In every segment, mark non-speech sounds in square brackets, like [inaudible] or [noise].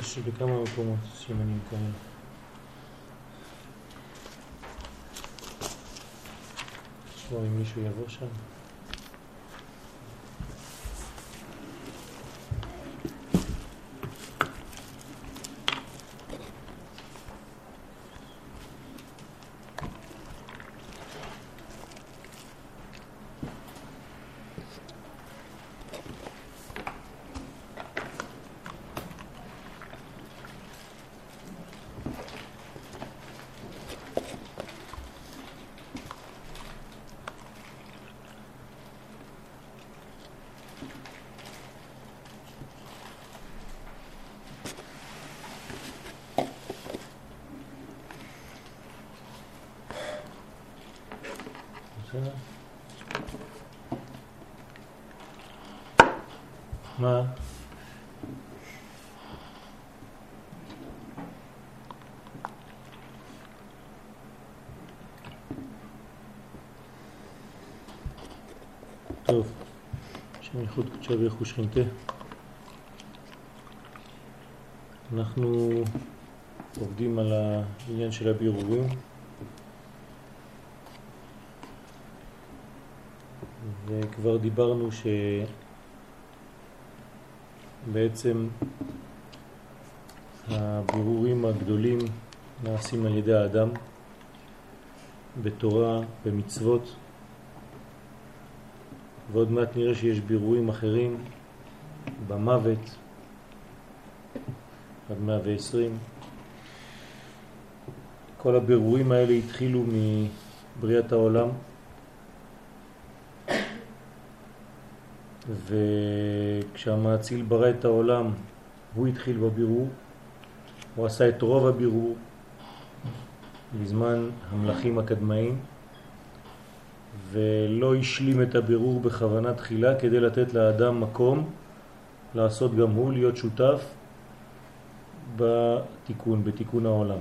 יש בכמה מקומות סימנים כאלה. נשמע אם מישהו יבוא שם. מה? טוב, ייחוד קדשה ויחו שכינתה. אנחנו עובדים על העניין של הבירורים. וכבר דיברנו שבעצם הבירורים הגדולים נעשים על ידי האדם בתורה, במצוות, ועוד מעט נראה שיש בירורים אחרים במוות עד 120. כל הבירורים האלה התחילו מבריאת העולם. וכשהמאציל ברא את העולם הוא התחיל בבירור, הוא עשה את רוב הבירור בזמן המלאכים הקדמאים ולא השלים את הבירור בכוונה תחילה כדי לתת לאדם מקום לעשות גם הוא, להיות שותף בתיקון, בתיקון העולם.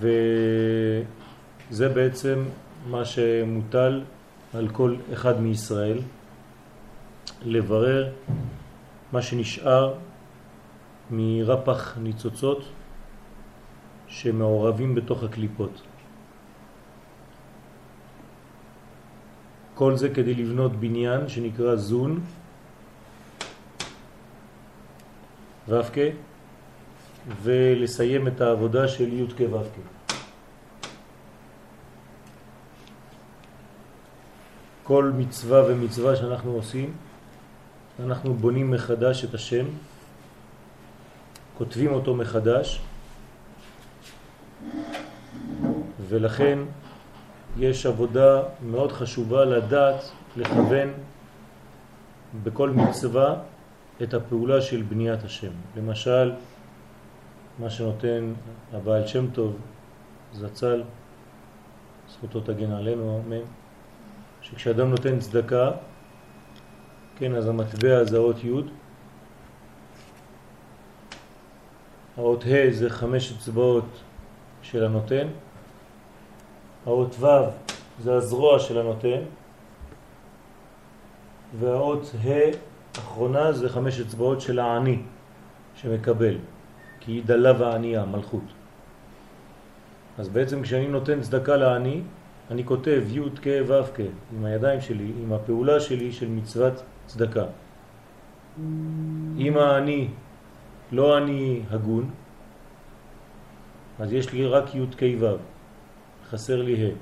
וזה בעצם מה שמוטל על כל אחד מישראל, לברר מה שנשאר מרפח ניצוצות שמעורבים בתוך הקליפות. כל זה כדי לבנות בניין שנקרא זון ו"ק ולסיים את העבודה של י' כ' ו"ק. כל מצווה ומצווה שאנחנו עושים, אנחנו בונים מחדש את השם, כותבים אותו מחדש, ולכן יש עבודה מאוד חשובה לדעת, לכוון בכל מצווה את הפעולה של בניית השם. למשל, מה שנותן הבעל שם טוב, זצ"ל, זכותו תגן עלינו, אמן. שכשאדם נותן צדקה, כן, אז המטבע זה האות י', האות ה' זה חמש אצבעות של הנותן, האות ו' זה הזרוע של הנותן, והאות ה' אחרונה זה חמש אצבעות של העני שמקבל, כי דלה וענייה, מלכות. אז בעצם כשאני נותן צדקה לעני, אני כותב י' כ' ו' כ' עם הידיים שלי, עם הפעולה שלי של מצוות צדקה. אם אני לא אני הגון, אז יש לי רק י' כ' ו', חסר לי ה'.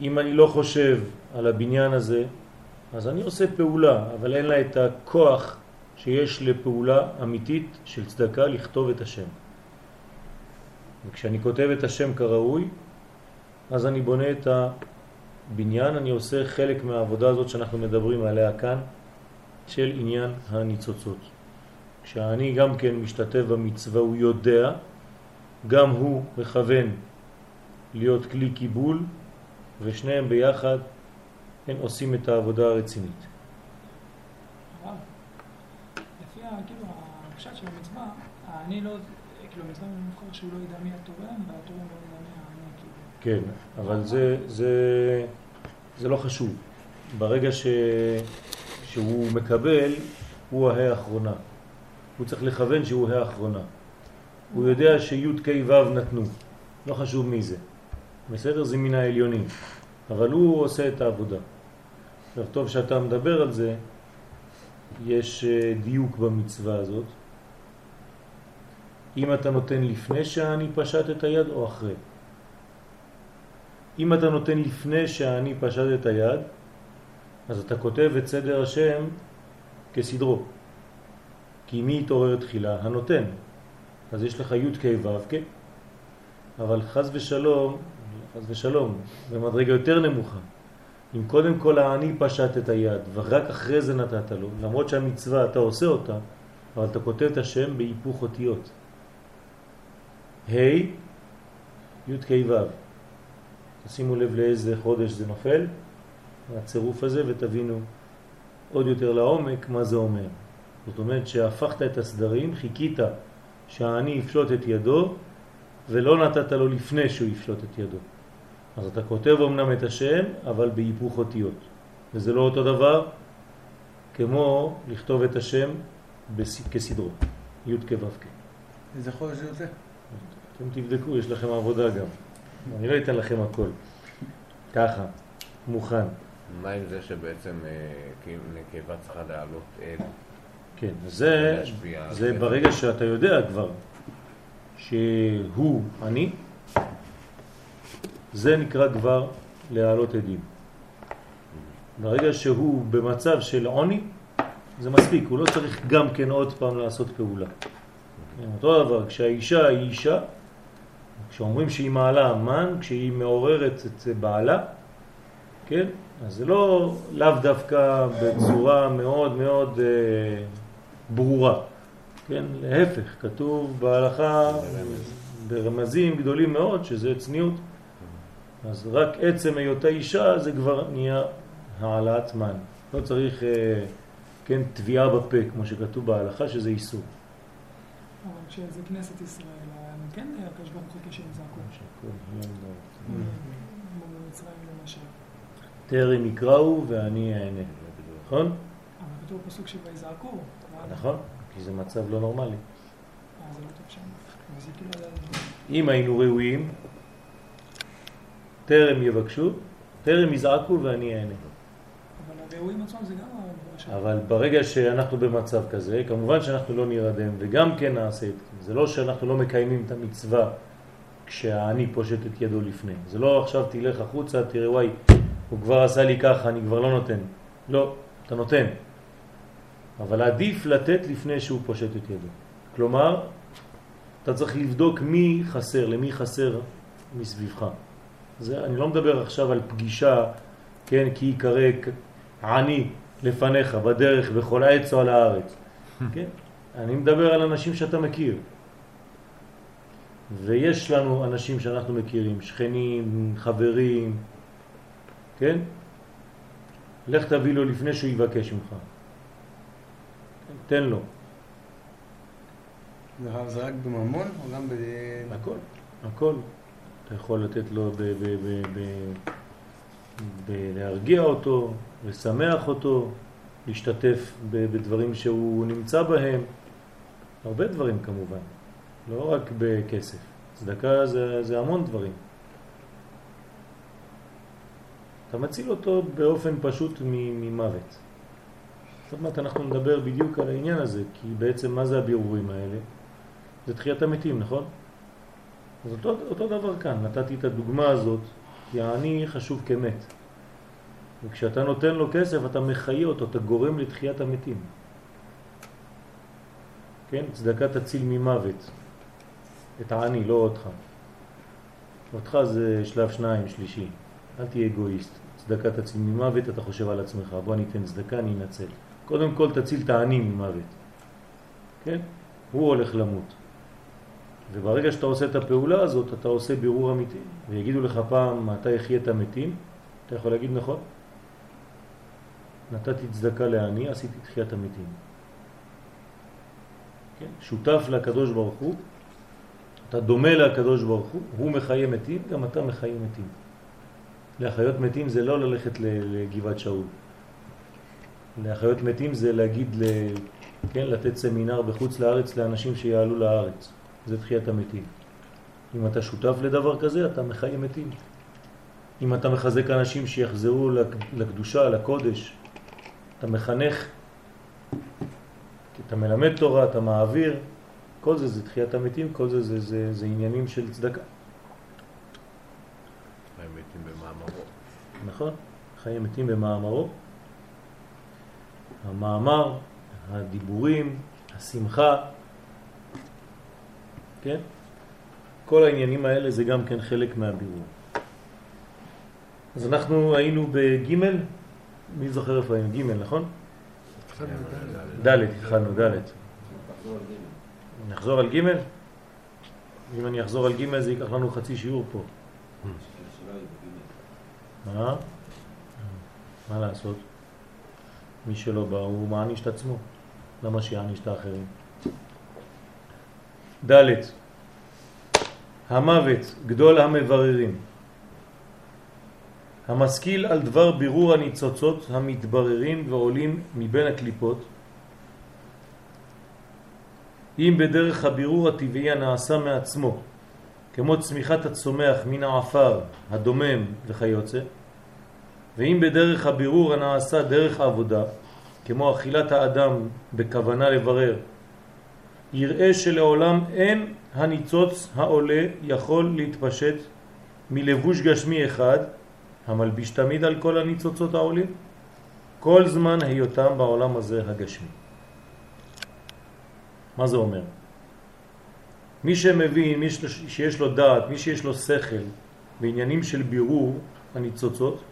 אם אני לא חושב על הבניין הזה, אז אני עושה פעולה, אבל אין לה את הכוח שיש לפעולה אמיתית של צדקה לכתוב את השם. וכשאני כותב את השם כראוי, אז אני בונה את הבניין, אני עושה חלק מהעבודה הזאת שאנחנו מדברים עליה כאן, של עניין הניצוצות. כשאני גם כן משתתף במצווה, הוא יודע, גם הוא מכוון להיות כלי קיבול, ושניהם ביחד הם עושים את העבודה הרצינית. לפי כאילו, הפשט של המצווה, אני לא, כאילו המצווה במקור שהוא לא ידע מי התורם, והתורם לא ידע מי כן, אבל זה, זה, זה לא חשוב. ברגע ש, שהוא מקבל הוא האחרונה. הוא צריך לכוון שהוא האחרונה. הוא יודע שי' כ' ו' נתנו, לא חשוב מי זה. בסדר? זה מן העליונים. אבל הוא עושה את העבודה. עכשיו, טוב שאתה מדבר על זה, יש אה, דיוק במצווה הזאת. אם אתה נותן לפני שאני פשט את היד או אחרי. אם אתה נותן לפני שאני פשט את היד, אז אתה כותב את סדר השם כסדרו. כי מי התעורר תחילה? הנותן. אז יש לך י' כ' ו' כ', אבל חז ושלום, חז ושלום, במדרגה יותר נמוכה. אם קודם כל העני פשט את היד ורק אחרי זה נתת לו, למרות שהמצווה אתה עושה אותה, אבל אתה כותב את השם בהיפוך אותיות. ה' י' כ' ו'. תשימו לב לאיזה חודש זה נופל, הצירוף הזה, ותבינו עוד יותר לעומק מה זה אומר. זאת אומרת שהפכת את הסדרים, חיכית שהעני יפשוט את ידו ולא נתת לו לפני שהוא יפשוט את ידו. אז אתה כותב אמנם את השם, אבל בהיפוך אותיות. וזה לא אותו דבר כמו לכתוב את השם כסדרו, י' כו' כ'. איזה חודש זה יוצא? אתם תבדקו, יש לכם עבודה גם. אני לא אתן לכם הכל. ככה, מוכן. מה עם זה שבעצם אה, נקבה צריכה לעלות אל? כן, זה, זה ברגע שאתה יודע כבר שהוא אני, זה נקרא כבר להעלות עדים. ברגע שהוא במצב של עוני, זה מספיק, הוא לא צריך גם כן עוד פעם לעשות פעולה. אותו דבר, כשהאישה היא אישה, כשאומרים שהיא מעלה מן, כשהיא מעוררת את בעלה, כן? אז זה לא לאו דווקא בצורה מאוד מאוד אה, ברורה, כן? להפך, כתוב בהלכה ברמזים גדולים מאוד שזה צניעות. אז רק עצם היותה אישה זה כבר נהיה העלאת מן. לא צריך, אה, כן, תביעה בפה, כמו שכתוב בהלכה, שזה איסור. אבל כשזה כנסת ישראל, כן הקדוש ברוך הוא עם זעקו. במצרים למשל. טרם יקראו ואני אענה. נכון? אבל כתוב פסוק שויזעקו. נכון, כי זה מצב לא נורמלי. אה, זה לא. כאילו אם היינו ראויים, טרם יבקשו, טרם יזעקו ואני אענה. אבל הראויים עצמם זה גם אבל ברגע שאנחנו במצב כזה, כמובן שאנחנו לא נרדם וגם כן נעשה את זה. זה לא שאנחנו לא מקיימים את המצווה כשאני פושט את ידו לפני. זה לא עכשיו תלך החוצה, תראה וואי, הוא כבר עשה לי ככה, אני כבר לא נותן. לא, אתה נותן. אבל עדיף לתת לפני שהוא פושט את ידו. כלומר, אתה צריך לבדוק מי חסר, למי חסר מסביבך. זה, אני לא מדבר עכשיו על פגישה, כן, כי יקרא עני לפניך בדרך בכל העץ או על הארץ. [laughs] כן? אני מדבר על אנשים שאתה מכיר. ויש לנו אנשים שאנחנו מכירים, שכנים, חברים, כן? לך תביא לו לפני שהוא יבקש ממך. תן לו. זה רק בממון או גם ב... הכל, הכל. אתה יכול לתת לו ב... ב, ב, ב להרגיע אותו, לשמח אותו, להשתתף בדברים שהוא נמצא בהם, הרבה דברים כמובן, לא רק בכסף. צדקה זה, זה המון דברים. אתה מציל אותו באופן פשוט ממוות. זאת אומרת, אנחנו נדבר בדיוק על העניין הזה, כי בעצם מה זה הבירורים האלה? זה תחיית המתים, נכון? אז אותו, אותו דבר כאן, נתתי את הדוגמה הזאת, כי העני חשוב כמת. וכשאתה נותן לו כסף אתה מחיה אותו, אתה גורם לתחיית המתים. כן? צדקה תציל ממוות. את העני, לא אותך. אותך זה שלב שניים, שלישי. אל תהיה אגואיסט. צדקה תציל ממוות, אתה חושב על עצמך. בוא ניתן צדקה, אני אנצל. קודם כל תציל את העני ממוות. כן? הוא הולך למות. וברגע שאתה עושה את הפעולה הזאת, אתה עושה בירור אמיתי. ויגידו לך פעם, אתה החיית המתים, אתה יכול להגיד נכון. נתתי צדקה לעני, עשיתי תחיית המתים. כן? שותף לקדוש ברוך הוא, אתה דומה לקדוש ברוך הוא, הוא מחיה מתים, גם אתה מחיה מתים. להחיות מתים זה לא ללכת לגבעת שאול. להחיות מתים זה להגיד, ל... כן, לתת סמינר בחוץ לארץ לאנשים שיעלו לארץ. זה תחיית המתים. אם אתה שותף לדבר כזה, אתה מחיה מתים. אם אתה מחזק אנשים שיחזרו לקדושה, לקודש, אתה מחנך, אתה מלמד תורה, אתה מעביר, כל זה זה תחיית המתים, כל זה זה, זה, זה עניינים של צדקה. חיים מתים במאמרו. נכון, חיים מתים במאמרו. המאמר, הדיבורים, השמחה, כן? כל העניינים האלה זה גם כן חלק מהבירור. אז אנחנו היינו בג' מי זוכר איפה היינו? ג', נכון? ד', התחלנו ד'. נחזור על ג'? אם אני אחזור על ג' זה ייקח לנו חצי שיעור פה. מה? מה לעשות? מי שלא בא הוא מעניש את עצמו. למה שיעניש את האחרים? ד' המוות, גדול המבררים. המשכיל על דבר בירור הניצוצות המתבררים ועולים מבין הקליפות, אם בדרך הבירור הטבעי הנעשה מעצמו, כמו צמיחת הצומח מן העפר, הדומם וכיוצא, ואם בדרך הבירור הנעשה דרך העבודה, כמו אכילת האדם בכוונה לברר, יראה שלעולם אין הניצוץ העולה יכול להתפשט מלבוש גשמי אחד המלביש תמיד על כל הניצוצות העולים, כל זמן היותם בעולם הזה הגשמי. מה זה אומר? מי שמבין, מי שיש לו דעת, מי שיש לו שכל בעניינים של בירור הניצוצות,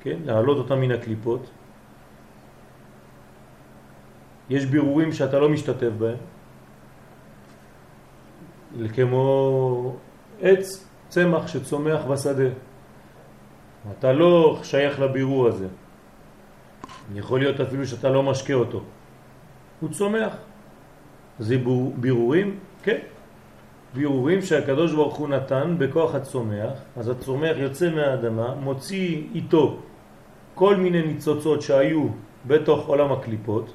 כן, להעלות אותם מן הקליפות, יש בירורים שאתה לא משתתף בהם, כמו עץ, צמח שצומח בשדה. אתה לא שייך לבירור הזה. יכול להיות אפילו שאתה לא משקה אותו. הוא צומח. זה בירורים? כן. בירורים שהקדוש ברוך הוא נתן בכוח הצומח, אז הצומח יוצא מהאדמה, מוציא איתו כל מיני ניצוצות שהיו בתוך עולם הקליפות,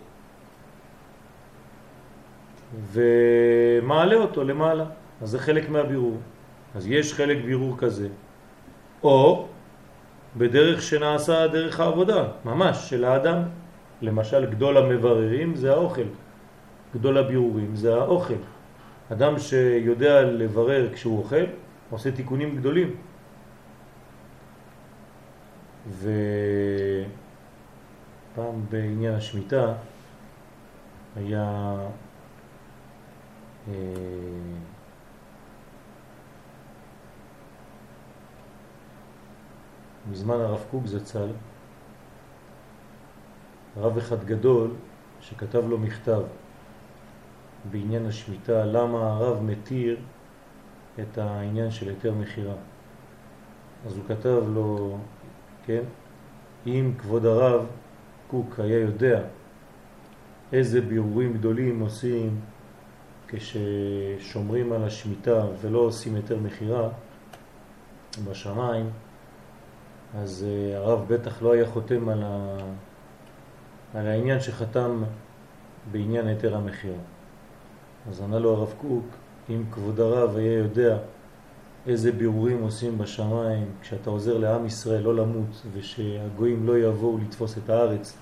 ומעלה אותו למעלה. אז זה חלק מהבירור. אז יש חלק בירור כזה. או בדרך שנעשה דרך העבודה, ממש, של האדם. למשל, גדול המבררים זה האוכל. גדול הבירורים זה האוכל. אדם שיודע לברר כשהוא אוכל, עושה תיקונים גדולים. ופעם בעניין השמיטה היה מזמן הרב קוק זצ"ל, רב אחד גדול שכתב לו מכתב בעניין השמיטה, למה הרב מתיר את העניין של היתר מחירה. אז הוא כתב לו, כן, אם כבוד הרב קוק היה יודע איזה בירורים גדולים עושים כששומרים על השמיטה ולא עושים היתר מחירה בשמיים, אז אה, הרב בטח לא היה חותם על, ה... על העניין שחתם בעניין היתר המחיר. אז ענה לו הרב קוק, אם כבוד הרב היה יודע איזה בירורים עושים בשמיים כשאתה עוזר לעם ישראל לא למות ושהגויים לא יבואו לתפוס את הארץ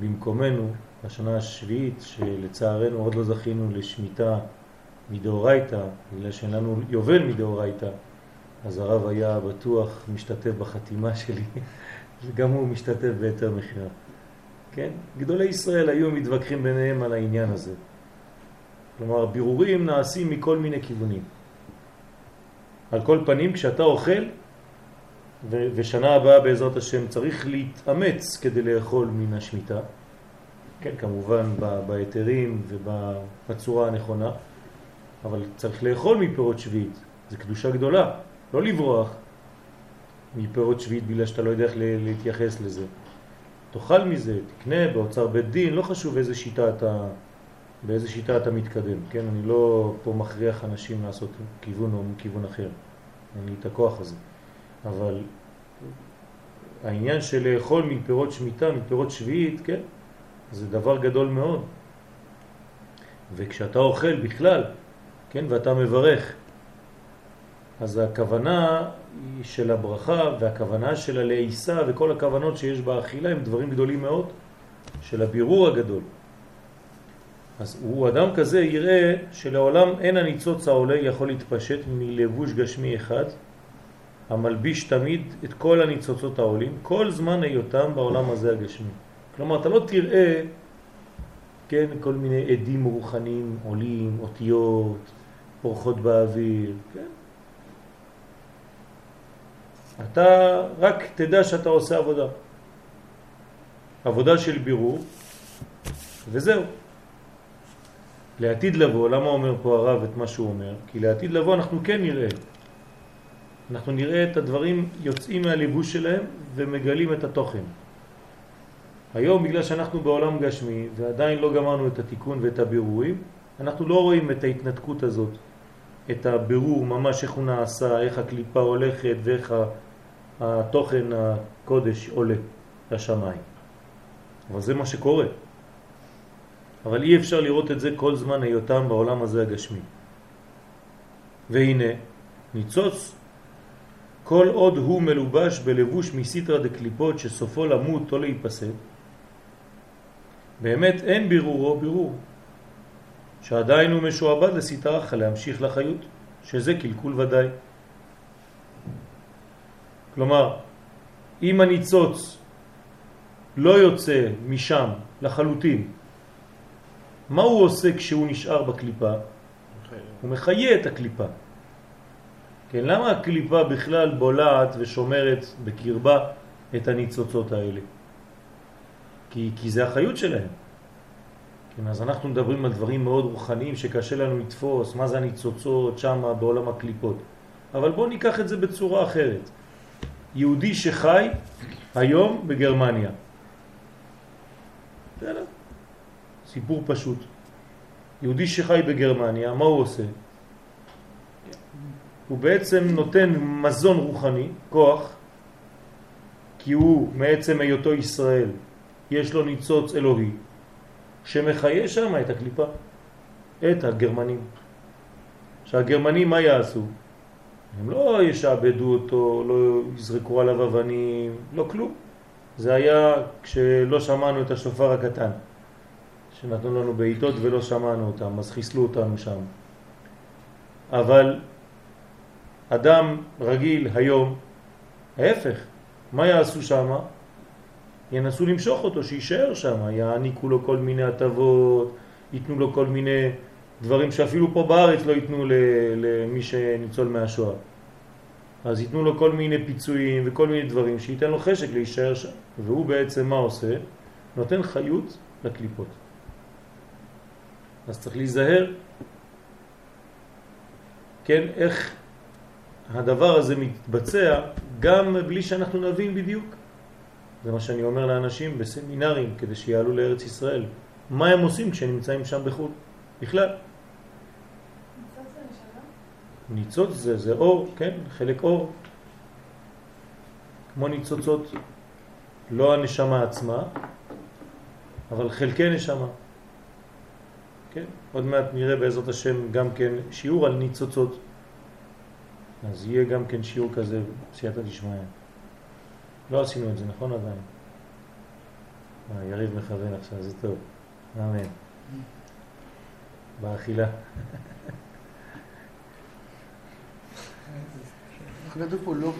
במקומנו בשנה השביעית שלצערנו עוד לא זכינו לשמיטה מדאורייתא בגלל שאין לנו יובל מדאורייתא אז הרב היה בטוח משתתף בחתימה שלי, [laughs] וגם הוא משתתף ביתר מחירה. כן? גדולי ישראל היו מתווכחים ביניהם על העניין הזה. כלומר, בירורים נעשים מכל מיני כיוונים. על כל פנים, כשאתה אוכל, ושנה הבאה בעזרת השם צריך להתאמץ כדי לאכול מן השמיטה, כן, כמובן בהיתרים ובצורה הנכונה, אבל צריך לאכול מפירות שביעית, זה קדושה גדולה. לא לברוח מפירות שביעית בגלל שאתה לא יודע איך להתייחס לזה. תאכל מזה, תקנה באוצר בית דין, לא חשוב איזה שיטה אתה, באיזה שיטה אתה מתקדם, כן? אני לא פה מכריח אנשים לעשות כיוון או כיוון אחר, אין לי את הכוח הזה. אבל העניין של לאכול מפירות שמיטה, מפירות שביעית, כן, זה דבר גדול מאוד. וכשאתה אוכל בכלל, כן, ואתה מברך, אז הכוונה של הברכה והכוונה של הלעיסה וכל הכוונות שיש באכילה הם דברים גדולים מאוד של הבירור הגדול. אז הוא אדם כזה יראה שלעולם אין הניצוץ העולה יכול להתפשט מלבוש גשמי אחד המלביש תמיד את כל הניצוצות העולים כל זמן היותם בעולם הזה הגשמי. כלומר אתה לא תראה כן, כל מיני עדים רוחניים עולים, אותיות, פורחות באוויר, כן? אתה רק תדע שאתה עושה עבודה. עבודה של בירור, וזהו. לעתיד לבוא, למה אומר פה הרב את מה שהוא אומר? כי לעתיד לבוא אנחנו כן נראה. אנחנו נראה את הדברים יוצאים מהליבוש שלהם ומגלים את התוכן. היום בגלל שאנחנו בעולם גשמי ועדיין לא גמרנו את התיקון ואת הבירורים, אנחנו לא רואים את ההתנתקות הזאת, את הבירור ממש איך הוא נעשה, איך הקליפה הולכת ואיך התוכן הקודש עולה לשמיים. אבל זה מה שקורה. אבל אי אפשר לראות את זה כל זמן היותם בעולם הזה הגשמי. והנה, ניצוץ כל עוד הוא מלובש בלבוש מסיטרה דקליפות שסופו למות או להיפסד, באמת אין בירורו בירור, שעדיין הוא משועבד לסטרחה להמשיך לחיות, שזה קלקול ודאי. כלומר, אם הניצוץ לא יוצא משם לחלוטין, מה הוא עושה כשהוא נשאר בקליפה? הוא מחיה את הקליפה. כן, למה הקליפה בכלל בולעת ושומרת בקרבה את הניצוצות האלה? כי, כי זה החיות שלהם. כן, אז אנחנו מדברים על דברים מאוד רוחניים שקשה לנו לתפוס, מה זה הניצוצות שם בעולם הקליפות. אבל בואו ניקח את זה בצורה אחרת. יהודי שחי היום בגרמניה. בסדר? סיפור פשוט. יהודי שחי בגרמניה, מה הוא עושה? הוא בעצם נותן מזון רוחני, כוח, כי הוא מעצם היותו ישראל, יש לו ניצוץ אלוהי, שמחיה שם את הקליפה, את הגרמנים. שהגרמנים מה יעשו? הם לא ישעבדו אותו, לא יזרקו עליו אבנים, לא כלום. זה היה כשלא שמענו את השופר הקטן, שנתנו לנו בעיתות ולא שמענו אותם, אז חיסלו אותנו שם. אבל אדם רגיל היום, ההפך, מה יעשו שם? ינסו למשוך אותו, שישאר שם, יעניקו לו כל מיני הטבות, ייתנו לו כל מיני דברים שאפילו פה בארץ לא ייתנו למי שניצול מהשואה. אז ייתנו לו כל מיני פיצויים וכל מיני דברים שייתן לו חשק להישאר שם. והוא בעצם מה עושה? נותן חיות לקליפות. אז צריך להיזהר, כן, איך הדבר הזה מתבצע גם בלי שאנחנו נבין בדיוק. זה מה שאני אומר לאנשים בסמינרים כדי שיעלו לארץ ישראל. מה הם עושים כשהם נמצאים שם בחו"ל? בכלל. ניצוץ זה, זה אור, כן, חלק אור. כמו ניצוצות, לא הנשמה עצמה, אבל חלקי נשמה. כן, עוד מעט נראה בעזרת השם גם כן שיעור על ניצוצות. אז יהיה גם כן שיעור כזה, סייעתא דשמיא. לא עשינו את זה, נכון עדיין? אה, יריב מכוון עכשיו, זה טוב. אמן. באכילה. כתוב פה לא,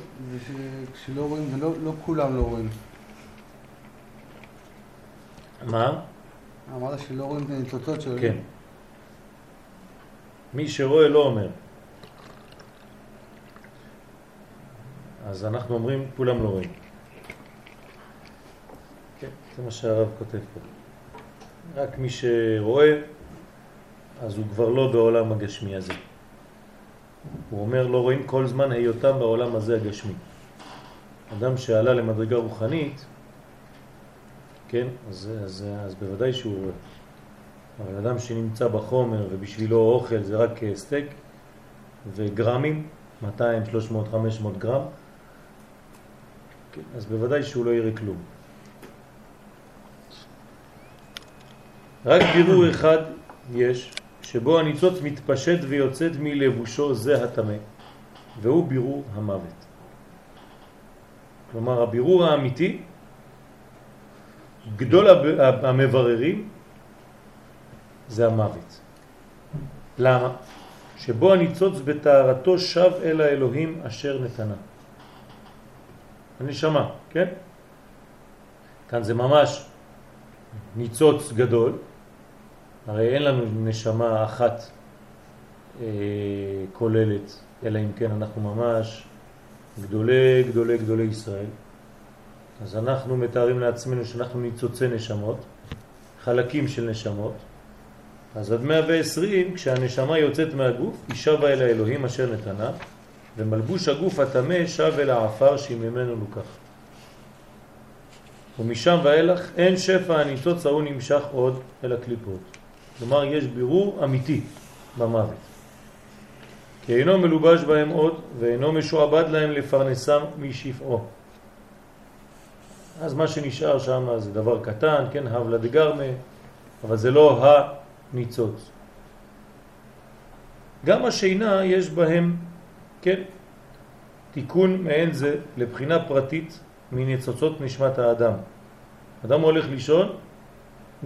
כשלא רואים, זה לא, לא כולם לא רואים. מה? אמרת שלא רואים את הניצוצות שלו. כן. מי שרואה לא אומר. אז אנחנו אומרים, כולם לא רואים. זה מה שהרב כותב פה. רק מי שרואה, אז הוא כבר לא בעולם הגשמי הזה. הוא אומר, לא רואים כל זמן היותם בעולם הזה הגשמי. אדם שעלה למדרגה רוחנית, כן, אז, אז, אז בוודאי שהוא רואה. אבל אדם שנמצא בחומר ובשבילו אוכל זה רק סטייק וגרמים, 200, 300, 500 גרם, כן, אז בוודאי שהוא לא יראה כלום. רק בירור אחד יש, שבו הניצוץ מתפשט ויוצאת מלבושו זה התמה, והוא בירור המוות. כלומר, הבירור האמיתי, גדול המבררים, זה המוות. למה? שבו הניצוץ בתארתו שב אל האלוהים אשר נתנה. הנשמה, כן? כאן זה ממש ניצוץ גדול, הרי אין לנו נשמה אחת אה, כוללת, אלא אם כן אנחנו ממש גדולי גדולי גדולי ישראל. אז אנחנו מתארים לעצמנו שאנחנו ניצוצי נשמות, חלקים של נשמות. אז עד 120, כשהנשמה יוצאת מהגוף, היא שבה אל האלוהים אשר נתנה, ומלבוש הגוף התמה שב אל העפר שממנו לוקח. ומשם ואילך אין שפע הניצוץ ההוא נמשך עוד אל הקליפות. כלומר, יש בירור אמיתי במוות. כי אינו מלובש בהם עוד, ואינו משועבד להם לפרנסם משפעו. אז מה שנשאר שם זה דבר קטן, כן, הבלה דגרמה, אבל זה לא הניצוץ. גם השינה יש בהם, כן, תיקון מעין זה לבחינה פרטית מניצוצות נשמת האדם. אדם הולך לישון,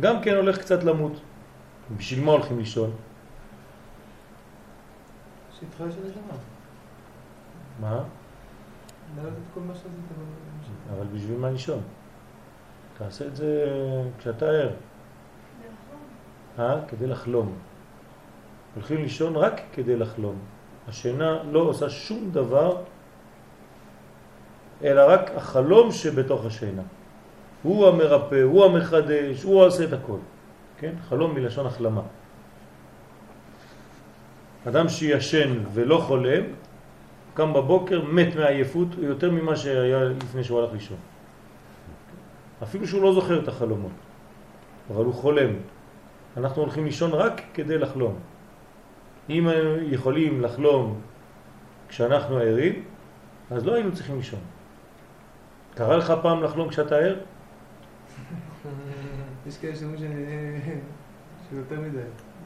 גם כן הולך קצת למות. בשביל מה הולכים לישון? שטחה של נשמה. מה? לעלות את כל מה שעשית. אבל בשביל מה לישון? תעשה את זה כשאתה ער. אה? כדי לחלום. הולכים לישון רק כדי לחלום. השינה לא עושה שום דבר, אלא רק החלום שבתוך השינה. הוא המרפא, הוא המחדש, הוא עושה את הכל. כן? חלום מלשון החלמה. אדם שישן ולא חולם, קם בבוקר, מת מעייפות, יותר ממה שהיה לפני שהוא הלך לישון. אפילו שהוא לא זוכר את החלומות, אבל הוא חולם. אנחנו הולכים לישון רק כדי לחלום. אם יכולים לחלום כשאנחנו ערים, אז לא היינו צריכים לישון. קרה לך פעם לחלום כשאתה ער? יש כאלה שאומרים שאני... שזה יותר מדי.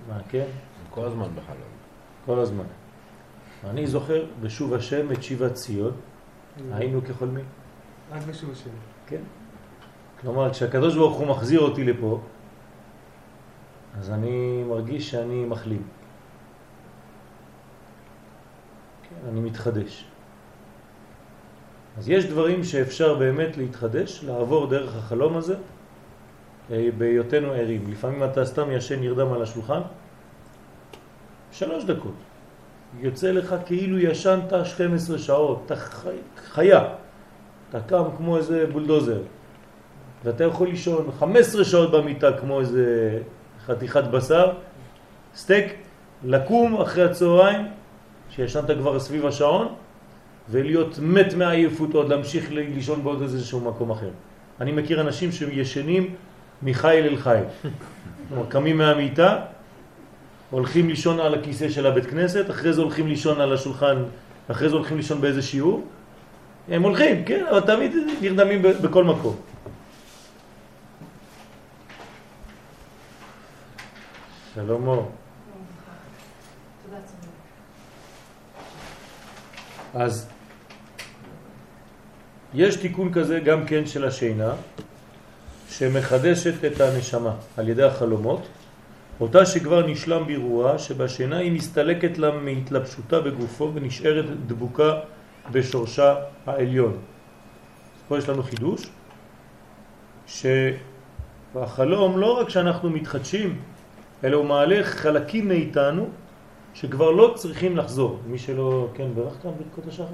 מה, כן? כל הזמן בחלום. כל הזמן. אני זוכר בשוב השם את שיבת ציון, היינו כחולמים. רק בשוב השם. כן. כלומר, כשהקדוש ברוך הוא מחזיר אותי לפה, אז אני מרגיש שאני מחלים. כן, אני מתחדש. אז יש דברים שאפשר באמת להתחדש, לעבור דרך החלום הזה, אה, בהיותנו ערים. לפעמים אתה סתם ישן נרדם על השולחן, שלוש דקות. יוצא לך כאילו ישנת 12 שעות, אתה חיה, אתה קם כמו איזה בולדוזר, ואתה יכול לישון 15 שעות במיטה כמו איזה חתיכת בשר, סטייק, לקום אחרי הצהריים, שישנת כבר סביב השעון, ולהיות מת מהעייפות עוד, להמשיך לישון בעוד איזשהו מקום אחר. אני מכיר אנשים שישנים מחייל אל חייל. קמים מהמיטה, הולכים לישון על הכיסא של הבית כנסת, אחרי זה הולכים לישון על השולחן, אחרי זה הולכים לישון באיזה שיעור. הם הולכים, כן, אבל תמיד נרדמים בכל מקום. שלום אור. אז יש תיקון כזה גם כן של השינה, שמחדשת את הנשמה על ידי החלומות, אותה שכבר נשלם בירואה, שבשינה היא מסתלקת לה מהתלבשותה בגופו ונשארת דבוקה בשורשה העליון. פה יש לנו חידוש, שבחלום לא רק שאנחנו מתחדשים, אלא הוא מעלה חלקים מאיתנו שכבר לא צריכים לחזור. מי שלא, כן, ברכת ברכות השחר?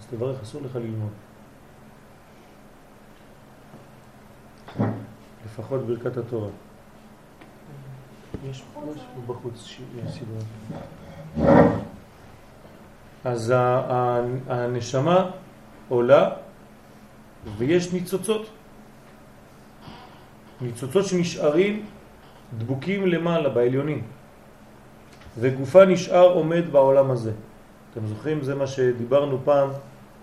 אז תברך, אסור לך ללמוד. לפחות ברכת התורה. יש משהו בחוץ סידור. אז הנשמה עולה ויש ניצוצות. ניצוצות שנשארים דבוקים למעלה, בעליונים. וגופה נשאר עומד בעולם הזה. אתם זוכרים? זה מה שדיברנו פעם,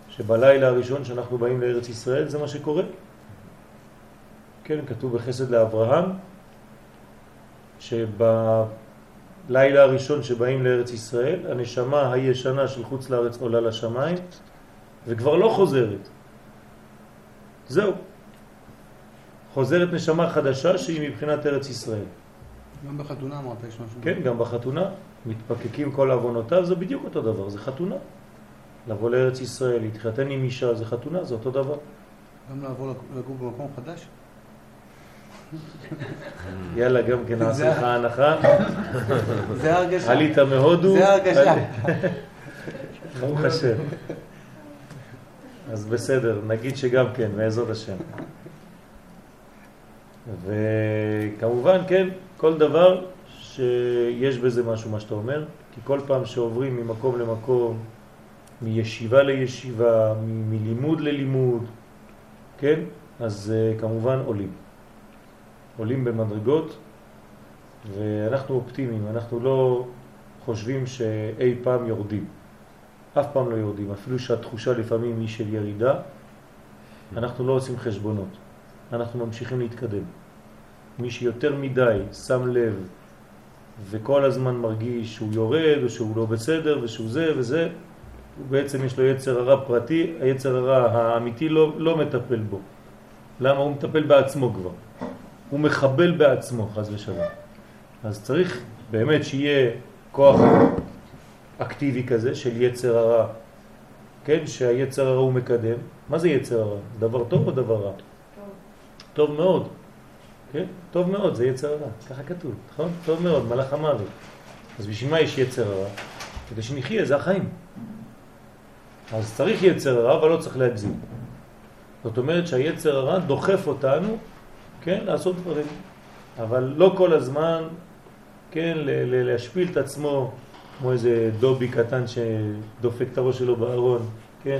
שבלילה הראשון שאנחנו באים לארץ ישראל זה מה שקורה. כן, כתוב בחסד לאברהם, שבלילה הראשון שבאים לארץ ישראל, הנשמה הישנה של חוץ לארץ עולה לשמיים, וכבר לא חוזרת. זהו. חוזרת נשמה חדשה שהיא מבחינת ארץ ישראל. גם בחתונה אמרת, יש משהו. כן, גם בחתונה, מתפקקים כל עוונותיו, זה בדיוק אותו דבר, זה חתונה. לבוא לארץ ישראל, להתחתן עם אישה, זה חתונה, זה אותו דבר. גם לעבור לגור במקום חדש? [laughs] יאללה, גם כן נעשה לך הנחה. [laughs] זה הרגשה. עלית מהודו. זה הרגשה. [laughs] ברוך השם. אז בסדר, נגיד שגם כן, בעזרת השם. וכמובן, כן, כל דבר שיש בזה משהו, מה שאתה אומר, כי כל פעם שעוברים ממקום למקום, מישיבה לישיבה, מלימוד ללימוד, כן, אז uh, כמובן עולים. עולים במדרגות, ואנחנו אופטימיים, אנחנו לא חושבים שאי פעם יורדים. אף פעם לא יורדים, אפילו שהתחושה לפעמים היא של ירידה, אנחנו לא עושים חשבונות, אנחנו ממשיכים להתקדם. מי שיותר מדי שם לב וכל הזמן מרגיש שהוא יורד או שהוא לא בסדר ושהוא זה וזה, בעצם יש לו יצר הרע פרטי, היצר הרע האמיתי לא, לא מטפל בו. למה? הוא מטפל בעצמו כבר. הוא מחבל בעצמו, חז ושלום. אז צריך באמת שיהיה כוח אקטיבי כזה של יצר הרע, כן? שהיצר הרע הוא מקדם. מה זה יצר הרע? דבר טוב או דבר רע? טוב. טוב מאוד. כן? טוב מאוד, זה יצר הרע. ככה כתוב, נכון? טוב מאוד, מלאך המוות. אז בשביל מה יש יצר הרע? כדי שנחיה, זה החיים. אז צריך יצר הרע, אבל לא צריך להגזים. זאת אומרת שהיצר הרע דוחף אותנו, כן, לעשות דברים. אבל לא כל הזמן, כן, להשפיל את עצמו כמו איזה דובי קטן שדופק את הראש שלו בארון, כן?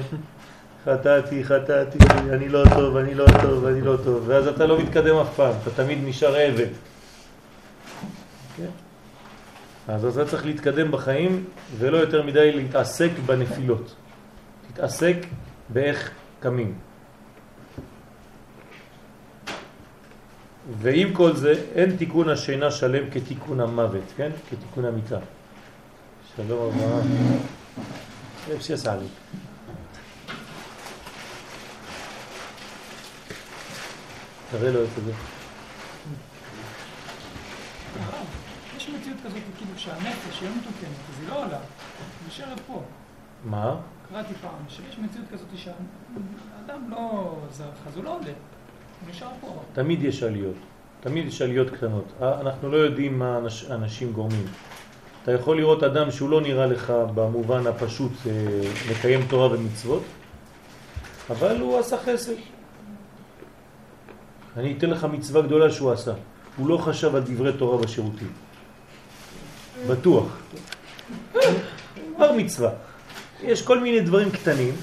חטאתי, חטאתי, אני לא טוב, אני לא טוב, אני לא טוב, ואז אתה לא מתקדם אף פעם, אתה תמיד נשאר עבד. כן? אז אתה צריך להתקדם בחיים ולא יותר מדי להתעסק בנפילות. תתעסק באיך קמים. ועם כל זה, אין תיקון השינה שלם כתיקון המוות, כן? כתיקון המיטה. שלום רבה. איפה שיעשה לי. תראה לו את זה. יש מציאות כזאת, כאילו שהנפש היא לא מתוקנת, אז היא לא עולה, היא נשארת פה. מה? קראתי פעם, שיש מציאות כזאת שהאדם לא זז, אז הוא לא עולה. תמיד יש עליות, תמיד יש עליות קטנות. אנחנו לא יודעים מה אנשים גורמים. אתה יכול לראות אדם שהוא לא נראה לך במובן הפשוט לקיים אה, תורה ומצוות, אבל הוא עשה חסד. אני אתן לך מצווה גדולה שהוא עשה. הוא לא חשב על דברי תורה בשירותים. בטוח. [laughs] בר מצווה. יש כל מיני דברים קטנים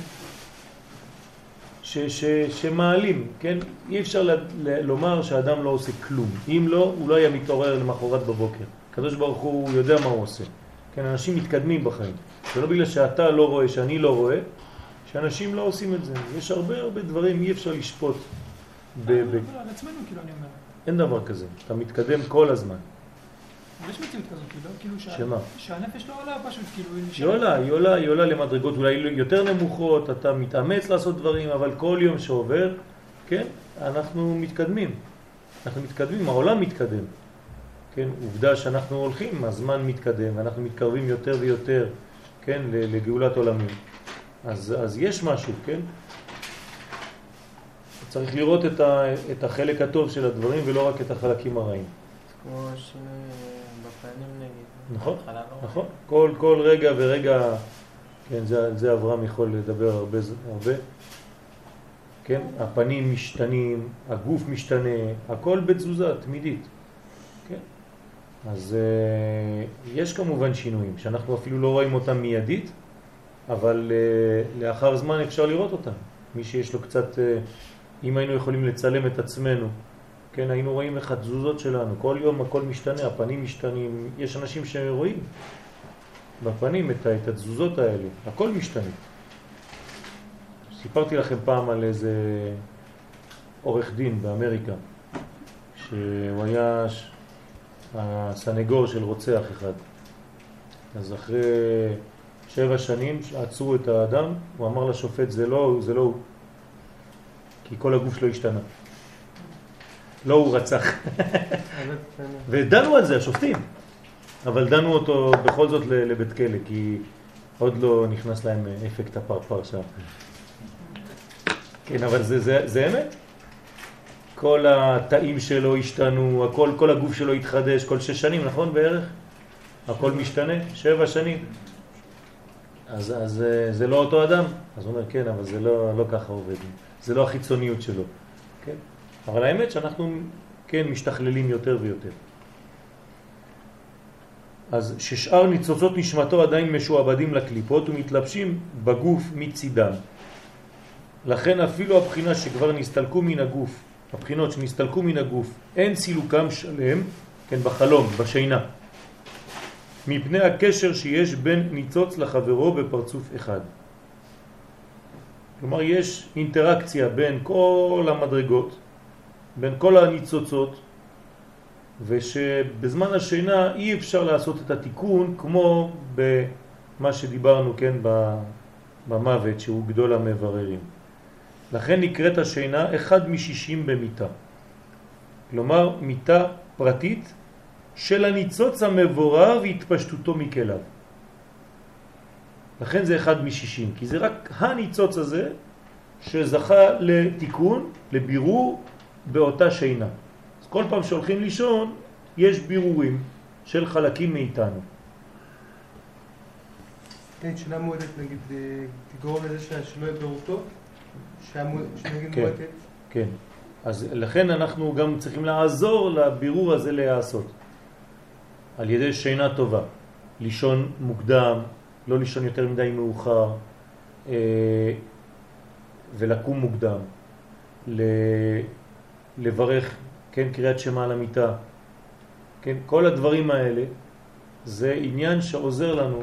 ש, ש, שמעלים, כן? אי אפשר ל, ל, לומר שהאדם לא עושה כלום. אם לא, הוא לא היה מתעורר למחרת בבוקר. הקדוש ברוך הוא יודע מה הוא עושה. כן, אנשים מתקדמים בחיים. זה לא בגלל שאתה לא רואה, שאני לא רואה, שאנשים לא עושים את זה. יש הרבה הרבה דברים, אי אפשר לשפוט. ב- ב- על עצמנו, כאילו, אני אומר. אין דבר כזה, אתה מתקדם כל הזמן. יש מציאות כזאת, כאילו, כאילו שה- שמה? שהנפש לא עולה פשוט, כאילו, היא. עולה, היא עולה, היא עולה למדרגות אולי יותר נמוכות, אתה מתאמץ לעשות דברים, אבל כל יום שעובר, כן, אנחנו מתקדמים. אנחנו מתקדמים, העולם מתקדם. כן, עובדה שאנחנו הולכים, הזמן מתקדם, ואנחנו מתקרבים יותר ויותר, כן, לגאולת עולמים. אז, אז יש משהו, כן? צריך לראות את, ה, את החלק הטוב של הדברים ולא רק את החלקים הרעים. כמו נגיד. נכון, לא נכון. כל, כל רגע ורגע, כן, זה, זה אברהם יכול לדבר הרבה, הרבה. כן, הפנים משתנים, הגוף משתנה, הכל בתזוזה תמידית. כן. אז uh, יש כמובן שינויים שאנחנו אפילו לא רואים אותם מיידית, אבל uh, לאחר זמן אפשר לראות אותם. מי שיש לו קצת, uh, אם היינו יכולים לצלם את עצמנו, כן, היינו רואים איך התזוזות שלנו, כל יום הכל משתנה, הפנים משתנים, יש אנשים שרואים בפנים את, את התזוזות האלה, הכל משתנה. סיפרתי לכם פעם על איזה עורך דין באמריקה, שהוא היה הסנגור של רוצח אחד. אז אחרי שבע שנים עצרו את האדם, הוא אמר לשופט, זה לא זה לא הוא, כי כל הגוף שלו השתנה. לא הוא רצח. ודנו על זה השופטים, אבל דנו אותו בכל זאת לבית כלא, כי עוד לא נכנס להם אפקט הפרפר שם. כן, אבל זה, זה, זה אמת. כל התאים שלו השתנו, הכל, כל הגוף שלו התחדש, כל שש שנים, נכון בערך? הכל משתנה, שבע שנים. אז, אז אה, זה לא אותו אדם? אז הוא אומר, כן, אבל זה לא, לא ככה עובד. זה לא החיצוניות שלו. אבל האמת שאנחנו, כן, משתכללים יותר ויותר. אז ששאר ניצוצות נשמתו עדיין משועבדים לקליפות ומתלבשים בגוף מצידם. לכן אפילו הבחינה שכבר נסתלקו מן הגוף, הבחינות שנסתלקו מן הגוף, אין סילוקם שלם, כן, בחלום, בשינה, מפני הקשר שיש בין ניצוץ לחברו בפרצוף אחד. כלומר, יש אינטראקציה בין כל המדרגות, בין כל הניצוצות, ושבזמן השינה אי אפשר לעשות את התיקון כמו במה שדיברנו, כן, במוות, שהוא גדול המבררים. לכן נקראת השינה אחד משישים במיטה. כלומר, מיטה פרטית של הניצוץ המבורר והתפשטותו מכליו. לכן זה אחד משישים, כי זה רק הניצוץ הזה שזכה לתיקון, לבירור באותה שינה. אז כל פעם שהולכים לישון יש בירורים של חלקים מאיתנו. כן, שינה מועטת נגיד, אה, תגרום לזה שלא יהיה פירוטות? שהמו- שנגיד כן. מועטת? כן. אז לכן אנחנו גם צריכים לעזור לבירור הזה להיעשות. על ידי שינה טובה. לישון מוקדם, לא לישון יותר מדי מאוחר, אה, ולקום מוקדם. לברך, כן, קריאת שמה על המיטה. כן, כל הדברים האלה זה עניין שעוזר לנו,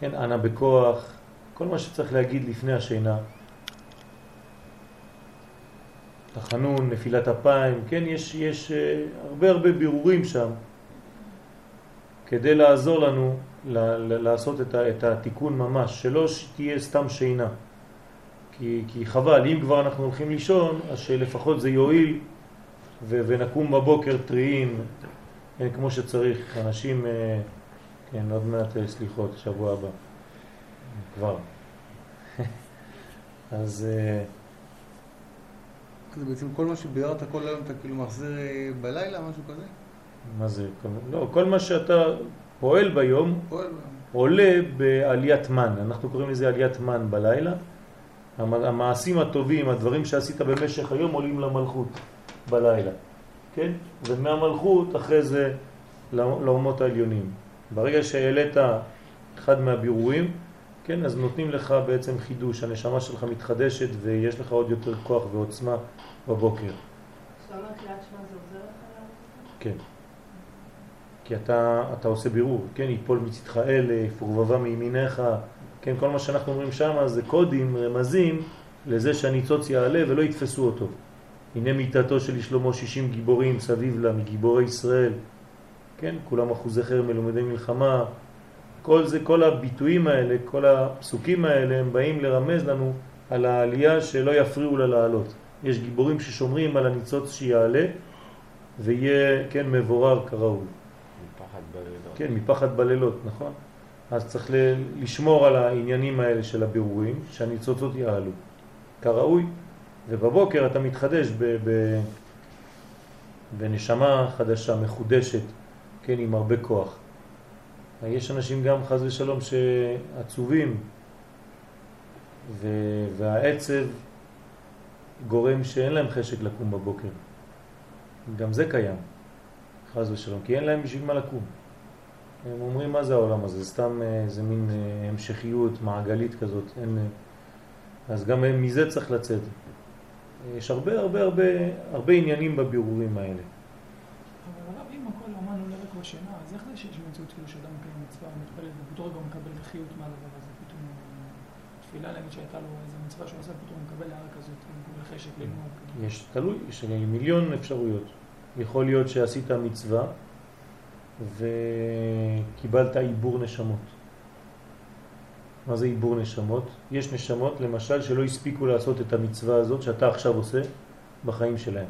כן, אנה בכוח, כל מה שצריך להגיד לפני השינה. תחנון, נפילת אפיים, כן, יש, יש אה, הרבה הרבה בירורים שם כדי לעזור לנו לעשות את התיקון ממש, שלא תהיה סתם שינה. כי, כי חבל, אם כבר אנחנו הולכים לישון, אז שלפחות זה יועיל ו, ונקום בבוקר טריים, כן, כמו שצריך. אנשים, אה, כן, עוד מעט אה, סליחות, שבוע הבא. כבר. [laughs] אז... אה, זה בעצם כל מה שביררת כל היום אתה כאילו מחזיר אה, בלילה, משהו כזה? מה זה? לא, כל מה שאתה פועל ביום פועל. עולה בעליית מן, אנחנו קוראים לזה עליית מן בלילה. המ- המעשים הטובים, הדברים שעשית במשך היום עולים למלכות בלילה, כן? ומהמלכות אחרי זה לא- לאומות העליונים. ברגע שהעלית אחד מהבירורים, כן, אז נותנים לך בעצם חידוש, הנשמה שלך מתחדשת ויש לך עוד יותר כוח ועוצמה בבוקר. כשאתה אומר קריאת שמע זה עוזר לך? כן. כי אתה, אתה עושה בירור, כן, יפול מצדך אלף, ורבבה מימיניך, כן, כל מה שאנחנו אומרים שם זה קודים, רמזים, לזה שהניצוץ יעלה ולא יתפסו אותו. הנה מיטתו של שלמה 60 גיבורים סביב לה, מגיבורי ישראל, כן, כולם אחוזי חרם מלומדי מלחמה, כל זה, כל הביטויים האלה, כל הפסוקים האלה, הם באים לרמז לנו על העלייה שלא יפריעו לה לעלות. יש גיבורים ששומרים על הניצוץ שיעלה, ויהיה, כן, מבורר כראוי. מפחד בלילות. כן, מפחד בלילות, נכון? אז צריך לשמור על העניינים האלה של הבירורים, שהניצוצות יעלו כראוי, ובבוקר אתה מתחדש ב- ב- בנשמה חדשה, מחודשת, כן, עם הרבה כוח. יש אנשים גם חז ושלום שעצובים, ו- והעצב גורם שאין להם חשק לקום בבוקר. גם זה קיים. חז ושלום, כי אין להם בשביל מה לקום. הם אומרים, מה זה העולם הזה? זה סתם אה, איזה מין אה, המשכיות מעגלית כזאת. אין, אה, אז גם מזה צריך לצאת. יש הרבה הרבה הרבה הרבה עניינים בבירורים האלה. אבל הרב, אם הכל אמן עולה רק בשינה, אז איך זה שיש מציאות כאילו שאדם מקיים מצווה ומתפלל ובאותו רגע הוא מקבל חיות מהדבר הזה? פתאום תפילה, להגיד שהייתה לו איזה מצווה שהוא עושה, פתאום מקבל הערה כזאת, הוא מקבל חשק ללמוד. יש, תלוי, יש מיליון אפשרויות. יכול להיות שעשית מצווה וקיבלת עיבור נשמות. מה זה עיבור נשמות? יש נשמות, למשל, שלא הספיקו לעשות את המצווה הזאת שאתה עכשיו עושה בחיים שלהם.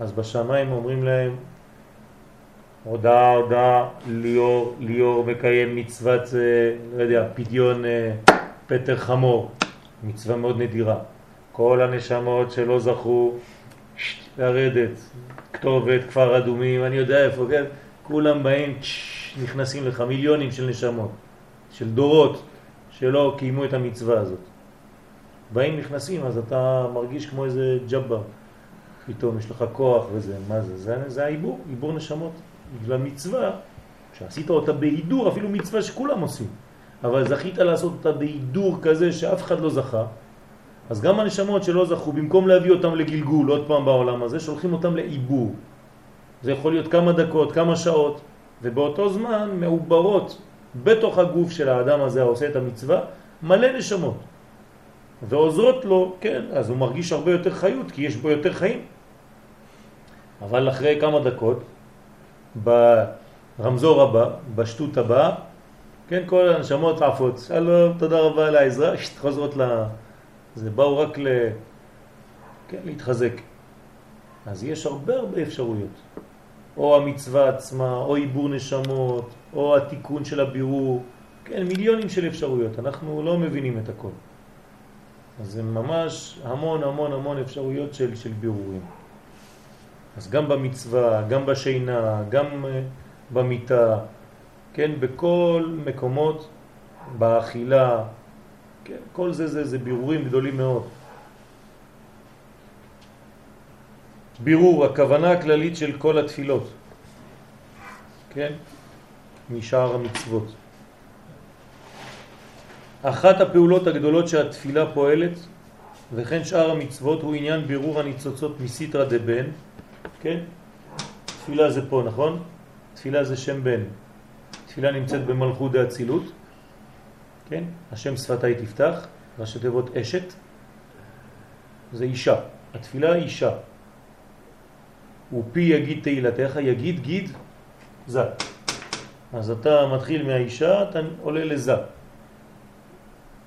אז בשמיים אומרים להם, הודעה, הודעה, ליאור, ליאור מקיים מצוות, לא יודע, פדיון אה, פטר חמור, מצווה מאוד נדירה. כל הנשמות שלא זכו לרדת, כתובת, כפר אדומים, אני יודע איפה, כן? כולם באים, נכנסים לך מיליונים של נשמות, של דורות שלא קיימו את המצווה הזאת. באים, נכנסים, אז אתה מרגיש כמו איזה ג'אבר. פתאום יש לך כוח וזה, מה זה? זה, זה העיבור, עיבור נשמות. בגלל מצווה, שעשית אותה בהידור, אפילו מצווה שכולם עושים, אבל זכית לעשות אותה בהידור כזה שאף אחד לא זכה, אז גם הנשמות שלא זכו, במקום להביא אותם לגלגול עוד פעם בעולם הזה, שולחים אותם לעיבור. זה יכול להיות כמה דקות, כמה שעות, ובאותו זמן מעוברות בתוך הגוף של האדם הזה העושה את המצווה מלא נשמות. ועוזרות לו, כן, אז הוא מרגיש הרבה יותר חיות, כי יש בו יותר חיים. אבל אחרי כמה דקות, ברמזור הבא, בשטות הבאה, כן, כל הנשמות עפות, שלום, תודה רבה על העזרה, [laughs] חוזרות ל... זה באו רק ל... כן, להתחזק. אז יש הרבה הרבה אפשרויות. או המצווה עצמה, או עיבור נשמות, או התיקון של הבירור, כן, מיליונים של אפשרויות, אנחנו לא מבינים את הכל. אז זה ממש המון המון המון אפשרויות של, של בירורים. אז גם במצווה, גם בשינה, גם אה, במיטה, כן, בכל מקומות, באכילה, כן, כל זה זה, זה בירורים גדולים מאוד. בירור, הכוונה הכללית של כל התפילות, כן, משאר המצוות. אחת הפעולות הגדולות שהתפילה פועלת, וכן שאר המצוות, הוא עניין בירור הניצוצות מסיטרא דבן, כן? תפילה זה פה, נכון? תפילה זה שם בן. תפילה נמצאת במלכות דאצילות, כן? השם שפתיי תפתח, ראשי תיבות אשת, זה אישה. התפילה היא אישה. ופי יגיד תהילתך, יגיד גיד זה. אז אתה מתחיל מהאישה, אתה עולה לזה.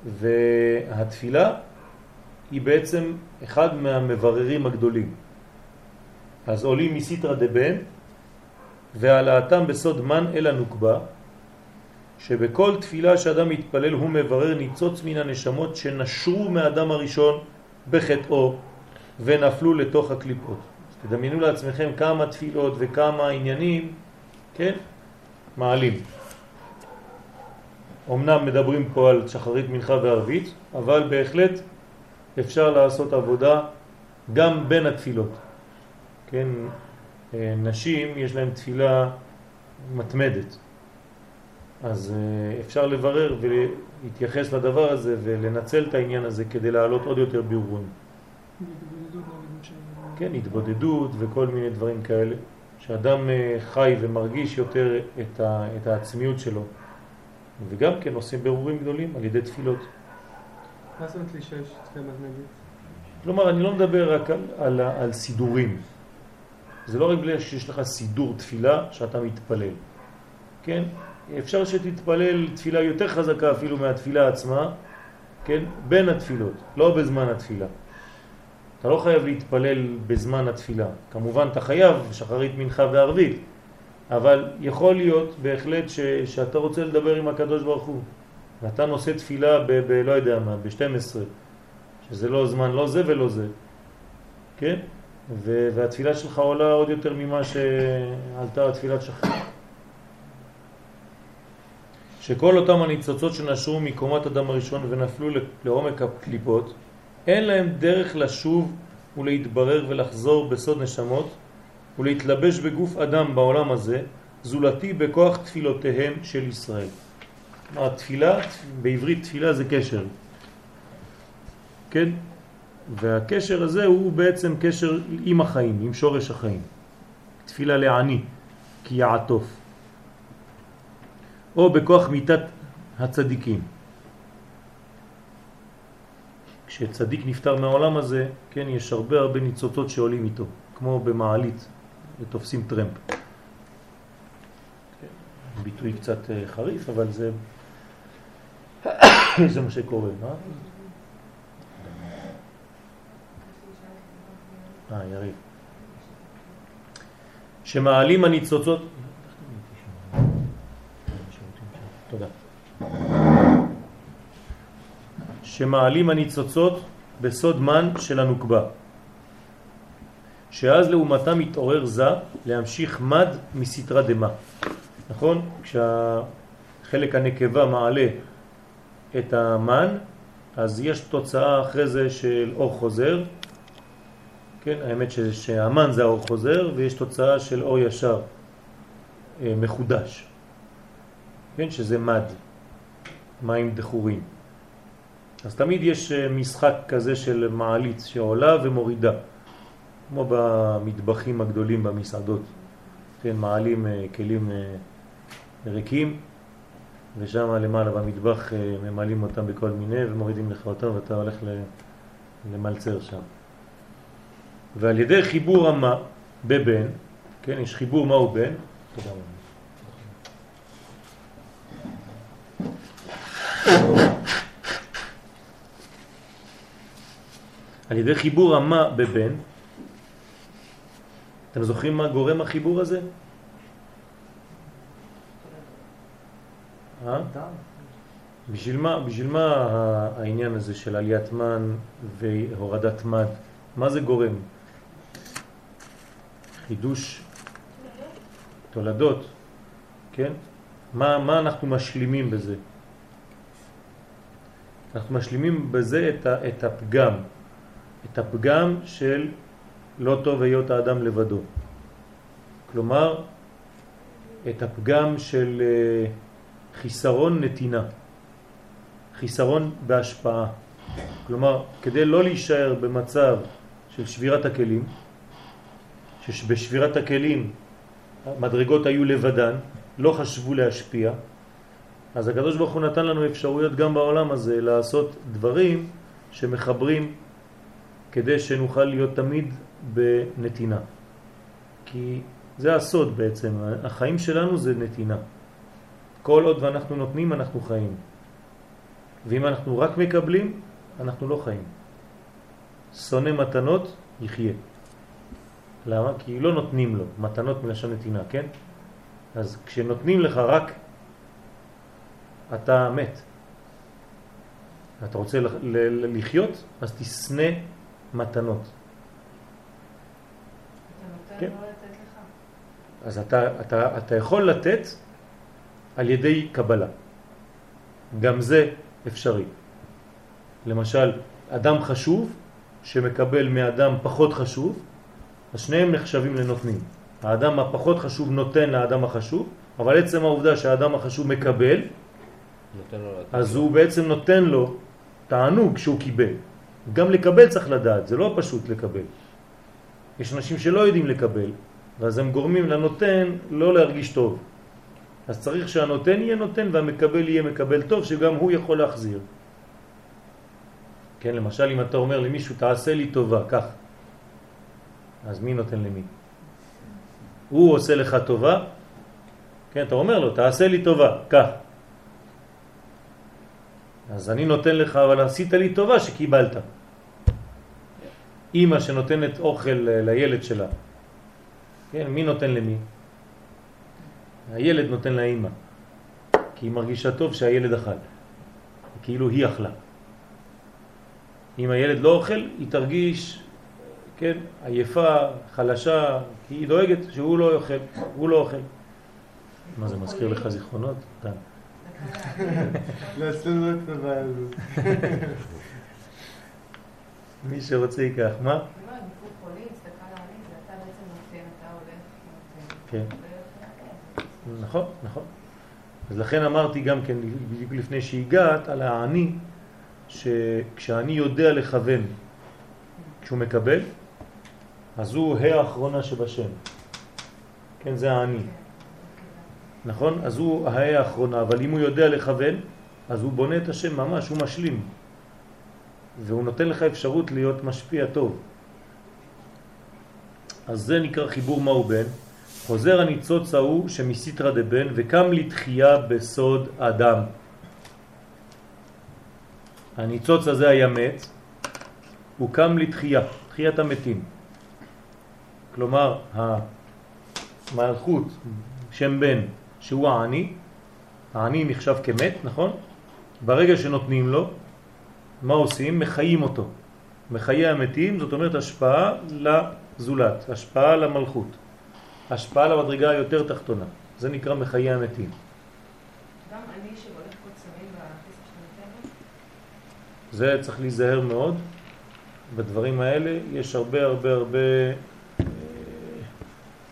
והתפילה היא בעצם אחד מהמבררים הגדולים. אז עולים מסיטרא דבן והעלאתם בסוד מן אל הנוקבה, שבכל תפילה שאדם מתפלל הוא מברר ניצוץ מן הנשמות שנשרו מהאדם הראשון בחטאו ונפלו לתוך הקליפות. תדמיינו לעצמכם כמה תפילות וכמה עניינים, כן, מעלים. אמנם מדברים פה על שחרית מנחה וערבית, אבל בהחלט אפשר לעשות עבודה גם בין התפילות. כן, אה, נשים יש להן תפילה מתמדת. אז אה, אפשר לברר ולהתייחס לדבר הזה ולנצל את העניין הזה כדי להעלות עוד יותר בירורים. כן, התבודדות וכל מיני דברים כאלה, שאדם אה, חי ומרגיש יותר את, ה, את העצמיות שלו, וגם כן עושים בירורים גדולים על ידי תפילות. מה זאת אומרת לשש תפילה מתמדת? כלומר, אני לא מדבר רק על, על, על סידורים. זה לא רק בגלל שיש לך סידור תפילה שאתה מתפלל. כן? אפשר שתתפלל תפילה יותר חזקה אפילו מהתפילה עצמה, כן? בין התפילות, לא בזמן התפילה. אתה לא חייב להתפלל בזמן התפילה. כמובן אתה חייב שחרית מנחה וערבית, אבל יכול להיות בהחלט ש, שאתה רוצה לדבר עם הקדוש ברוך הוא, ואתה נושא תפילה ב... ב לא יודע מה, ב-12, שזה לא זמן לא זה ולא זה, כן? והתפילה שלך עולה עוד יותר ממה שעלתה תפילת שחרית. שכל אותם הניצוצות שנשרו מקומת אדם הראשון ונפלו לעומק הקליפות, אין להם דרך לשוב ולהתברר ולחזור בסוד נשמות ולהתלבש בגוף אדם בעולם הזה, זולתי בכוח תפילותיהם של ישראל. התפילה, בעברית תפילה זה קשר. כן? והקשר הזה הוא בעצם קשר עם החיים, עם שורש החיים. תפילה לעני, כי יעטוף. או בכוח מיטת הצדיקים. כשצדיק נפטר מהעולם הזה, כן, יש הרבה הרבה ניצוצות שעולים איתו, כמו במעלית, ותופסים טרמפ. כן, ביטוי קצת אה, חריף, אבל זה, [coughs] זה מה שקורה. מה? אה, יריב. שמעלים הניצוצות... תודה. שמעלים הניצוצות בסוד מן של הנוקבה. שאז לעומתה מתעורר זה להמשיך מד מסתרה דמה. נכון? כשהחלק הנקבה מעלה את המן, אז יש תוצאה אחרי זה של אור חוזר. כן, האמת ש, שהמן זה האור חוזר ויש תוצאה של אור ישר אה, מחודש. כן, שזה מד, מים דחורים. אז תמיד יש אה, משחק כזה של מעלית שעולה ומורידה, כמו במטבחים הגדולים במסעדות. כן, מעלים אה, כלים אה, ריקים, ושם למעלה במטבח ממלאים אותם בכל מיני ומורידים לך אותם ואתה הולך למלצר שם. ועל ידי חיבור המה בבן, כן, יש חיבור מהו בן, תודה רבה. על ידי חיבור המה בבן, אתם זוכרים מה גורם החיבור הזה? אה? בשביל מה, בשביל מה העניין הזה של עליית מן והורדת מד? מה זה גורם? חידוש תולדות, כן? מה, מה אנחנו משלימים בזה? אנחנו משלימים בזה את, ה, את הפגם, את הפגם של לא טוב היות האדם לבדו. כלומר, את הפגם של אה, חיסרון נתינה, חיסרון בהשפעה. כלומר, כדי לא להישאר במצב של שבירת הכלים, שבשבירת הכלים מדרגות היו לבדן, לא חשבו להשפיע, אז הקדוש ברוך הוא נתן לנו אפשרויות גם בעולם הזה לעשות דברים שמחברים כדי שנוכל להיות תמיד בנתינה. כי זה הסוד בעצם, החיים שלנו זה נתינה. כל עוד ואנחנו נותנים אנחנו חיים. ואם אנחנו רק מקבלים, אנחנו לא חיים. שונא מתנות, יחיה. למה? כי לא נותנים לו, מתנות מלשון נתינה, כן? אז כשנותנים לך רק, אתה מת. אתה רוצה לחיות, אז תסנה מתנות. כן. אז אתה, אתה, אתה יכול לתת על ידי קבלה. גם זה אפשרי. למשל, אדם חשוב שמקבל מאדם פחות חשוב, אז שניהם נחשבים לנותנים. האדם הפחות חשוב נותן לאדם החשוב, אבל עצם העובדה שהאדם החשוב מקבל, אז הוא בעצם נותן לו תענוג שהוא קיבל. גם לקבל צריך לדעת, זה לא פשוט לקבל. יש אנשים שלא יודעים לקבל, ואז הם גורמים לנותן לא להרגיש טוב. אז צריך שהנותן יהיה נותן והמקבל יהיה מקבל טוב, שגם הוא יכול להחזיר. כן, למשל אם אתה אומר למישהו תעשה לי טובה, כך, אז מי נותן למי? הוא עושה לך טובה, כן, אתה אומר לו תעשה לי טובה, כך. אז אני נותן לך, אבל עשית לי טובה שקיבלת. אימא שנותנת אוכל לילד שלה, כן, מי נותן למי? הילד נותן לאימא, כי היא מרגישה טוב שהילד אכל, כאילו היא אכלה. אם הילד לא אוכל, היא תרגיש, כן, עייפה, חלשה, כי היא דואגת שהוא לא אוכל, הוא לא אוכל. מה זה מזכיר לך זיכרונות? [laughs] לא, אצלנו לא את הבעיה הזאת. [laughs] מי שרוצה ייקח. מה? כן. נכון, נכון. אז לכן אמרתי גם כן, בדיוק לפני שהגעת, על העני, שכשאני יודע לכוון כשהוא מקבל, אז הוא האחרונה שבשם. כן, זה העני. נכון? אז הוא ההא האחרונה, אבל אם הוא יודע לכוון, אז הוא בונה את השם ממש, הוא משלים. והוא נותן לך אפשרות להיות משפיע טוב. אז זה נקרא חיבור מהו בן. חוזר הניצוץ ההוא שמסיתרא דבן וקם לתחייה בסוד אדם. הניצוץ הזה היה מת, הוא קם לתחייה, תחיית המתים. כלומר, המלכות, שם בן, שהוא העני, העני נחשב כמת, נכון? ברגע שנותנים לו, מה עושים? מחיים אותו. מחיי המתים, זאת אומרת השפעה לזולת, השפעה למלכות, השפעה למדרגה היותר תחתונה. זה נקרא מחיי המתים. גם אני קוצרים בכסף? זה צריך להיזהר מאוד. בדברים האלה יש הרבה הרבה הרבה אה,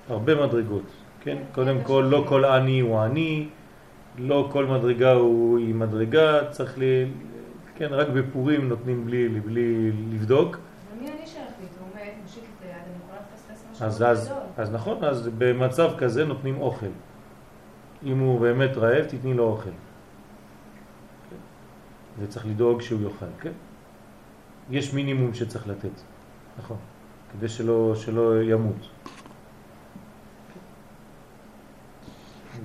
הרבה מדרגות, כן? קודם כל לא כל עני הוא עני, לא כל מדרגה הוא היא מדרגה, צריך ל... כן, רק בפורים נותנים בלי, בלי לבדוק. ומי אני מושיט לי את היד, אני יכולה לפספס משהו אז, אז, נכון, אז במצב כזה נותנים אוכל. אם הוא באמת רעב, תתני לו אוכל. כן? וצריך לדאוג שהוא יאכל, כן? יש מינימום שצריך לתת, נכון, כדי שלא, שלא ימות.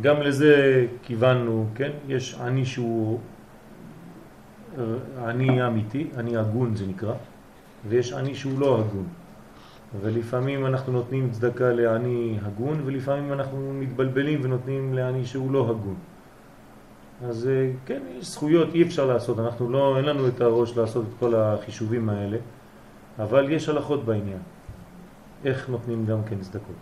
גם לזה כיוונו, כן? יש עני שהוא אה, עני אמיתי, עני הגון זה נקרא, ויש עני שהוא לא הגון. ולפעמים אנחנו נותנים צדקה לעני הגון, ולפעמים אנחנו מתבלבלים ונותנים לעני שהוא לא הגון. אז אה, כן, יש זכויות, אי אפשר לעשות, אנחנו לא, אין לנו את הראש לעשות את כל החישובים האלה, אבל יש הלכות בעניין, איך נותנים גם כן צדקות.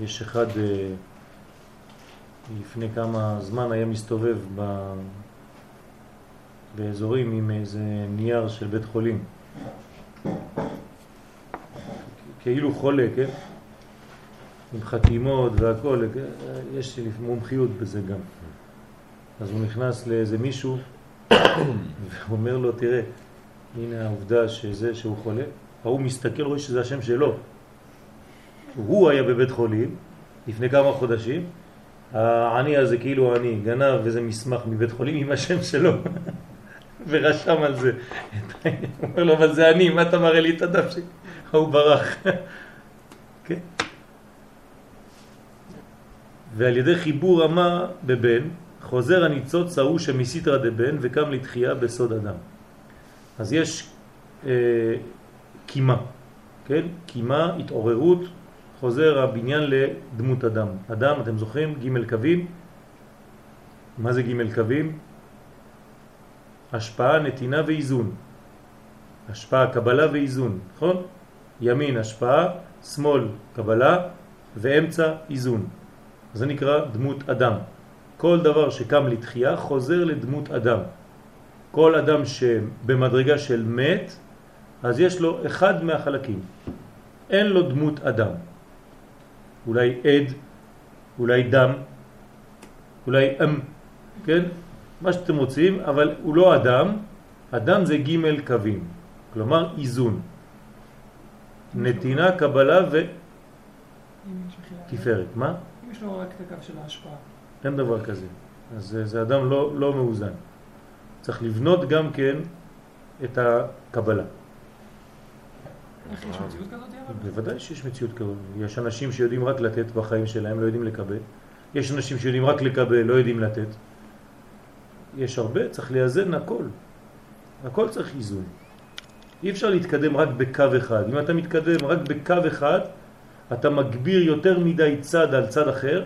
יש אחד, אה, לפני כמה זמן היה מסתובב ב... באזורים עם איזה נייר של בית חולים. כאילו חולה, כן? עם חתימות והכל, יש מומחיות בזה גם. אז הוא נכנס לאיזה מישהו ואומר לו, תראה, הנה העובדה שזה שהוא חולה, ההוא מסתכל, רואה שזה השם שלו. הוא היה בבית חולים לפני כמה חודשים, העני הזה כאילו עני, גנב איזה מסמך מבית חולים עם השם שלו [laughs] ורשם על זה. הוא [laughs] אומר לו, אבל זה אני, מה אתה מראה לי את הדף שלי? [laughs] הוא ברח. כן? ועל ידי חיבור רמה בבן, חוזר הניצוץ ההוא שמסיתרא דבן וקם לתחייה בסוד אדם. אז יש אה, קימה, כן? קימה, התעוררות, חוזר הבניין לדמות אדם. אדם, אתם זוכרים? ג' קווים. מה זה ג' קווים? השפעה, נתינה ואיזון. השפעה, קבלה ואיזון, נכון? ימין השפעה, שמאל קבלה ואמצע איזון. זה נקרא דמות אדם. כל דבר שקם לתחייה חוזר לדמות אדם. כל אדם שבמדרגה של מת, אז יש לו אחד מהחלקים. אין לו דמות אדם. אולי עד, אולי דם, אולי אם, כן? מה שאתם רוצים, אבל הוא לא אדם, אדם זה ג' קווים, כלומר איזון. נתינה, קבלה. ותפארת. מה? אם יש לו רק את הקו של ההשפעה. אין דבר כזה. אז זה, אדם לא, לא מאוזן. צריך לבנות גם כן את הקבלה. איך יש מציאות כזאת? בוודאי שיש מציאות כזאת. יש אנשים שיודעים רק לתת בחיים שלהם, לא יודעים לקבל. יש אנשים שיודעים רק לקבל, לא יודעים לתת. יש הרבה, צריך לאזן הכל. הכל צריך איזון. אי אפשר להתקדם רק בקו אחד. אם אתה מתקדם רק בקו אחד, אתה מגביר יותר מדי צד על צד אחר,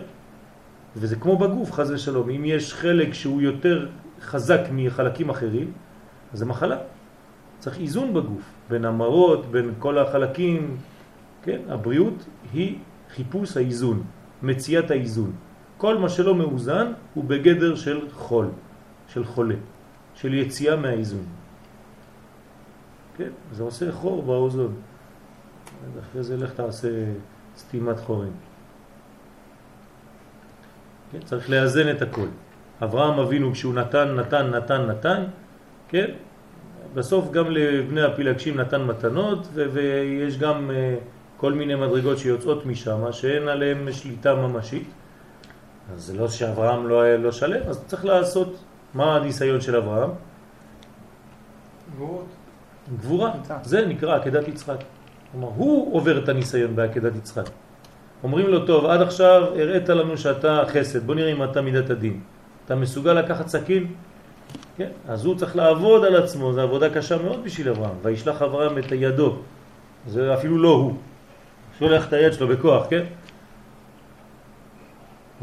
וזה כמו בגוף, חז ושלום. אם יש חלק שהוא יותר חזק מחלקים אחרים, אז זה מחלה. צריך איזון בגוף, בין המרות, בין כל החלקים, כן? הבריאות היא חיפוש האיזון, מציאת האיזון. כל מה שלא מאוזן הוא בגדר של חול, של חולה, של יציאה מהאיזון. כן? זה עושה חור באוזון. אחרי זה לך תעשה סתימת חורים. כן? צריך לאזן את הכל. אברהם אבינו כשהוא נתן, נתן, נתן, נתן, כן? בסוף גם לבני הפילגשים נתן מתנות, ויש גם uh, כל מיני מדרגות שיוצאות משם, שאין עליהן שליטה ממשית. אז זה לא שאברהם לא היה לא שלם, אז צריך לעשות מה הניסיון של אברהם? גבורות. גבורה. זה נקרא עקדת יצחק. כלומר, הוא עובר את הניסיון בעקדת יצחק. אומרים לו, טוב, עד עכשיו הראית לנו שאתה חסד, בוא נראה אם אתה מידת הדין. אתה מסוגל לקחת סכין? כן, אז הוא צריך לעבוד על עצמו, זו עבודה קשה מאוד בשביל אברהם. וישלח אברהם את ידו, זה אפילו לא הוא. שולח את היד שלו בכוח, כן?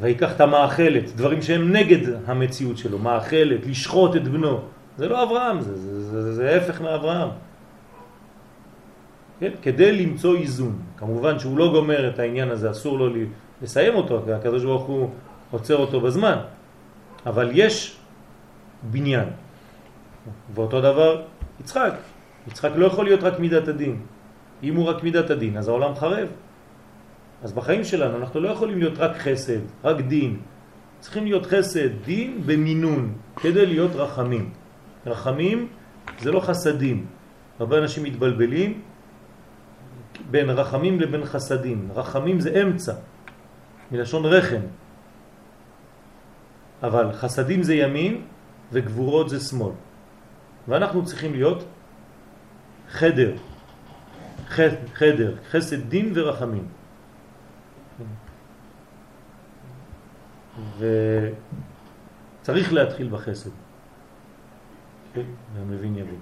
ויקח את המאכלת, דברים שהם נגד המציאות שלו, מאכלת, לשחוט את בנו. זה לא אברהם, זה, זה, זה, זה ההפך מאברהם. כן? כדי למצוא איזון. כמובן שהוא לא גומר את העניין הזה, אסור לו לסיים אותו, כי הקדוש ברוך הוא עוצר אותו בזמן. אבל יש בניין. ואותו דבר יצחק. יצחק לא יכול להיות רק מידת הדין. אם הוא רק מידת הדין, אז העולם חרב. אז בחיים שלנו אנחנו לא יכולים להיות רק חסד, רק דין. צריכים להיות חסד, דין במינון, כדי להיות רחמים. רחמים זה לא חסדים. הרבה אנשים מתבלבלים בין רחמים לבין חסדים. רחמים זה אמצע, מלשון רחם. אבל חסדים זה ימין וגבורות זה שמאל. ואנחנו צריכים להיות חדר, חדר, חסד דין ורחמים. וצריך להתחיל בחסד. כן, והמבין יבוא.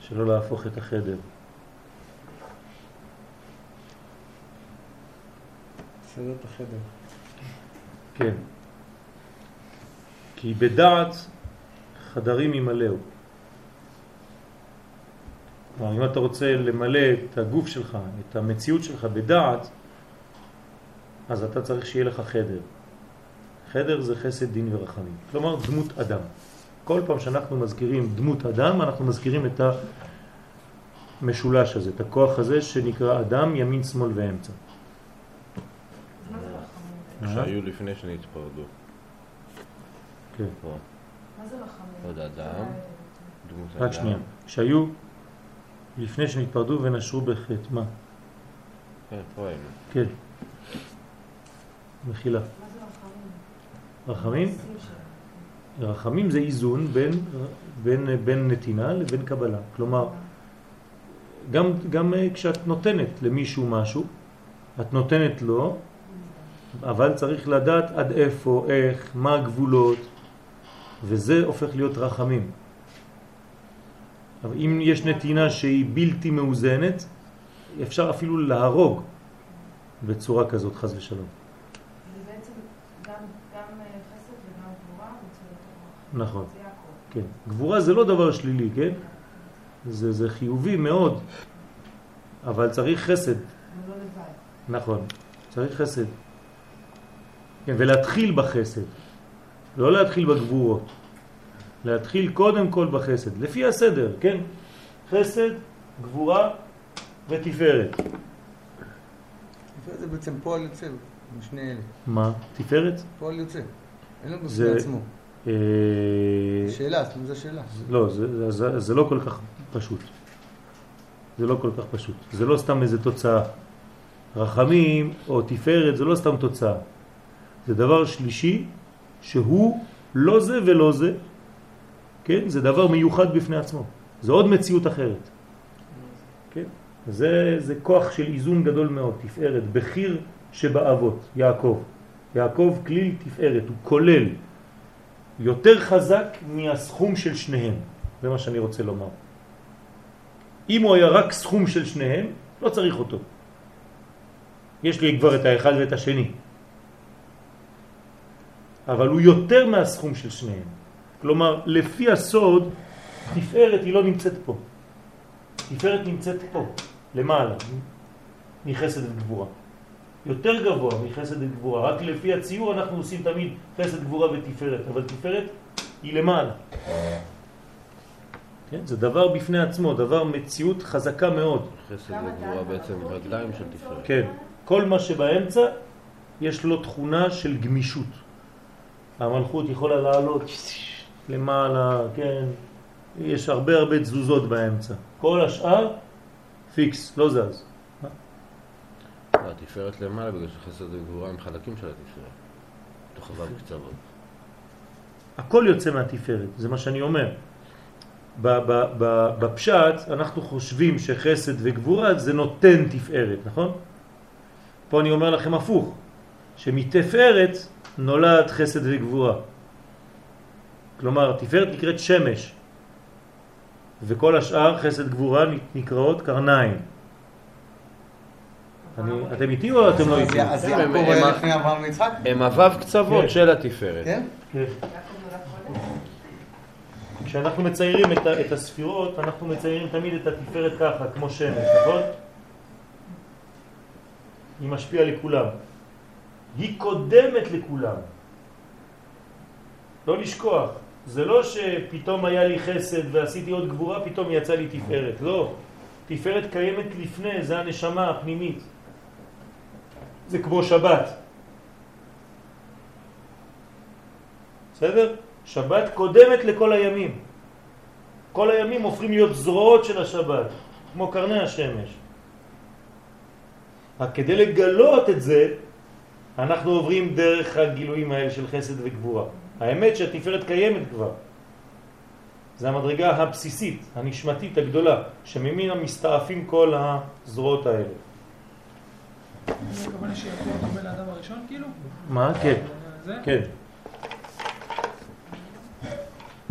שלא להפוך את החדר. סדר את החדר. כן. כי בדעת חדרים ימלאו. כלומר, אם אתה רוצה למלא את הגוף שלך, את המציאות שלך בדעת, אז אתה צריך שיהיה לך חדר. חדר זה חסד דין ורחמים. כלומר, דמות אדם. כל פעם שאנחנו מזכירים דמות אדם, אנחנו מזכירים את המשולש הזה, את הכוח הזה שנקרא אדם, ימין, שמאל ואמצע. מה זה רחמים? שהיו לפני שנתפרדו. כן. מה זה רחמים? עוד אדם, דמות רק אדם. שנייה. שהיו לפני שנתפרדו ונשרו בחטא. מה? כן. כן. מחילה. רחמים? שלהם. רחמים זה איזון בין, בין, בין נתינה לבין קבלה. כלומר, גם, גם אה, כשאת נותנת למישהו משהו, את נותנת לו, אבל צריך לדעת עד איפה, איך, מה הגבולות, וזה הופך להיות רחמים. אבל אם יש נתינה שהיא בלתי מאוזנת, אפשר אפילו להרוג בצורה כזאת, חז ושלום. זה בעצם גם גם, אה, חסד וגם גבורה הרוח. נכון. זה יעקב. כן. גבורה זה לא דבר שלילי, כן? זה, זה חיובי מאוד, אבל צריך חסד, לא. נכון, צריך חסד. כן, ולהתחיל בחסד, לא להתחיל בגבורות, להתחיל קודם כל בחסד, לפי הסדר, כן? חסד, גבורה ותפארת. זה בעצם פועל יוצא משני אלה. מה? תפארת? פועל יוצא. אין לו זה- עצמו. אה, שאלה, זו שאלה. לא, זה, זה, זה לא כל כך פשוט. זה לא כל כך פשוט. זה לא סתם איזה תוצאה. רחמים או תפארת זה לא סתם תוצאה. זה דבר שלישי שהוא לא זה ולא זה. כן? זה דבר מיוחד בפני עצמו. זה עוד מציאות אחרת. כן? זה, זה כוח של איזון גדול מאוד, תפארת, בחיר שבאבות, יעקב. יעקב כליל תפארת, הוא כולל יותר חזק מהסכום של שניהם, זה מה שאני רוצה לומר. אם הוא היה רק סכום של שניהם, לא צריך אותו. יש לי כבר את האחד ואת השני. אבל הוא יותר מהסכום של שניהם. כלומר, לפי הסוד, תפארת היא לא נמצאת פה. תפארת נמצאת פה, למעלה, מחסד וגבורה. יותר גבוה מחסד וגבורה. רק לפי הציור אנחנו עושים תמיד חסד, גבורה ותפארת, אבל תפארת היא למעלה. כן? זה דבר בפני עצמו, דבר מציאות חזקה מאוד. חסד וגבורה בעצם רגליים של תפארת. כן, כל מה שבאמצע יש לו תכונה של גמישות. המלכות יכולה לעלות למעלה, כן, יש הרבה הרבה תזוזות באמצע. כל השאר פיקס, לא זז. התפארת למעלה בגלל שחסד וגבורה הם חלקים של התפארת. תוך ו' קצוות. הכל יוצא מהתפארת, זה מה שאני אומר. בפשט אנחנו חושבים שחסד וגבורה זה נותן תפארת, נכון? פה אני אומר לכם הפוך, שמתפארת נולד חסד וגבורה. כלומר, תפארת נקראת שמש, וכל השאר, חסד גבורה, נקראות קרניים. אני, אתם איתי או אתם לא איתי? אז הם- יעקב הם- היה הם- לפני אברהם ויצחק? הם הוו קצוות כן. של התפארת. כן? כן. כשאנחנו מציירים את, ה- את הספירות, אנחנו מציירים תמיד את התפארת ככה, כמו שמש, נכון? היא משפיעה לכולם. היא קודמת לכולם. לא לשכוח. זה לא שפתאום היה לי חסד ועשיתי עוד גבורה, פתאום יצא לי תפארת. לא. תפארת קיימת לפני, זה הנשמה הפנימית. זה כמו שבת. בסדר? שבת קודמת לכל הימים. כל הימים הופכים להיות זרועות של השבת, כמו קרני השמש. רק כדי לגלות את זה, אנחנו עוברים דרך הגילויים האלה של חסד וגבורה. האמת שהתפארת קיימת כבר. זה המדרגה הבסיסית, הנשמתית הגדולה, שממנה מסתעפים כל הזרועות האלה. הכוונה שיעקב מקבל האדם הראשון, כאילו? מה? כן, זה? כן,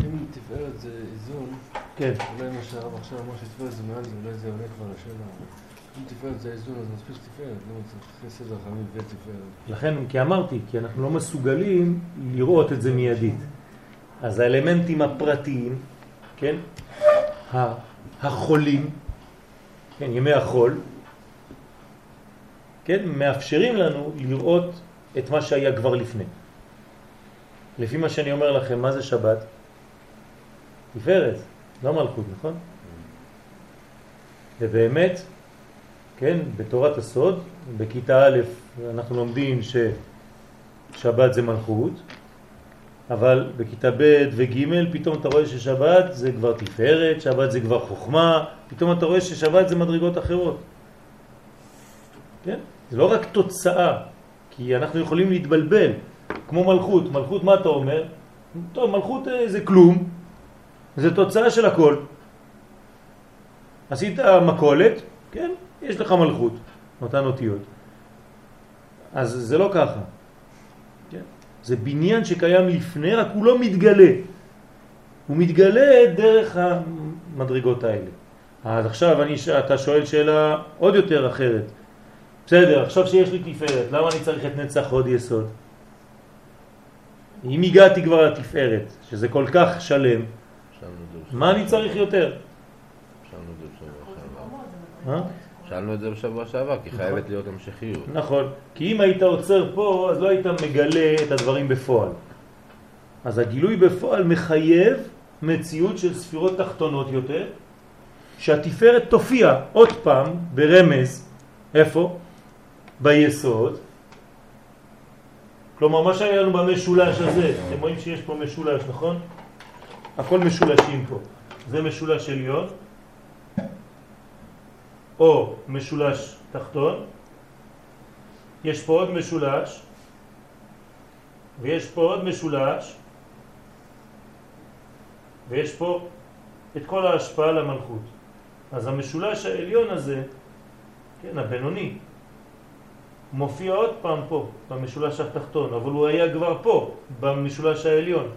אם תפארת זה איזון, כן. אולי מה שהרב עכשיו אמר שתפארת זה מעל זה, אולי זה עולה כבר לשאלה. תפארת זה איזון, אז מספיק תפארת, למה צריך חסד רחמים ותפארת? לכן, כי אמרתי, כי אנחנו לא מסוגלים לראות את זה מיידית. אז האלמנטים הפרטיים, כן, החולים, כן, ימי החול, כן, מאפשרים לנו לראות את מה שהיה כבר לפני. לפי מה שאני אומר לכם, מה זה שבת? תפארת, לא מלכות, נכון? ובאמת, כן, בתורת הסוד, בכיתה א' אנחנו לומדים ששבת זה מלכות, אבל בכיתה ב' וג' פתאום אתה רואה ששבת זה כבר תפארת, שבת זה כבר חוכמה, פתאום אתה רואה ששבת זה מדרגות אחרות. כן? זה לא רק תוצאה, כי אנחנו יכולים להתבלבל, כמו מלכות. מלכות, מה אתה אומר? טוב, מלכות אה, זה כלום, זה תוצאה של הכל. עשית מקולת, כן, יש לך מלכות, אותן אותיות. אז זה לא ככה. כן? זה בניין שקיים לפני, רק הוא לא מתגלה. הוא מתגלה דרך המדרגות האלה. אז עכשיו אני, אתה שואל שאלה עוד יותר אחרת. בסדר, עכשיו שיש לי תפארת, למה אני צריך את נצח עוד יסוד? אם הגעתי כבר לתפארת, שזה כל כך שלם, מה אני צריך יותר? שאלנו שאלנו את זה בשבוע שעבר, כי חייבת להיות המשכיות. נכון, כי אם היית עוצר פה, אז לא היית מגלה את הדברים בפועל. אז הגילוי בפועל מחייב מציאות של ספירות תחתונות יותר, שהתפארת תופיע עוד פעם ברמז, איפה? ביסוד. כלומר, מה שהיה לנו במשולש הזה, אתם רואים שיש פה משולש, נכון? הכל משולשים פה. זה משולש עליון, או משולש תחתון, יש פה עוד משולש, ויש פה עוד משולש, ויש פה את כל ההשפעה למלכות. אז המשולש העליון הזה, כן, הבינוני, מופיע עוד פעם פה, במשולש התחתון, אבל הוא היה כבר פה, במשולש העליון,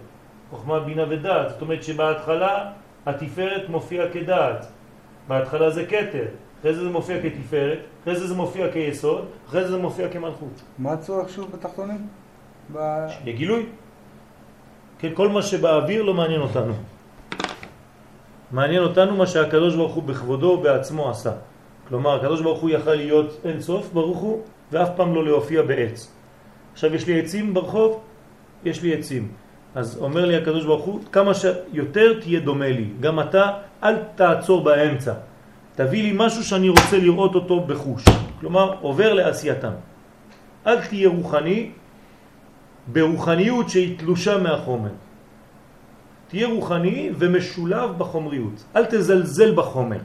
חוכמה, בינה ודעת. זאת אומרת שבהתחלה התפארת מופיעה כדעת, בהתחלה זה כתר, אחרי זה זה מופיע כתפארת, אחרי זה זה מופיע כיסוד, אחרי זה זה מופיע כמלכות. מה הצורך שוב בתחתונים? ב- שיהיה גילוי. כן, כל מה שבאוויר לא מעניין אותנו. מעניין אותנו מה שהקדוש ברוך הוא בכבודו בעצמו עשה. כלומר, הקדוש ברוך הוא יכל להיות אין סוף ברוך הוא, ואף פעם לא להופיע בעץ. עכשיו יש לי עצים ברחוב, יש לי עצים. אז אומר לי הקדוש ברוך הוא, כמה שיותר תהיה דומה לי. גם אתה, אל תעצור באמצע. תביא לי משהו שאני רוצה לראות אותו בחוש. כלומר, עובר לעשייתם. אל תהיה רוחני, ברוחניות שהיא תלושה מהחומר. תהיה רוחני ומשולב בחומריות. אל תזלזל בחומר.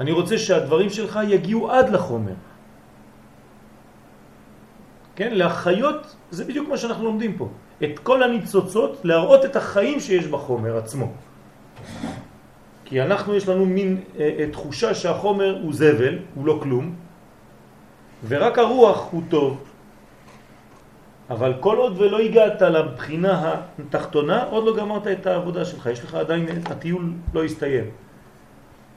אני רוצה שהדברים שלך יגיעו עד לחומר. כן? להחיות זה בדיוק מה שאנחנו לומדים פה. את כל הניצוצות, להראות את החיים שיש בחומר עצמו. כי אנחנו יש לנו מין אה, אה, תחושה שהחומר הוא זבל, הוא לא כלום, ורק הרוח הוא טוב. אבל כל עוד ולא הגעת לבחינה התחתונה, עוד לא גמרת את העבודה שלך, יש לך עדיין, הטיול לא הסתיים.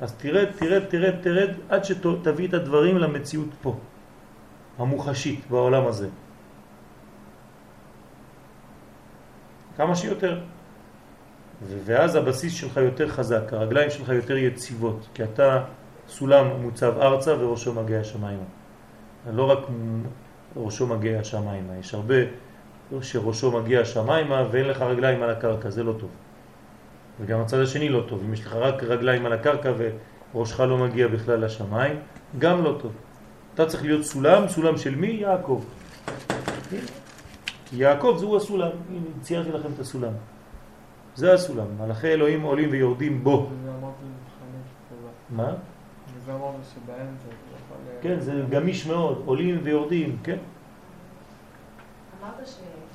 אז תרד, תרד, תרד, תרד, עד שתביא את הדברים למציאות פה, המוחשית בעולם הזה. כמה שיותר. ואז הבסיס שלך יותר חזק, הרגליים שלך יותר יציבות, כי אתה סולם מוצב ארצה וראשו מגיע השמיימה. לא רק ראשו מגיע השמיימה, יש הרבה שראשו מגיע השמיימה ואין לך רגליים על הקרקע, זה לא טוב. וגם הצד השני לא טוב, אם יש לך רק רגליים על הקרקע וראשך לא מגיע בכלל לשמיים, גם לא טוב. אתה צריך להיות סולם, סולם של מי? יעקב. יעקב זהו הסולם, הנה ציירתי לכם את הסולם. זה הסולם, מלאכי אלוהים עולים ויורדים בו. מה? כן, זה גמיש מאוד, עולים ויורדים, כן. אמרת לישראל.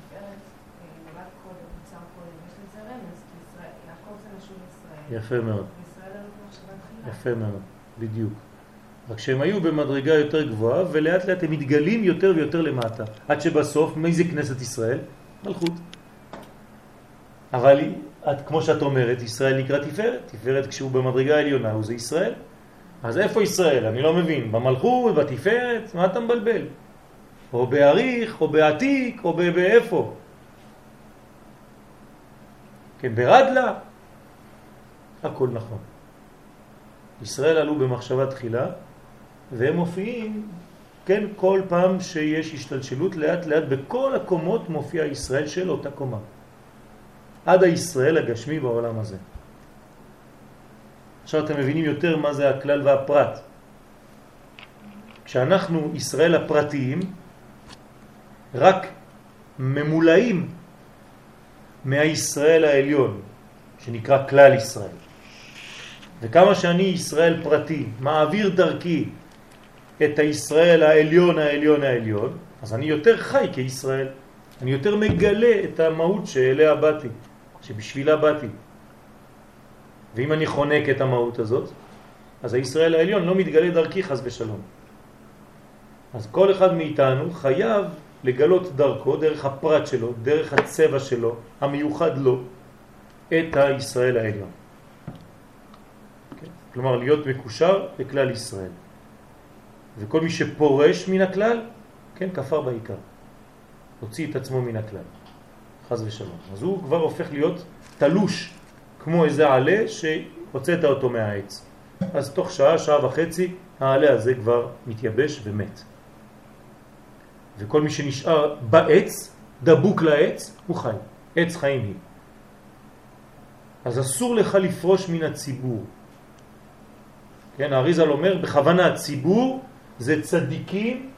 יפה מאוד, תחילה. יפה מאוד, בדיוק. רק שהם היו במדרגה יותר גבוהה, ולאט לאט הם מתגלים יותר ויותר למטה. עד שבסוף, מי זה כנסת ישראל? מלכות. אבל את, כמו שאת אומרת, ישראל נקרא תפארת. תפארת כשהוא במדרגה העליונה, הוא זה ישראל. אז איפה ישראל? אני לא מבין. במלכות, בתפארת? מה אתה מבלבל? או בעריך, או בעתיק, או באיפה? כן, ברדלה. הכל נכון. ישראל עלו במחשבה תחילה, והם מופיעים, כן, כל פעם שיש השתלשלות, לאט לאט בכל הקומות מופיע ישראל של אותה קומה. עד הישראל הגשמי בעולם הזה. עכשיו אתם מבינים יותר מה זה הכלל והפרט. כשאנחנו, ישראל הפרטיים, רק ממולאים מהישראל העליון, שנקרא כלל ישראל. וכמה שאני ישראל פרטי, מעביר דרכי את הישראל העליון העליון העליון, אז אני יותר חי כישראל. אני יותר מגלה את המהות שאליה באתי, שבשבילה באתי. ואם אני חונק את המהות הזאת, אז הישראל העליון לא מתגלה דרכי חס ושלום. אז כל אחד מאיתנו חייב לגלות דרכו, דרך הפרט שלו, דרך הצבע שלו, המיוחד לו, את הישראל העליון. כלומר, להיות מקושר לכלל ישראל. וכל מי שפורש מן הכלל, כן, כפר בעיקר. הוציא את עצמו מן הכלל. חז ושלום. אז הוא כבר הופך להיות תלוש כמו איזה עלה שהוצאת אותו מהעץ. אז תוך שעה, שעה וחצי, העלה הזה כבר מתייבש ומת. וכל מי שנשאר בעץ, דבוק לעץ, הוא חי. עץ חיים היא. אז אסור לך לפרוש מן הציבור. כן, האריזל אומר, בכוונה הציבור זה צדיקים,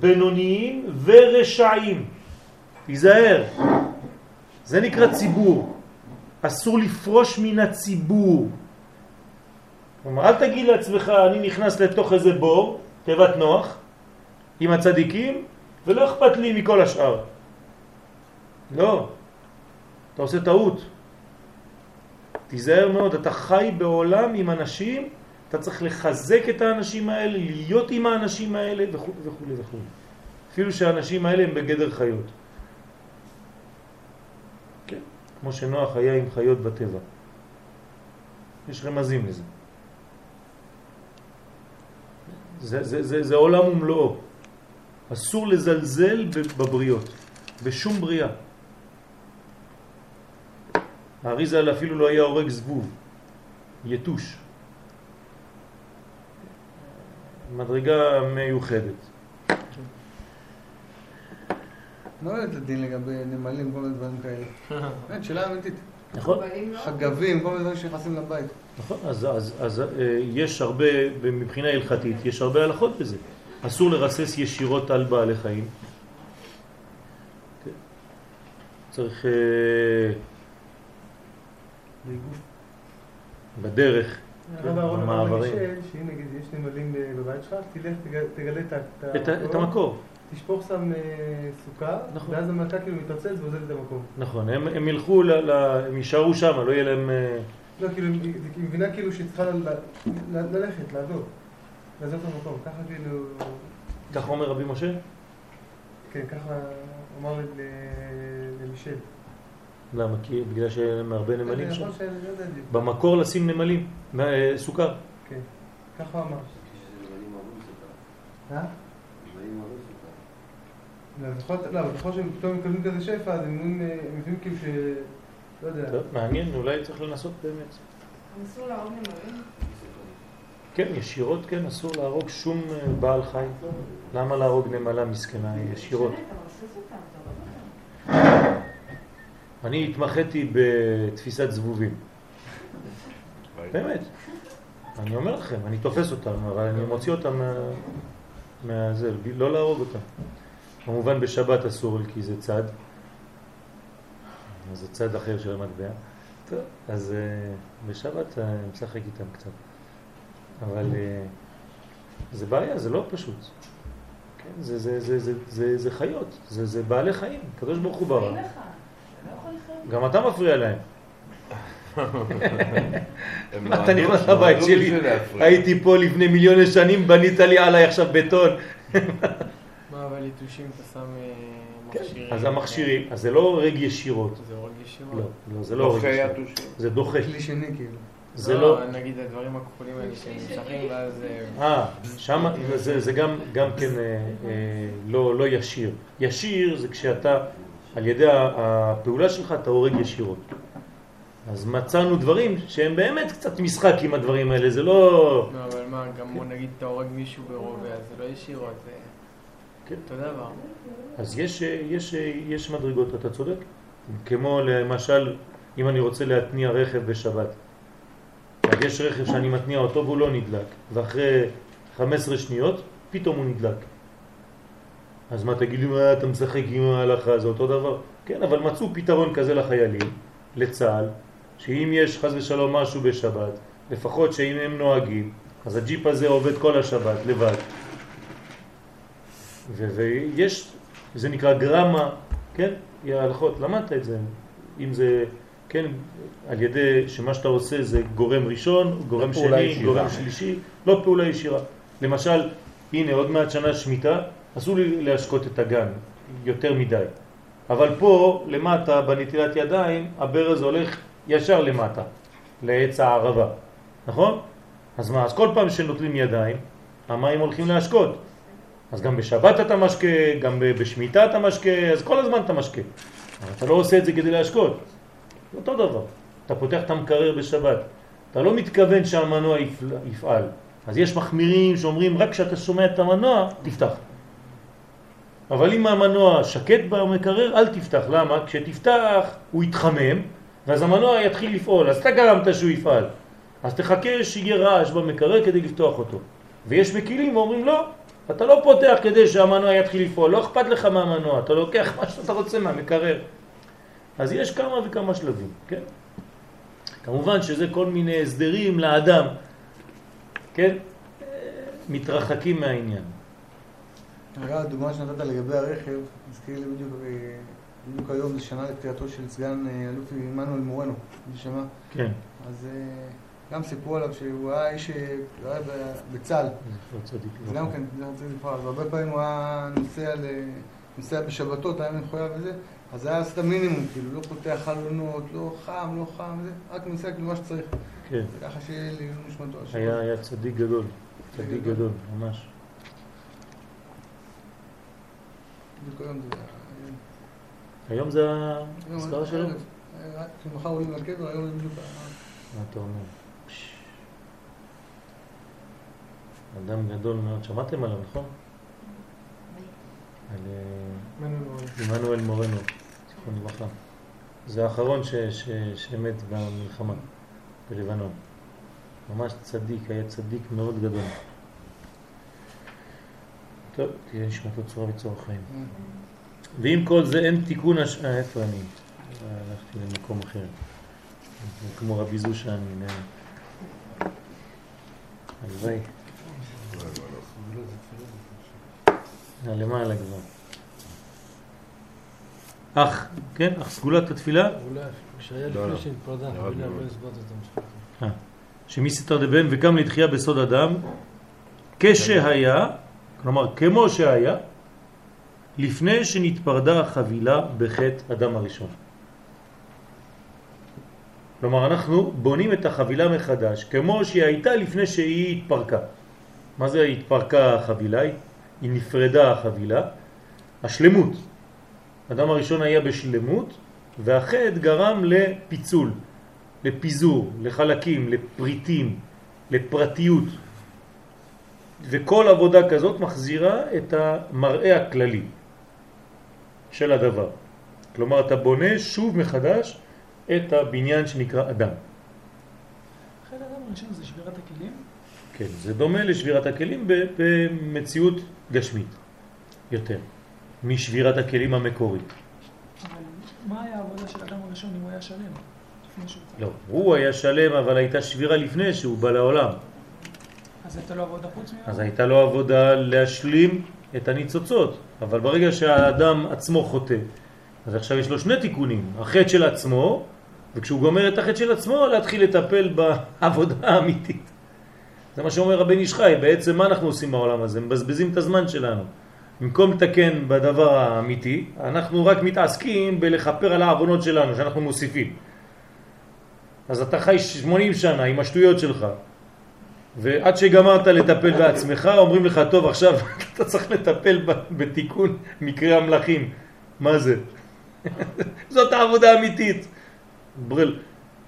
בינוניים ורשעים. תיזהר, זה נקרא ציבור. אסור לפרוש מן הציבור. כלומר, אל תגיד לעצמך, אני נכנס לתוך איזה בור, תיבת נוח, עם הצדיקים, ולא אכפת לי מכל השאר. לא, אתה עושה טעות. תיזהר מאוד, אתה חי בעולם עם אנשים, אתה צריך לחזק את האנשים האלה, להיות עם האנשים האלה וכו' וכו' וכו'. אפילו שהאנשים האלה הם בגדר חיות. כמו שנוח היה עם חיות בטבע. יש רמזים לזה. זה, זה, זה, זה עולם ומלואו. אסור לזלזל בבריות, בשום בריאה. האריזל אפילו לא היה הורג זבוב, יתוש. מדרגה מיוחדת. לא יודעת לדין לגבי נמלים, כל מיני דברים כאלה. [laughs] באמת, שאלה אמיתית. נכון. חגבים, כל מיני דברים שנכנסים לבית. נכון, אז, אז, אז אה, יש הרבה, מבחינה הלכתית, יש הרבה הלכות בזה. אסור לרסס ישירות על בעלי חיים. צריך... אה, בדרך, כן, במעברים. שאם נגיד יש נמלים בבית שלך, תלך, תגלה את את המקור. תשפוך שם אה, סוכר, נכון. ואז המלכה כאילו מתרצץ ועוזבת את המקום. נכון, הם, הם ילכו, ל, ל, הם יישארו שם, לא יהיה להם... אה, לא, כאילו, היא מבינה כאילו שהיא צריכה ל- ל- ל- ללכת, לעזוב. לעזוב את המקום. ככה כאילו... ככה אומר רבי משה? כן, ככה אמר ל- למישל. למה? כי בגלל שהם הרבה נמלים שם? נכון שאני לא. במקור לשים נמלים, אה, סוכר. כן, ככה אמר. אה? לא, לא, אבל ככל שהם פתאום מקבלים כזה שפע, אז הם אומרים, אה, מבינים כאילו ש... לא יודע. טוב, מעניין, אולי צריך לנסות באמת. אסור להרוג נמלים? כן, ישירות כן, אסור להרוג שום אה, בעל חי. למה להרוג נמלה מסכנה ישירות? אותם. אני התמחיתי בתפיסת זבובים. באמת. אני אומר לכם, אני תופס אותם, אבל אני מוציא אותם מה... מהזה, לא להרוג אותם. כמובן בשבת אסור לי כי זה צד. זה צד אחר של המטבע. טוב, אז uh, בשבת אני משחק איתם קצת. אבל uh, זה בעיה, זה לא פשוט. כן, זה, זה, זה, זה, זה, זה חיות, זה, זה בעלי חיים, הקדוש ברוך הוא ברא. לא. גם אתה מפריע להם. אתה נכנס לבית נועדו שלי? הייתי פה לפני מיליוני שנים, בנית לי עליי עכשיו בטון. יתושים אתה שם אה, מכשירים? אז המכשירים, אז זה לא הורג ישירות. זה הורג ישירות? לא, לא, זה לא הורג דוחה ישירות. זה דוחה. כלי שני כאילו. זה לא... נגיד הדברים הכחולים האלה שנמשכים ואז... אה, אה, שם זה, זה גם, גם כן אה, אה, לא, לא ישיר. ישיר זה כשאתה, על ידי הפעולה שלך אתה הורג ישירות. אז מצאנו דברים שהם באמת קצת משחק עם הדברים האלה, זה לא... לא, אבל מה, גם בוא נגיד אתה הורג מישהו ברובה, אז זה לא ישירות, זה כן. אותו דבר. אז יש, יש, יש מדרגות, אתה צודק. כמו למשל, אם אני רוצה להתניע רכב בשבת. אז יש רכב שאני מתניע אותו והוא לא נדלק, ואחרי 15 שניות פתאום הוא נדלק. אז מה תגיד לי, מה אתה משחק עם ההלכה, זה אותו דבר? כן, אבל מצאו פתרון כזה לחיילים, לצה"ל, שאם יש חז ושלום משהו בשבת, לפחות שאם הם נוהגים, אז הג'יפ הזה עובד כל השבת לבד. ויש, זה נקרא גרמה, כן? ההלכות, למדת את זה. אם זה, כן, על ידי שמה שאתה עושה זה גורם ראשון, גורם פעולה שני, ישירה. גורם שלישי, לא פעולה ישירה. למשל, הנה עוד מעט שנה שמיטה, אסור לי להשקות את הגן יותר מדי. אבל פה, למטה, בנטילת ידיים, הברז הולך ישר למטה, לעץ הערבה, נכון? אז מה, אז כל פעם שנוטלים ידיים, המים הולכים להשקות. אז גם בשבת אתה משקה, גם בשמיטה אתה משקה, אז כל הזמן אתה משקה. אבל אתה לא עושה את זה כדי להשקות. זה אותו דבר. אתה פותח את המקרר בשבת. אתה לא מתכוון שהמנוע יפעל. אז יש מחמירים שאומרים רק כשאתה שומע את המנוע, תפתח. אבל אם המנוע שקט במקרר, אל תפתח. למה? כשתפתח הוא יתחמם, ואז המנוע יתחיל לפעול. אז אתה גרמת שהוא יפעל. אז תחכה שיהיה רעש במקרר כדי לפתוח אותו. ויש מקילים ואומרים לא, אתה לא פותח כדי שהמנוע יתחיל לפעול, לא אכפת לך מהמנוע, אתה לוקח מה שאתה רוצה מהמקרר. אז יש כמה וכמה שלבים, כן? כמובן שזה כל מיני הסדרים לאדם, כן? מתרחקים מהעניין. אגב, הדוגמה שנתת לגבי הרכב, הזכיר לי בדיוק, אה, בדיוק היום זה שנה לפטירתו של סגן אה, אלוף עמנואל מורנו, מי שמע? כן, אז אה, גם סיפרו עליו שהוא היה איש, אה, הוא היה ב- בצה"ל, גם לברכה. כן, זה רוצה לפעול, אז הרבה פעמים הוא היה נוסע, בשבתות, היה מחויב וזה, אז היה עושה את המינימום, כאילו, לא פותח חלונות, לא חם, לא חם, זה, רק נוסע כאילו מה שצריך, כן, ככה שיהיה לי נשמתו. היה, צדיק גדול, צדיק גדול, ממש. היום זה... זה האזכרה שלו? אה, כשמחר עולים לקבר, היום זה בדיוק... מה אתה אומר? אדם גדול מאוד, שמעתם עליו, נכון? על אה. עמנואל מורנו, זכרו לברכה. זה האחרון ש, ש, שמת במלחמה בלבנון. ממש צדיק, היה צדיק מאוד גדול. טוב, תהיה נשמתו צורה וצורך חיים. ועם כל זה אין תיקון הש... אה, איפה אני? הלכתי למקום אחר. כמו רבי זושה, אני... הלוואי. למעלה כבר. אך, כן? אך סגולת התפילה, אולי כשהיה לא, לא. לפני מאוד. לא הסברת את המשפט. שמסתר דבן וקם לתחייה בסוד אדם, כשהיה, כלומר כמו שהיה, לפני שנתפרדה החבילה בחטא אדם הראשון. כלומר אנחנו בונים את החבילה מחדש כמו שהיא הייתה לפני שהיא התפרקה. מה זה התפרקה החבילה? היא נפרדה החבילה. השלמות. אדם הראשון היה בשלמות והחטא גרם לפיצול, לפיזור, לחלקים, לפריטים, לפרטיות. וכל עבודה כזאת מחזירה את המראה הכללי של הדבר. כלומר אתה בונה שוב מחדש את הבניין שנקרא אדם. אחרי האדם הראשון זה שבירת הכלים, כן, זה דומה לשבירת הכלים במציאות גשמית יותר משבירת הכלים המקורית. אבל מה היה העבודה של האדם הראשון אם הוא היה שלם? לא, הוא היה שלם אבל הייתה שבירה לפני שהוא בא לעולם. אז הייתה לו עבודה חוץ ממנו? אז הייתה לו עבודה להשלים את הניצוצות, אבל ברגע שהאדם עצמו חוטא, אז עכשיו יש לו שני תיקונים, החטא של עצמו, וכשהוא גומר את החטא של עצמו, להתחיל לטפל בעבודה האמיתית. זה מה שאומר רבן איש חי, בעצם מה אנחנו עושים בעולם הזה? מבזבזים את הזמן שלנו. במקום לתקן בדבר האמיתי, אנחנו רק מתעסקים בלכפר על העוונות שלנו, שאנחנו מוסיפים. אז אתה חי 80 שנה עם השטויות שלך, ועד שגמרת לטפל בעצמך, אומרים לך, טוב, עכשיו [laughs] אתה צריך לטפל בתיקון מקרה המלאכים. מה זה? [laughs] זאת העבודה האמיתית. ברל,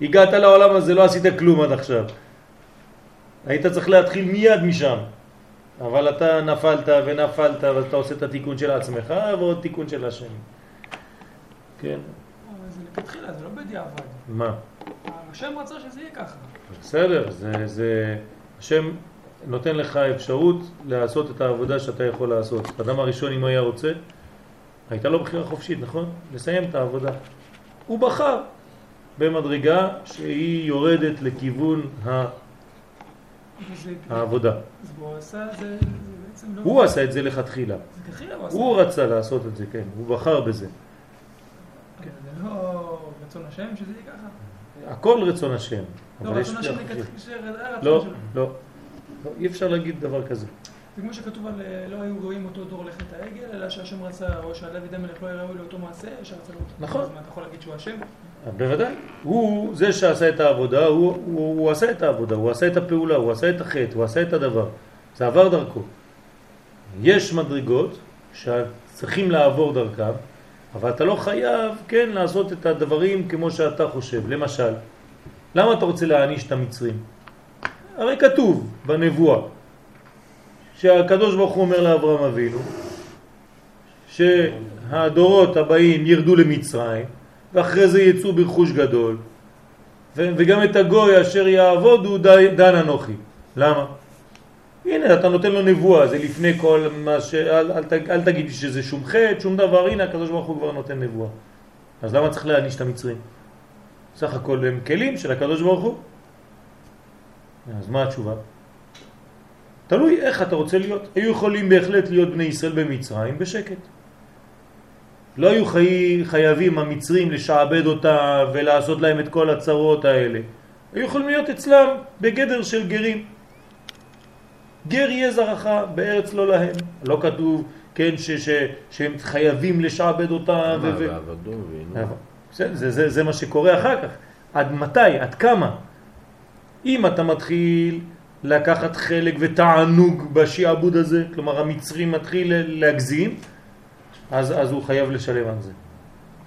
הגעת לעולם הזה, לא עשית כלום עד עכשיו. היית צריך להתחיל מיד משם. אבל אתה נפלת ונפלת ואתה עושה את התיקון של עצמך ועוד תיקון של השני. כן, אבל זה לכתחילה, זה לא בדיעבד. מה? השם רצה שזה יהיה ככה. בסדר, זה, זה, השם נותן לך אפשרות לעשות את העבודה שאתה יכול לעשות. האדם הראשון, אם היה רוצה, הייתה לו בחירה חופשית, נכון? לסיים את העבודה. הוא בחר במדרגה שהיא יורדת לכיוון ה- העבודה. הוא עשה, לא... הוא עשה את זה לכתחילה. כתחילה הוא רצה לעשות את זה, כן, הוא בחר בזה. כן, זה לא רצון השם שזה יהיה ככה. הכל רצון השם. לא, רצון השם. לכתחילה, זה היה לא, רצון שלו. לא, לא, אי אפשר להגיד דבר כזה. זה כמו שכתוב על אה, לא היו רואים אותו דור לחטא העגל, אלא שהשם רצה, או שהדוד המלך לא היה ראוי לאותו מעשה, שרצה לו אותו. נכון. אז מה, אתה יכול להגיד שהוא השם? בוודאי. הוא זה שעשה את העבודה, הוא, הוא, הוא עשה את העבודה, הוא עשה את הפעולה, הוא עשה את החטא, הוא עשה את הדבר. זה עבר דרכו. יש מדרגות שצריכים לעבור דרכם, אבל אתה לא חייב, כן, לעשות את הדברים כמו שאתה חושב. למשל, למה אתה רוצה להעניש את המצרים? הרי כתוב בנבואה שהקדוש ברוך הוא אומר לאברהם אבינו שהדורות הבאים ירדו למצרים ואחרי זה יצאו ברכוש גדול וגם את הגוי אשר יעבוד הוא די- דן אנוכי. למה? הנה אתה נותן לו נבואה, זה לפני כל מה ש... אל, אל, ת- אל תגיד שזה שום חטא, שום דבר, הנה הקדוש ברוך הוא כבר נותן נבואה. אז למה צריך להעניש את המצרים? סך הכל הם כלים של הקדוש ברוך הוא. אז מה התשובה? תלוי איך אתה רוצה להיות. היו יכולים בהחלט להיות בני ישראל במצרים בשקט. לא היו חי... חייבים המצרים לשעבד אותה ולעשות להם את כל הצרות האלה. היו יכולים להיות אצלם בגדר של גרים. גר יהיה זרעך בארץ לא להם. לא כתוב, כן, ש... ש... שהם חייבים לשעבד אותה. מה, ו... ועבדו ועינו. זה, זה, זה, זה מה שקורה אחר כך. עד מתי? עד כמה? אם אתה מתחיל לקחת חלק ותענוג בשיעבוד הזה, כלומר המצרי מתחיל להגזים, אז, אז הוא חייב לשלם על זה.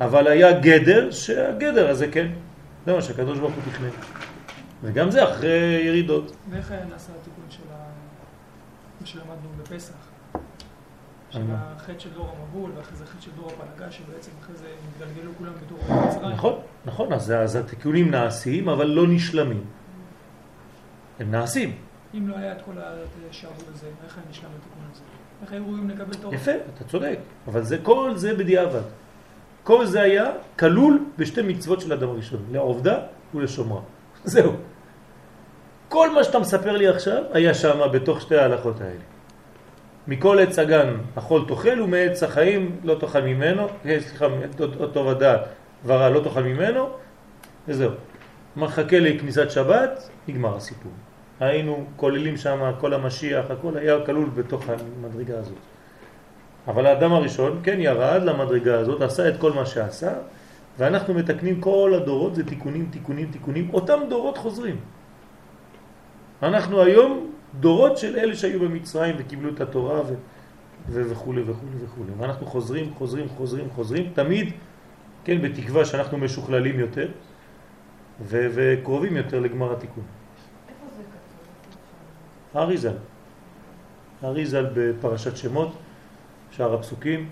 אבל היה גדר, שהגדר הזה כן, זה מה שהקדוש ברוך הוא תכנן. וגם זה אחרי ירידות. ואיך נעשה התיקון של ה... שלמדנו בפסח? של על מה? החטא של דור המבול, ואחרי זה חטא של דור הפלגה, שבעצם אחרי זה התגלגלו כולם בתור מצרים. נכון, נכון, אז, אז התיקונים נעשים, אבל לא נשלמים. הם נעשים. אם לא היה את כל השעבוד הזה, איך היה נשלם התיקון הזה? איך היו ראויים לקבל תורה? יפה, אתה צודק, אבל זה, כל זה בדיעבד. כל זה היה כלול בשתי מצוות של אדם הראשון, לעובדה ולשומרה. זהו. כל מה שאתה מספר לי עכשיו היה שם בתוך שתי ההלכות האלה. מכל עץ הגן אכול תאכל ומעץ החיים לא תאכל ממנו, אה, סליחה, טוב הדעת ורע לא תאכל ממנו, וזהו. מחכה לכניסת שבת, נגמר הסיפור. היינו כוללים שם כל המשיח, הכל היה כלול בתוך המדרגה הזאת. אבל האדם הראשון כן ירד למדרגה הזאת, עשה את כל מה שעשה, ואנחנו מתקנים כל הדורות, זה תיקונים, תיקונים, תיקונים, אותם דורות חוזרים. אנחנו היום דורות של אלה שהיו במצרים וקיבלו את התורה ו... ו... וכו' וכו' וכו'. ואנחנו חוזרים, חוזרים, חוזרים, חוזרים, תמיד, כן, בתקווה שאנחנו משוכללים יותר ו... וקרובים יותר לגמר התיקון. האריזל. האריזל בפרשת שמות, שאר הפסוקים,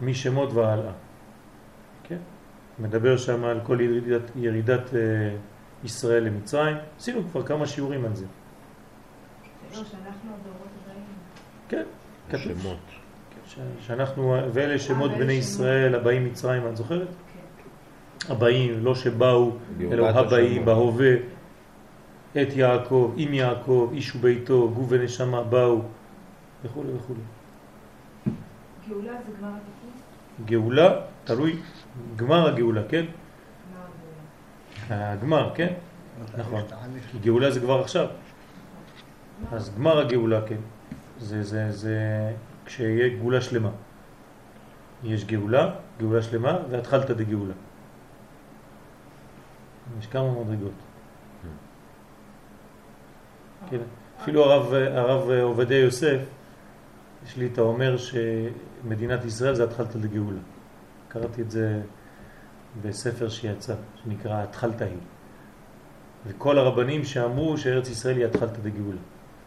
משמות והלאה. כן? מדבר שם על כל ירידת, ירידת אה, ישראל למצרים. עשינו כבר כמה שיעורים על זה. לא, שאנחנו הדורות הבאים. כן, כתוב. שמות. ש- שאנחנו, ואלה שמות אה, בני ישראל הבאים מצרים, את זוכרת? כן. הבאים, לא שבאו, אלא הבאים. בהווה, את יעקב, עם יעקב, איש וביתו, גוף ונשמה באו, וכו' וכו'. גאולה זה גמר התיקון? גאולה, תלוי, גמר הגאולה, כן? הגמר, כן? נכון. כי גאולה זה כבר עכשיו. אז גמר הגאולה, כן. זה, זה, זה כשיהיה גאולה שלמה. יש גאולה, גאולה שלמה, והתחלת דגאולה. יש כמה מדרגות. כן. אפילו הרב, הרב עובדיה יוסף, יש לי את האומר שמדינת ישראל זה התחלת דגאולה. קראתי את זה בספר שיצא, שנקרא התחלת היא. וכל הרבנים שאמרו שארץ ישראל היא התחלת דגאולה.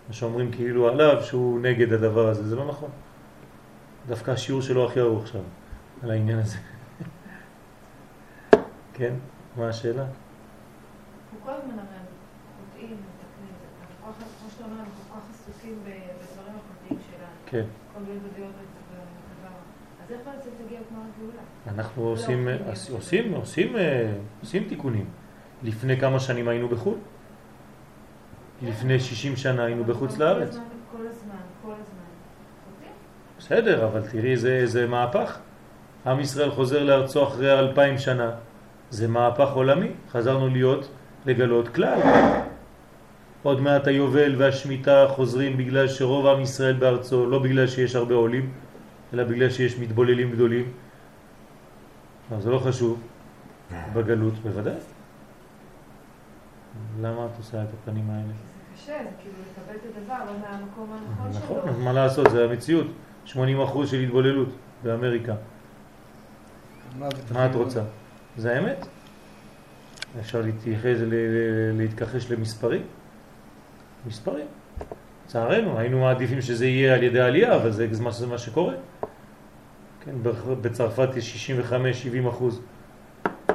מה שאומרים כאילו עליו שהוא נגד הדבר הזה, זה לא נכון. דווקא השיעור שלו הכי ארוך שם, על העניין הזה. [laughs] כן? מה השאלה? אנחנו כל הזמן הרי חוטאים, מתקנים. אנחנו כל כך- כמו שאתה אומר, אנחנו כל כך עסוקים בדברים הפרטיים שלנו. כן. כל מיני ודבר. אז איך בעצם תגיע גמר הגאולה? אנחנו לא, עושים, כן, עושים. עושים, עושים, אה, עושים תיקונים. לפני כמה שנים היינו בחו"ל? לפני 60 שנה היינו בחוץ לארץ. הזמן, כל הזמן, כל הזמן. חוטאים? בסדר, אבל תראי, זה, זה מהפך. עם ישראל חוזר לארצו אחרי אלפיים שנה. זה מהפך עולמי. חזרנו להיות, לגלות כלל. עוד מעט היובל והשמיטה חוזרים בגלל שרוב עם ישראל בארצו, לא בגלל שיש הרבה עולים, אלא בגלל שיש מתבוללים גדולים. אבל זה לא חשוב. בגלות, בוודאי. למה את עושה את הפנים האלה? זה קשה, זה כאילו לקבל את הדבר, לא מהמקום הנכון שלו. נכון, אז מה לעשות, זה המציאות. 80% של התבוללות באמריקה. מה את רוצה? זה האמת? אפשר להתייחס, ל- ל- להתכחש למספרים? מספרים. צערנו, היינו מעדיפים שזה יהיה על ידי עלייה, אבל זה מה, זה מה שקורה. כן, בצרפת יש 65-70 אחוז.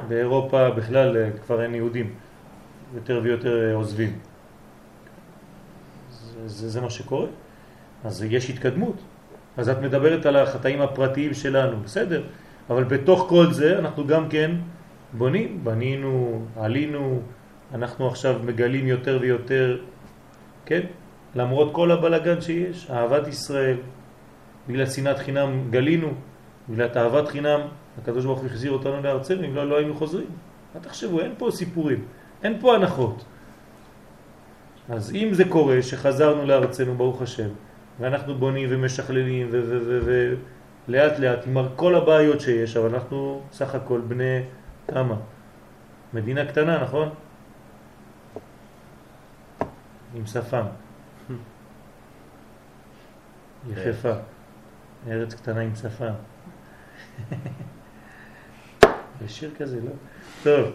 באירופה בכלל אה, כבר אין יהודים. יותר ויותר אה, עוזבים. זה, זה, זה מה שקורה. אז יש התקדמות. אז את מדברת על החטאים הפרטיים שלנו, בסדר, אבל בתוך כל זה אנחנו גם כן בונים, בנינו, עלינו, אנחנו עכשיו מגלים יותר ויותר, כן, למרות כל הבלגן שיש, אהבת ישראל, בגלל שנאת חינם גלינו, בגלל אהבת חינם, הקדוש ברוך הוא החזיר אותנו לארצנו, אם לא, לא היינו חוזרים. מה תחשבו, אין פה סיפורים, אין פה הנחות. אז אם זה קורה שחזרנו לארצנו, ברוך השם, ואנחנו בונים ומשכללים ולאט לאט עם כל הבעיות שיש, אבל אנחנו סך הכל בני כמה? מדינה קטנה, נכון? עם שפם. [laughs] יחפה. ארץ קטנה עם שפם. [laughs] יש שיר כזה, לא? טוב.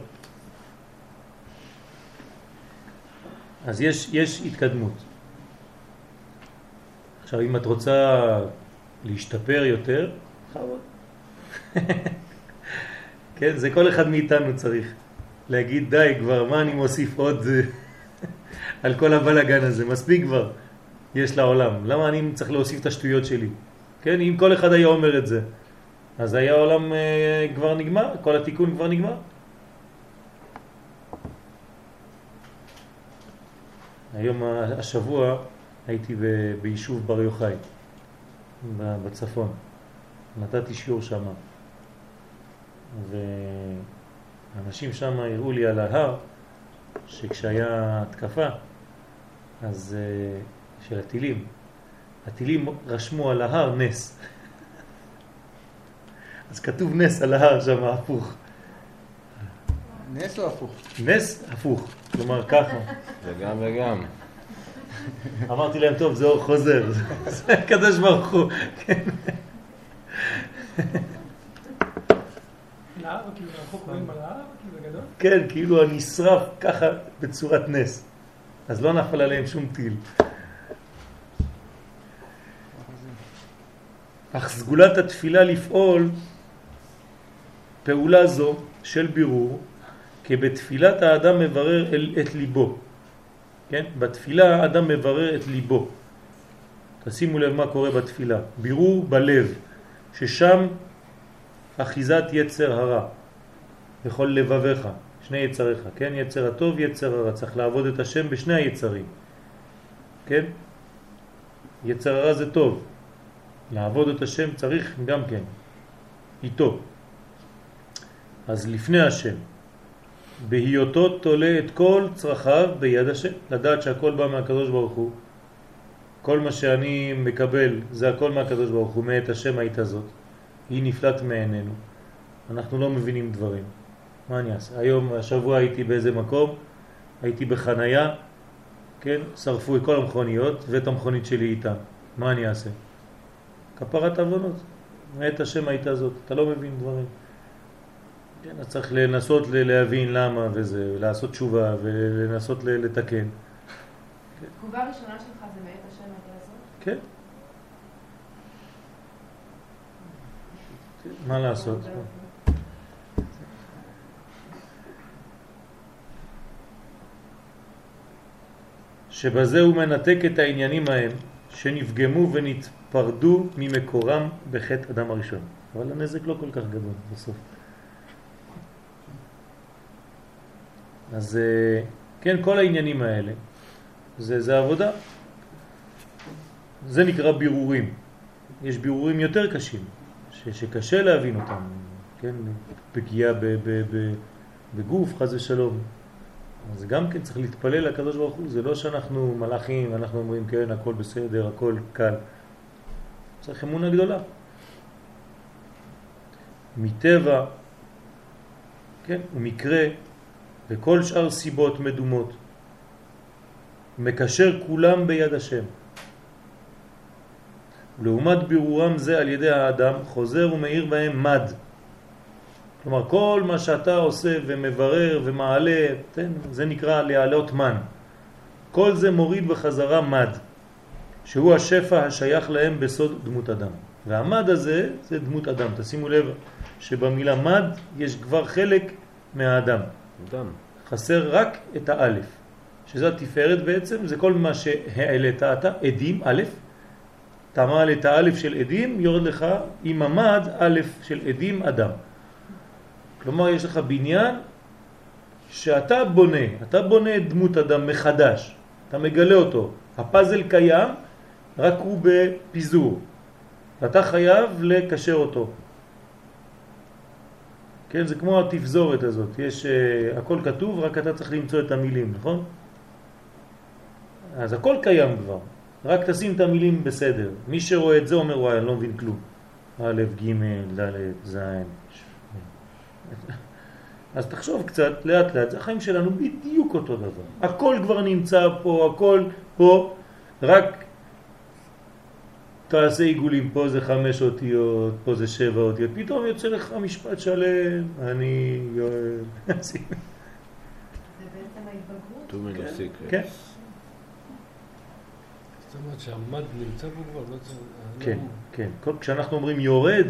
אז יש, יש התקדמות. עכשיו, אם את רוצה להשתפר יותר, בכבוד. [laughs] כן, זה כל אחד מאיתנו צריך להגיד די כבר, מה אני מוסיף עוד על כל הבלגן הזה, מספיק כבר יש לעולם, למה אני צריך להוסיף את השטויות שלי? כן, אם כל אחד היה אומר את זה, אז היה העולם אה, כבר נגמר, כל התיקון כבר נגמר. היום השבוע הייתי ביישוב בר יוחאי, בצפון. נתתי שיעור שם. ואנשים שם הראו לי על ההר שכשהיה התקפה, אז אה, של הטילים, הטילים רשמו על ההר נס. [laughs] אז כתוב נס על ההר שם הפוך. נס או הפוך? נס הפוך, כלומר ככה. וגם וגם. אמרתי להם, טוב, זה אור חוזר, [laughs] זה הקדוש ברוך הוא. כן. כאילו, ההר, כאילו. כן, כאילו הנשרף ככה בצורת נס. אז לא נפל עליהם שום טיל. אך סגולת התפילה לפעול פעולה זו של בירור, כי בתפילת האדם מברר אל, את ליבו. כן? בתפילה האדם מברר את ליבו. תשימו לב מה קורה בתפילה. בירור בלב, ששם אחיזת יצר הרע. בכל לבביך, שני יצריך, כן? יצר הטוב, יצר הרע. צריך לעבוד את השם בשני היצרים, כן? יצר הרע זה טוב. לעבוד את השם צריך גם כן, איתו. אז לפני השם, בהיותו תולה את כל צרכיו ביד השם, לדעת שהכל בא מהקדוש ברוך הוא. כל מה שאני מקבל זה הכל מהקדוש ברוך הוא, מאת השם היית זאת. היא נפלט מעינינו. אנחנו לא מבינים דברים. מה אני אעשה? היום, השבוע הייתי באיזה מקום, הייתי בחנייה, כן? שרפו את כל המכוניות ואת המכונית שלי איתם. מה אני אעשה? כפרת עוונות. מאת השם הייתה זאת. אתה לא מבין דברים. כן, אז צריך לנסות להבין למה וזה, לעשות תשובה ולנסות לתקן. התגובה הראשונה שלך זה מאת השם הייתה זאת? כן. מה לעשות? שבזה הוא מנתק את העניינים ההם שנפגמו ונתפרדו ממקורם בחטא אדם הראשון. אבל הנזק לא כל כך גדול בסוף. אז אה, כן, כל העניינים האלה, זה, זה עבודה. זה נקרא בירורים. יש בירורים יותר קשים, ש, שקשה להבין אותם, כן? פגיעה בגוף, חז ושלום. אז גם כן צריך להתפלל לקדוש ברוך הוא, זה לא שאנחנו מלאכים, אנחנו אומרים כן, הכל בסדר, הכל קל. צריך אמונה גדולה. מטבע, כן, ומקרה, וכל שאר סיבות מדומות. מקשר כולם ביד השם. לעומת בירורם זה על ידי האדם חוזר ומאיר בהם מד. כלומר כל מה שאתה עושה ומברר ומעלה, תן, זה נקרא להעלות מן. כל זה מוריד בחזרה מד, שהוא השפע השייך להם בסוד דמות אדם. והמד הזה זה דמות אדם. תשימו לב שבמילה מד יש כבר חלק מהאדם. אדם. חסר רק את האלף, שזה התפארת בעצם, זה כל מה שהעלית אתה, עדים, א', אתה מעל את האלף של עדים, יורד לך עם המד א' של עדים, אדם. כלומר, יש לך בניין שאתה בונה, אתה בונה את דמות אדם מחדש, אתה מגלה אותו. הפאזל קיים, רק הוא בפיזור. אתה חייב לקשר אותו. כן, זה כמו התפזורת הזאת, יש, uh, הכל כתוב, רק אתה צריך למצוא את המילים, נכון? אז הכל קיים כבר, רק תשים את המילים בסדר. מי שרואה את זה אומר, וואי, אני לא מבין כלום. א', ג', ד', ז', [laughs] אז תחשוב קצת, לאט לאט, זה החיים שלנו בדיוק אותו דבר. הכל כבר נמצא פה, הכל פה, רק תעשה עיגולים, פה זה חמש אותיות, פה זה שבע אותיות, פתאום יוצא לך משפט שלם, אני יואל. זה בעצם ההתבגרות. סיקרט. כן, זאת אומרת שהמד נמצא פה כבר, לא צריך... כן, כן. כשאנחנו אומרים יורד,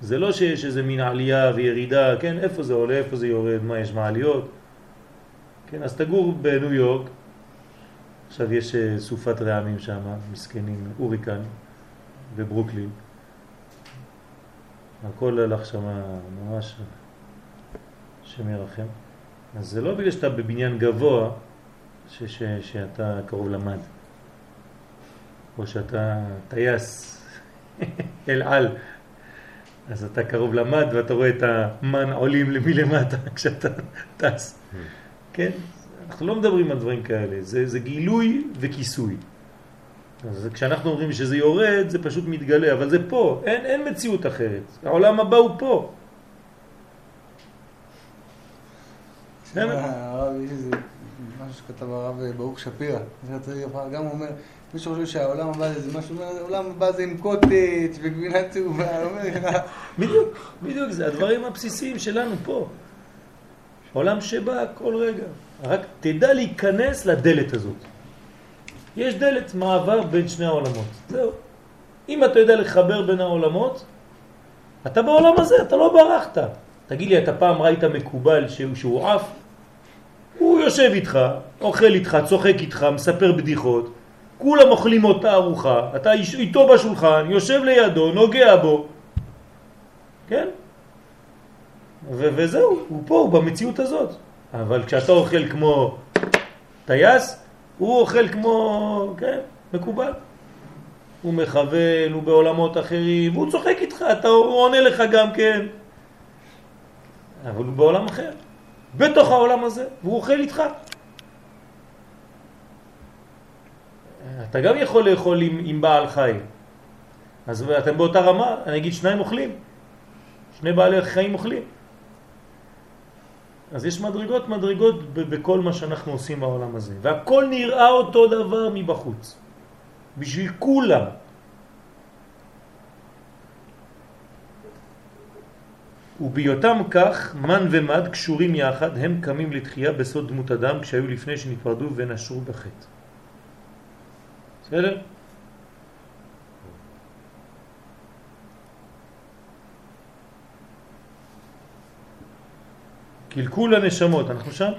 זה לא שיש איזה מין עלייה וירידה, כן, איפה זה עולה, איפה זה יורד, מה יש מעליות? כן, אז תגור בניו יורק, עכשיו יש אה, סופת רעמים שם, מסכנים, אוריקן, בברוקלין. הכל הלך שם ממש שמרחם. אז זה לא בגלל שאתה בבניין גבוה ש- ש- שאתה קרוב למד. או שאתה טייס [laughs] אל על, אז אתה קרוב למד ואתה רואה את המן עולים מלמטה [laughs] כשאתה טס. כן? אנחנו לא מדברים על דברים כאלה, זה, זה גילוי וכיסוי. אז כשאנחנו אומרים שזה יורד, זה פשוט מתגלה, אבל זה פה, אין, אין מציאות אחרת. העולם הבא הוא פה. הרב, יש איזה משהו שכתב הרב ברוך שפירא, גם הוא אומר, מי שחושב שהעולם הבא זה משהו, העולם הבא זה עם קוטג' וגבינה צהובה, [laughs] בדיוק, בדיוק, זה הדברים הבסיסיים שלנו פה. עולם שבא כל רגע. רק תדע להיכנס לדלת הזאת. יש דלת מעבר בין שני העולמות. זהו. אם אתה יודע לחבר בין העולמות, אתה בעולם הזה, אתה לא ברחת. תגיד לי, אתה פעם ראית מקובל שהוא, שהוא עף? הוא יושב איתך, אוכל איתך, צוחק איתך, מספר בדיחות, כולם אוכלים אותה ארוחה, אתה איתו בשולחן, יושב לידו, נוגע בו, כן? ו- וזהו, הוא פה, הוא במציאות הזאת. אבל כשאתה אוכל כמו טייס, הוא אוכל כמו, כן, מקובל. הוא מכוון, הוא בעולמות אחרים, והוא צוחק איתך, אתה, הוא עונה לך גם כן. אבל הוא בעולם אחר, בתוך העולם הזה, והוא אוכל איתך. אתה גם יכול לאכול עם, עם בעל חי. אז אתם באותה רמה, אני אגיד שניים אוכלים. שני בעלי חיים אוכלים. אז יש מדרגות מדרגות בכל מה שאנחנו עושים בעולם הזה. והכל נראה אותו דבר מבחוץ. בשביל כולם. ובהיותם כך, מן ומד קשורים יחד, הם קמים לתחייה בסוד דמות אדם כשהיו לפני שנפרדו ונשרו בחטא. בסדר? קלקול הנשמות, אנחנו שם?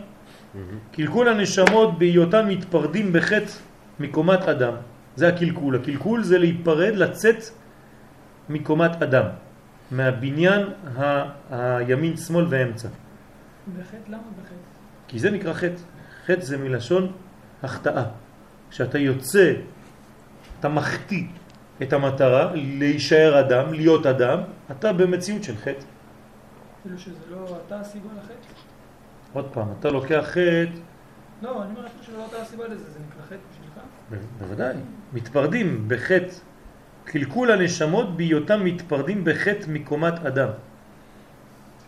קלקול הנשמות בהיותן מתפרדים בחטא מקומת אדם. זה הקלקול. הקלקול זה להיפרד, לצאת מקומת אדם, מהבניין ה- הימין, שמאל ואמצע. בחטא? למה בחטא? כי זה נקרא חטא. חטא זה מלשון החטאה. כשאתה יוצא, אתה מחטיא את המטרה, להישאר אדם, להיות אדם, אתה במציאות של חטא. כאילו שזה לא אתה הסיבה לחטא? עוד פעם, אתה לוקח חטא, לא, אני אומר אפילו שלא אתה הסיבה לזה, זה נקרא חטא בשבילך? בוודאי, מתפרדים בחטא. קלקול הנשמות בהיותם מתפרדים בחטא מקומת אדם.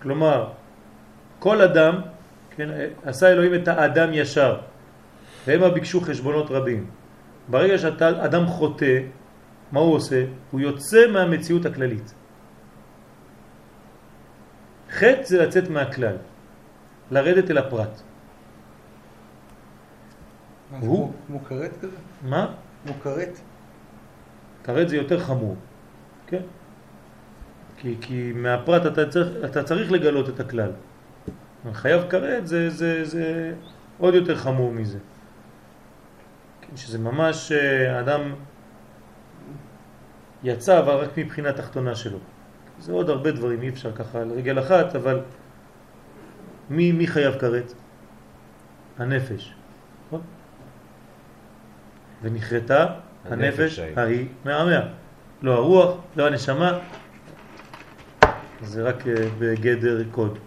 כלומר, כל אדם, כן, עשה אלוהים את האדם ישר, והם ביקשו חשבונות רבים. ברגע שאתה אדם חוטא, מה הוא עושה? הוא יוצא מהמציאות הכללית. חטא זה לצאת מהכלל, לרדת אל הפרט. הוא? כמו- כמו כרת כזה? מה? כמו כרת? כרת זה יותר חמור, כן? כי, כי מהפרט אתה צריך, אתה צריך לגלות את הכלל. חייב כרת זה, זה, זה עוד יותר חמור מזה. שזה ממש אה, האדם יצא אבל רק מבחינה תחתונה שלו. זה עוד הרבה דברים, אי אפשר ככה על רגל אחת, אבל מי, מי חייב כרת? הנפש. נכון? ונכרתה הנפש. ההיא מהמאה. לא הרוח, לא הנשמה, זה רק אה, בגדר קוד.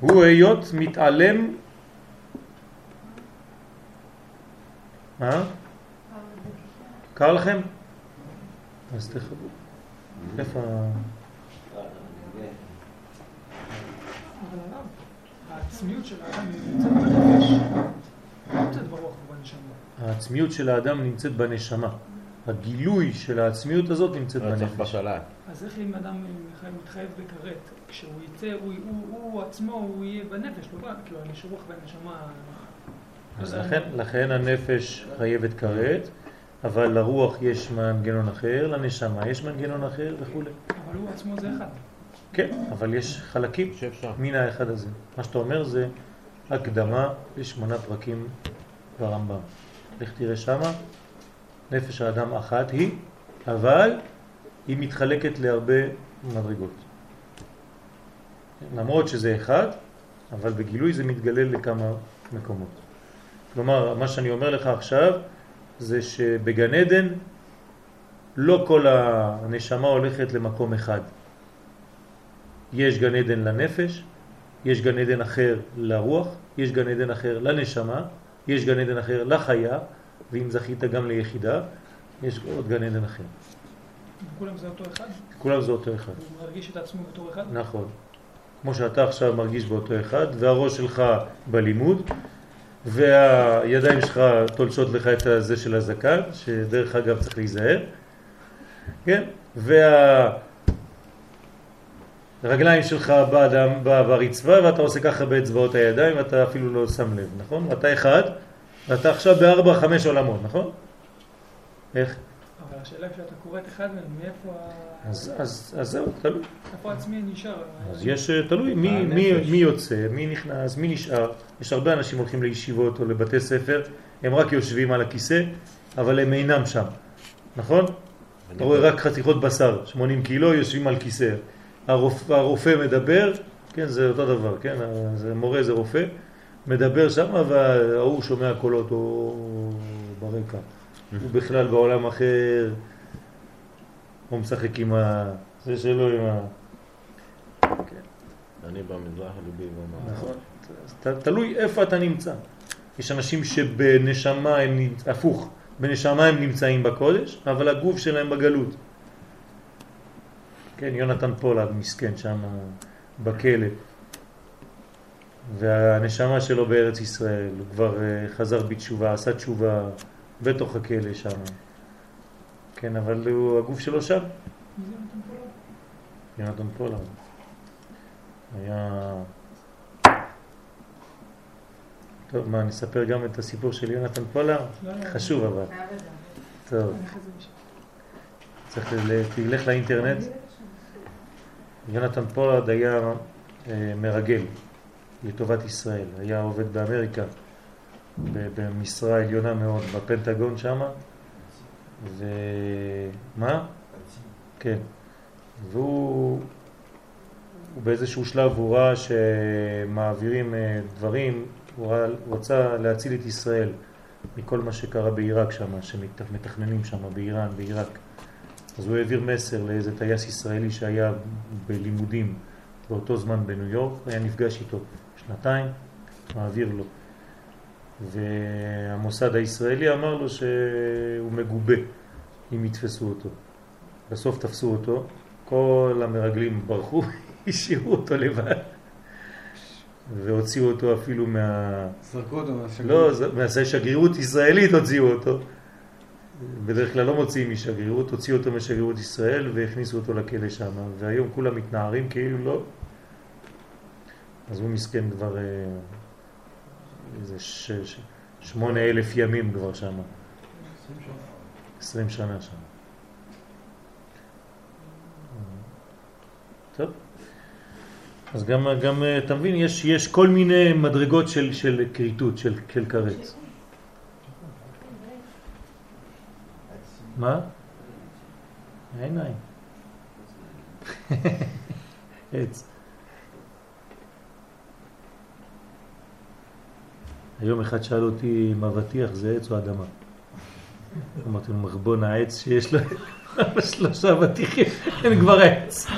הוא היות מתעלם... מה? קר לכם? אז תחברו. איפה... העצמיות של האדם נמצאת בנשמה. הגילוי של העצמיות הזאת נמצאת לא צריך בנפש. אז איך אם אדם מתחייב בכרת, כשהוא יצא, הוא, הוא, הוא עצמו, הוא יהיה בנפש, לא בא, כאילו, יש רוח והנשמה... אז לכן, לכן הנפש חייבת כרת, אבל לרוח יש מנגנון אחר, לנשמה יש מנגנון אחר וכו'. אבל הוא עצמו זה אחד. כן, אבל יש חלקים. מן האחד הזה. מה שאתה אומר זה הקדמה לשמונה פרקים ברמב"ם. לך תראה שמה, נפש האדם אחת היא, אבל היא מתחלקת להרבה מדרגות. למרות שזה אחד, אבל בגילוי זה מתגלה לכמה מקומות. כלומר, מה שאני אומר לך עכשיו זה שבגן עדן לא כל הנשמה הולכת למקום אחד. יש גן עדן לנפש, יש גן עדן אחר לרוח, יש גן עדן אחר לנשמה, יש גן עדן אחר לחיה, ואם זכית גם ליחידה, יש עוד גן עדן אחר. כולם זה אותו אחד? כולם זה אותו אחד. הוא מרגיש את עצמו בתור אחד? נכון. כמו שאתה עכשיו מרגיש באותו אחד, והראש שלך בלימוד, והידיים שלך תולשות לך את הזה של הזקן, שדרך אגב צריך להיזהר, כן? והרגליים שלך באדם, ברצפה, ואתה עושה ככה באצבעות הידיים, ואתה אפילו לא שם לב, נכון? אתה אחד, ואתה עכשיו בארבע, חמש עולמות, נכון? איך? אבל השאלה כשאתה קורא את אחד מהם, מאיפה ה... אז, אז, אז זהו, תלוי. איפה עצמי נשאר? אז יש, אה, תלוי מי, מי, מי יוצא, מי נכנס, מי נשאר. יש הרבה אנשים הולכים לישיבות או לבתי ספר, הם רק יושבים על הכיסא, אבל הם אינם שם, נכון? אתה רואה רק חתיכות בשר, 80 קילו, יושבים על כיסא. הרופא מדבר, כן, זה אותו דבר, כן, זה מורה זה רופא, מדבר שם וההוא שומע קולות או ברקע. הוא בכלל בעולם אחר, הוא משחק עם ה... זה שלו עם ה... כן. אני במזרח ליבי במערב. נכון. תלוי איפה אתה נמצא. יש אנשים שבנשמה הם נמצאים, הפוך, בנשמה הם נמצאים בקודש, אבל הגוף שלהם בגלות. כן, יונתן פולארד מסכן שם בכלא, והנשמה שלו בארץ ישראל, הוא כבר אה, חזר בתשובה, עשה תשובה בתוך הכלא שם. כן, אבל הוא, הגוף שלו שם. יונתן פולארד. היה... טוב, מה, נספר גם את הסיפור של יונתן פולארד? לא, לא. חשוב אבל. טוב. צריך ל... תלך לאינטרנט. יונתן פולארד היה אה, מרגל לטובת ישראל. היה עובד באמריקה במשרה עליונה מאוד בפנטגון שם. ומה? כן. והוא הוא באיזשהו שלב הוא ראה שמעבירים אה, דברים, הוא, רצה להציל את ישראל מכל מה שקרה בעיראק שם, שמתכננים שם באיראן, בעיראק. אז הוא העביר מסר לאיזה טייס ישראלי שהיה בלימודים באותו זמן בניו יורק, היה נפגש איתו שנתיים, מעביר לו. והמוסד הישראלי אמר לו שהוא מגובה אם יתפסו אותו. בסוף תפסו אותו, כל המרגלים ברחו, [laughs] השאירו אותו לבד. והוציאו אותו אפילו מה... זרקו אותו מהשגריר. לא, מהשגרירות ישראלית הוציאו אותו. בדרך כלל לא מוציאים משגרירות, הוציאו אותו משגרירות ישראל והכניסו אותו לכלא שם. והיום כולם מתנערים כאילו לא. אז הוא מסכן כבר אה, איזה ש- ש- שמונה אלף ימים כבר שם. עשרים שנה שם. טוב. אז גם, גם אה, אתה מבין, יש, יש כל מיני מדרגות של, של כריתות, של, של קרץ. מה? העיניים. [laughs] עץ. היום אחד שאל אותי אם אבטיח זה עץ או אדמה. אמרתי לו, מחבון העץ שיש לו [laughs] שלושה אבטיחים, אין כבר עץ. [laughs]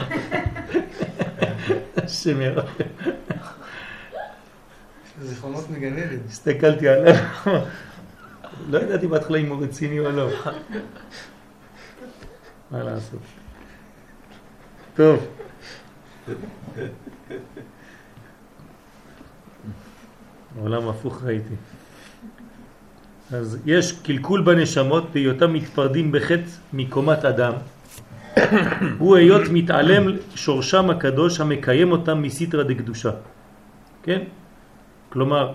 השם ירחם. זיכרונות מגן עדן. הסתכלתי עליו, לא ידעתי בהתחלה אם הוא רציני או לא. מה לעשות? טוב. עולם הפוך ראיתי. אז יש קלקול בנשמות בהיותם מתפרדים בחטא מקומת אדם. [coughs] הוא היות מתעלם שורשם הקדוש המקיים אותם מסתרא דקדושה. כן? כלומר,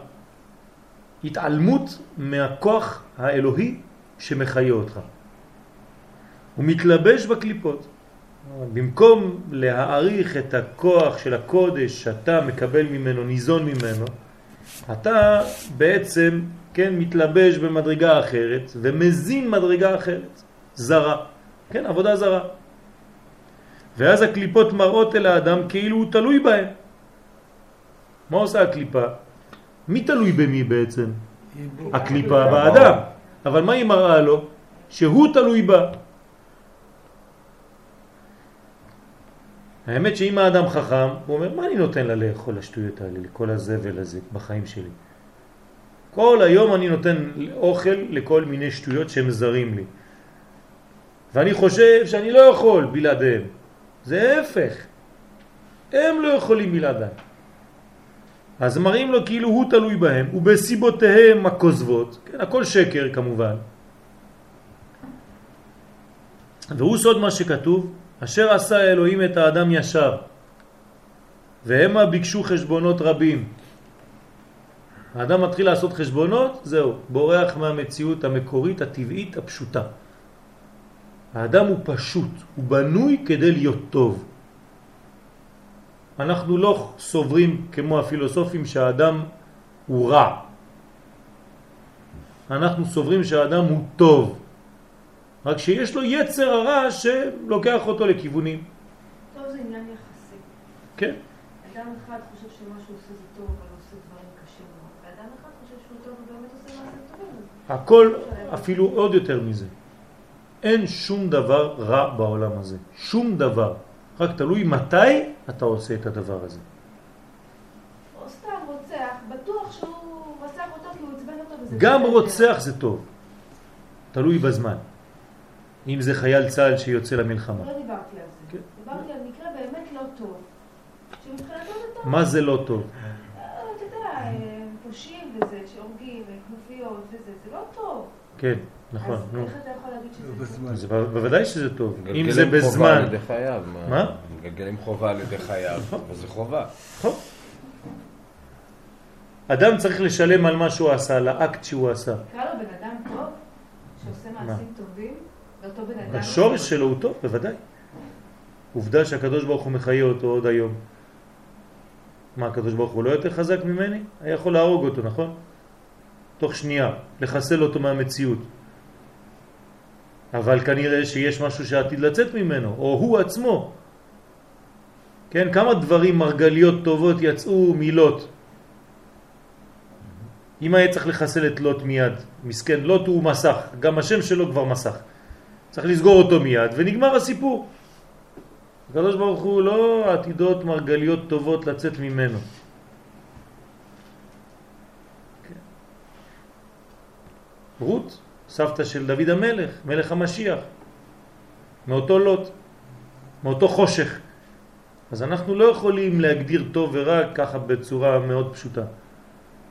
התעלמות מהכוח האלוהי שמחיה אותך. הוא מתלבש בקליפות. במקום להעריך את הכוח של הקודש שאתה מקבל ממנו, ניזון ממנו, אתה בעצם, כן, מתלבש במדרגה אחרת ומזין מדרגה אחרת, זרה, כן, עבודה זרה. ואז הקליפות מראות אל האדם כאילו הוא תלוי בהם. מה עושה הקליפה? מי תלוי במי בעצם? הקליפה באדם. אבל מה היא מראה לו? שהוא תלוי בה. האמת שאם האדם חכם, הוא אומר, מה אני נותן לה לאכול השטויות האלה, לכל הזבל הזה בחיים שלי? כל היום אני נותן אוכל לכל מיני שטויות שהם זרים לי. ואני חושב שאני לא יכול בלעדיהם. זה ההפך. הם לא יכולים בלעדיי. אז מראים לו כאילו הוא תלוי בהם, ובסיבותיהם הכוזבות, כן, הכל שקר כמובן. והוא סוד מה שכתוב, אשר עשה אלוהים את האדם ישר, והמה ביקשו חשבונות רבים. האדם מתחיל לעשות חשבונות, זהו, בורח מהמציאות המקורית, הטבעית, הפשוטה. האדם הוא פשוט, הוא בנוי כדי להיות טוב. אנחנו לא סוברים כמו הפילוסופים שהאדם הוא רע. אנחנו סוברים שהאדם הוא טוב. רק שיש לו יצר הרע שלוקח אותו לכיוונים. טוב זה עניין יחסי. כן. אדם אחד חושב שמה שהוא עושה זה טוב, אבל הוא עושה דברים קשים מאוד. ואדם אחד חושב שהוא טוב ובאמת עושה מעשים טובים. הכל אפילו עוד יותר מזה. אין שום דבר רע בעולם הזה. שום דבר. רק תלוי מתי אתה עושה את הדבר הזה. או סתם רוצח, בטוח שהוא רצח אותו כי הוא עצבן אותו. גם. רוצח זה טוב. תלוי בזמן. אם זה חייל צה"ל שיוצא למלחמה. לא דיברתי על זה. כן. דיברתי על מקרה באמת לא טוב. שמבחינתו זה טוב. מה זה לא טוב? אה, אתה יודע, אה, פושעים וזה, שהורגים, כנופיות וזה, זה לא טוב. כן, נכון. אז נו. איך אתה יכול להגיד שזה טוב? בוודאי שזה טוב. אם מגלגלים זה חובה בזמן. על ידי חייו. מה? מגלגלים חובה על ידי חייו, וזה חובה. נכון. אדם צריך לשלם על מה שהוא עשה, על האקט שהוא עשה. נקרא לו בן אדם טוב, שעושה מעשים טובים. השורש שלו הוא טוב, בוודאי. עובדה שהקדוש ברוך הוא מחיה אותו עוד היום. מה, הקדוש ברוך הוא לא יותר חזק ממני? היה יכול להרוג אותו, נכון? תוך שנייה, לחסל אותו מהמציאות. אבל כנראה שיש משהו שעתיד לצאת ממנו, או הוא עצמו. כן, כמה דברים מרגליות טובות יצאו מלוט. אם היה צריך לחסל את לוט מיד, מסכן, לוט הוא מסך, גם השם שלו כבר מסך. צריך לסגור אותו מיד, ונגמר הסיפור. הקדוש ברוך הוא לא עתידות מרגליות טובות לצאת ממנו. כן. רות, סבתא של דוד המלך, מלך המשיח, מאותו לוט, מאותו חושך. אז אנחנו לא יכולים להגדיר טוב ורע ככה בצורה מאוד פשוטה.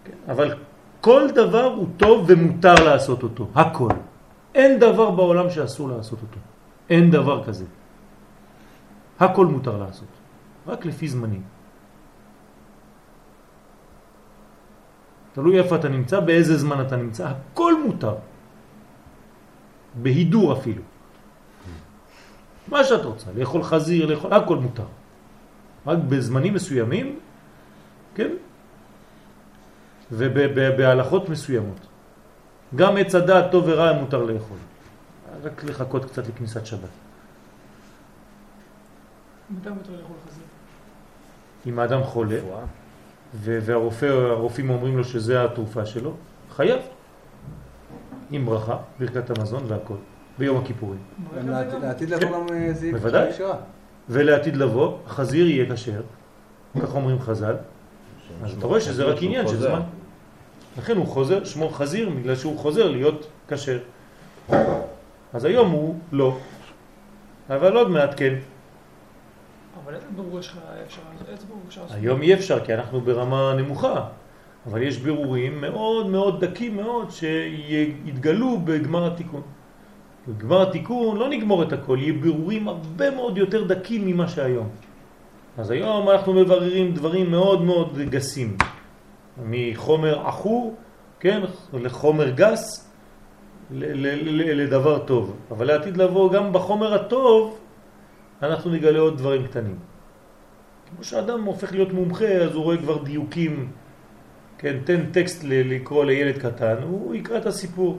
כן? אבל כל דבר הוא טוב ומותר לעשות אותו, הכל. אין דבר בעולם שאסור לעשות אותו. אין דבר כזה. הכל מותר לעשות, רק לפי זמנים. תלוי איפה אתה נמצא, באיזה זמן אתה נמצא, הכל מותר. בהידור אפילו. מה שאת רוצה, לאכול חזיר, לאכול, הכל מותר. רק בזמנים מסוימים, כן? ובהלכות מסוימות. גם עץ הדעת טוב ורע מותר לאכול. רק לחכות קצת לכניסת שבת. מתי מותר לאכול חזיר? אם האדם חולה, רפואה. ו- והרופא, הרופאים אומרים לו שזה התרופה שלו, חייב. עם ברכה, ברכת המזון והכל, ביום הכיפורים. לעתיד- לבוא גם אה, זה יהיה בוודאי. כשרה. ולעתיד לבוא, החזיר יהיה כשר, כך אומרים חז"ל, אז אתה רואה שזה רק עניין של. זמן. לכן הוא חוזר, שמו חזיר, בגלל שהוא חוזר להיות כשר. אז היום הוא לא, אבל עוד מעט כן. אבל איזה ברור יש לך אפשר לעשות? איזה ברור אפשר לעשות? היום אי אפשר, כי אנחנו ברמה נמוכה, אבל יש בירורים מאוד מאוד דקים מאוד שיתגלו בגמר התיקון. בגמר התיקון לא נגמור את הכל, יהיה בירורים הרבה מאוד יותר דקים ממה שהיום. אז היום אנחנו מבררים דברים מאוד מאוד גסים, מחומר עכור, כן, לחומר גס, לדבר טוב. אבל לעתיד לבוא גם בחומר הטוב, אנחנו נגלה עוד דברים קטנים. כמו שאדם הופך להיות מומחה, אז הוא רואה כבר דיוקים. כן, תן טקסט לקרוא לילד קטן, הוא יקרא את הסיפור.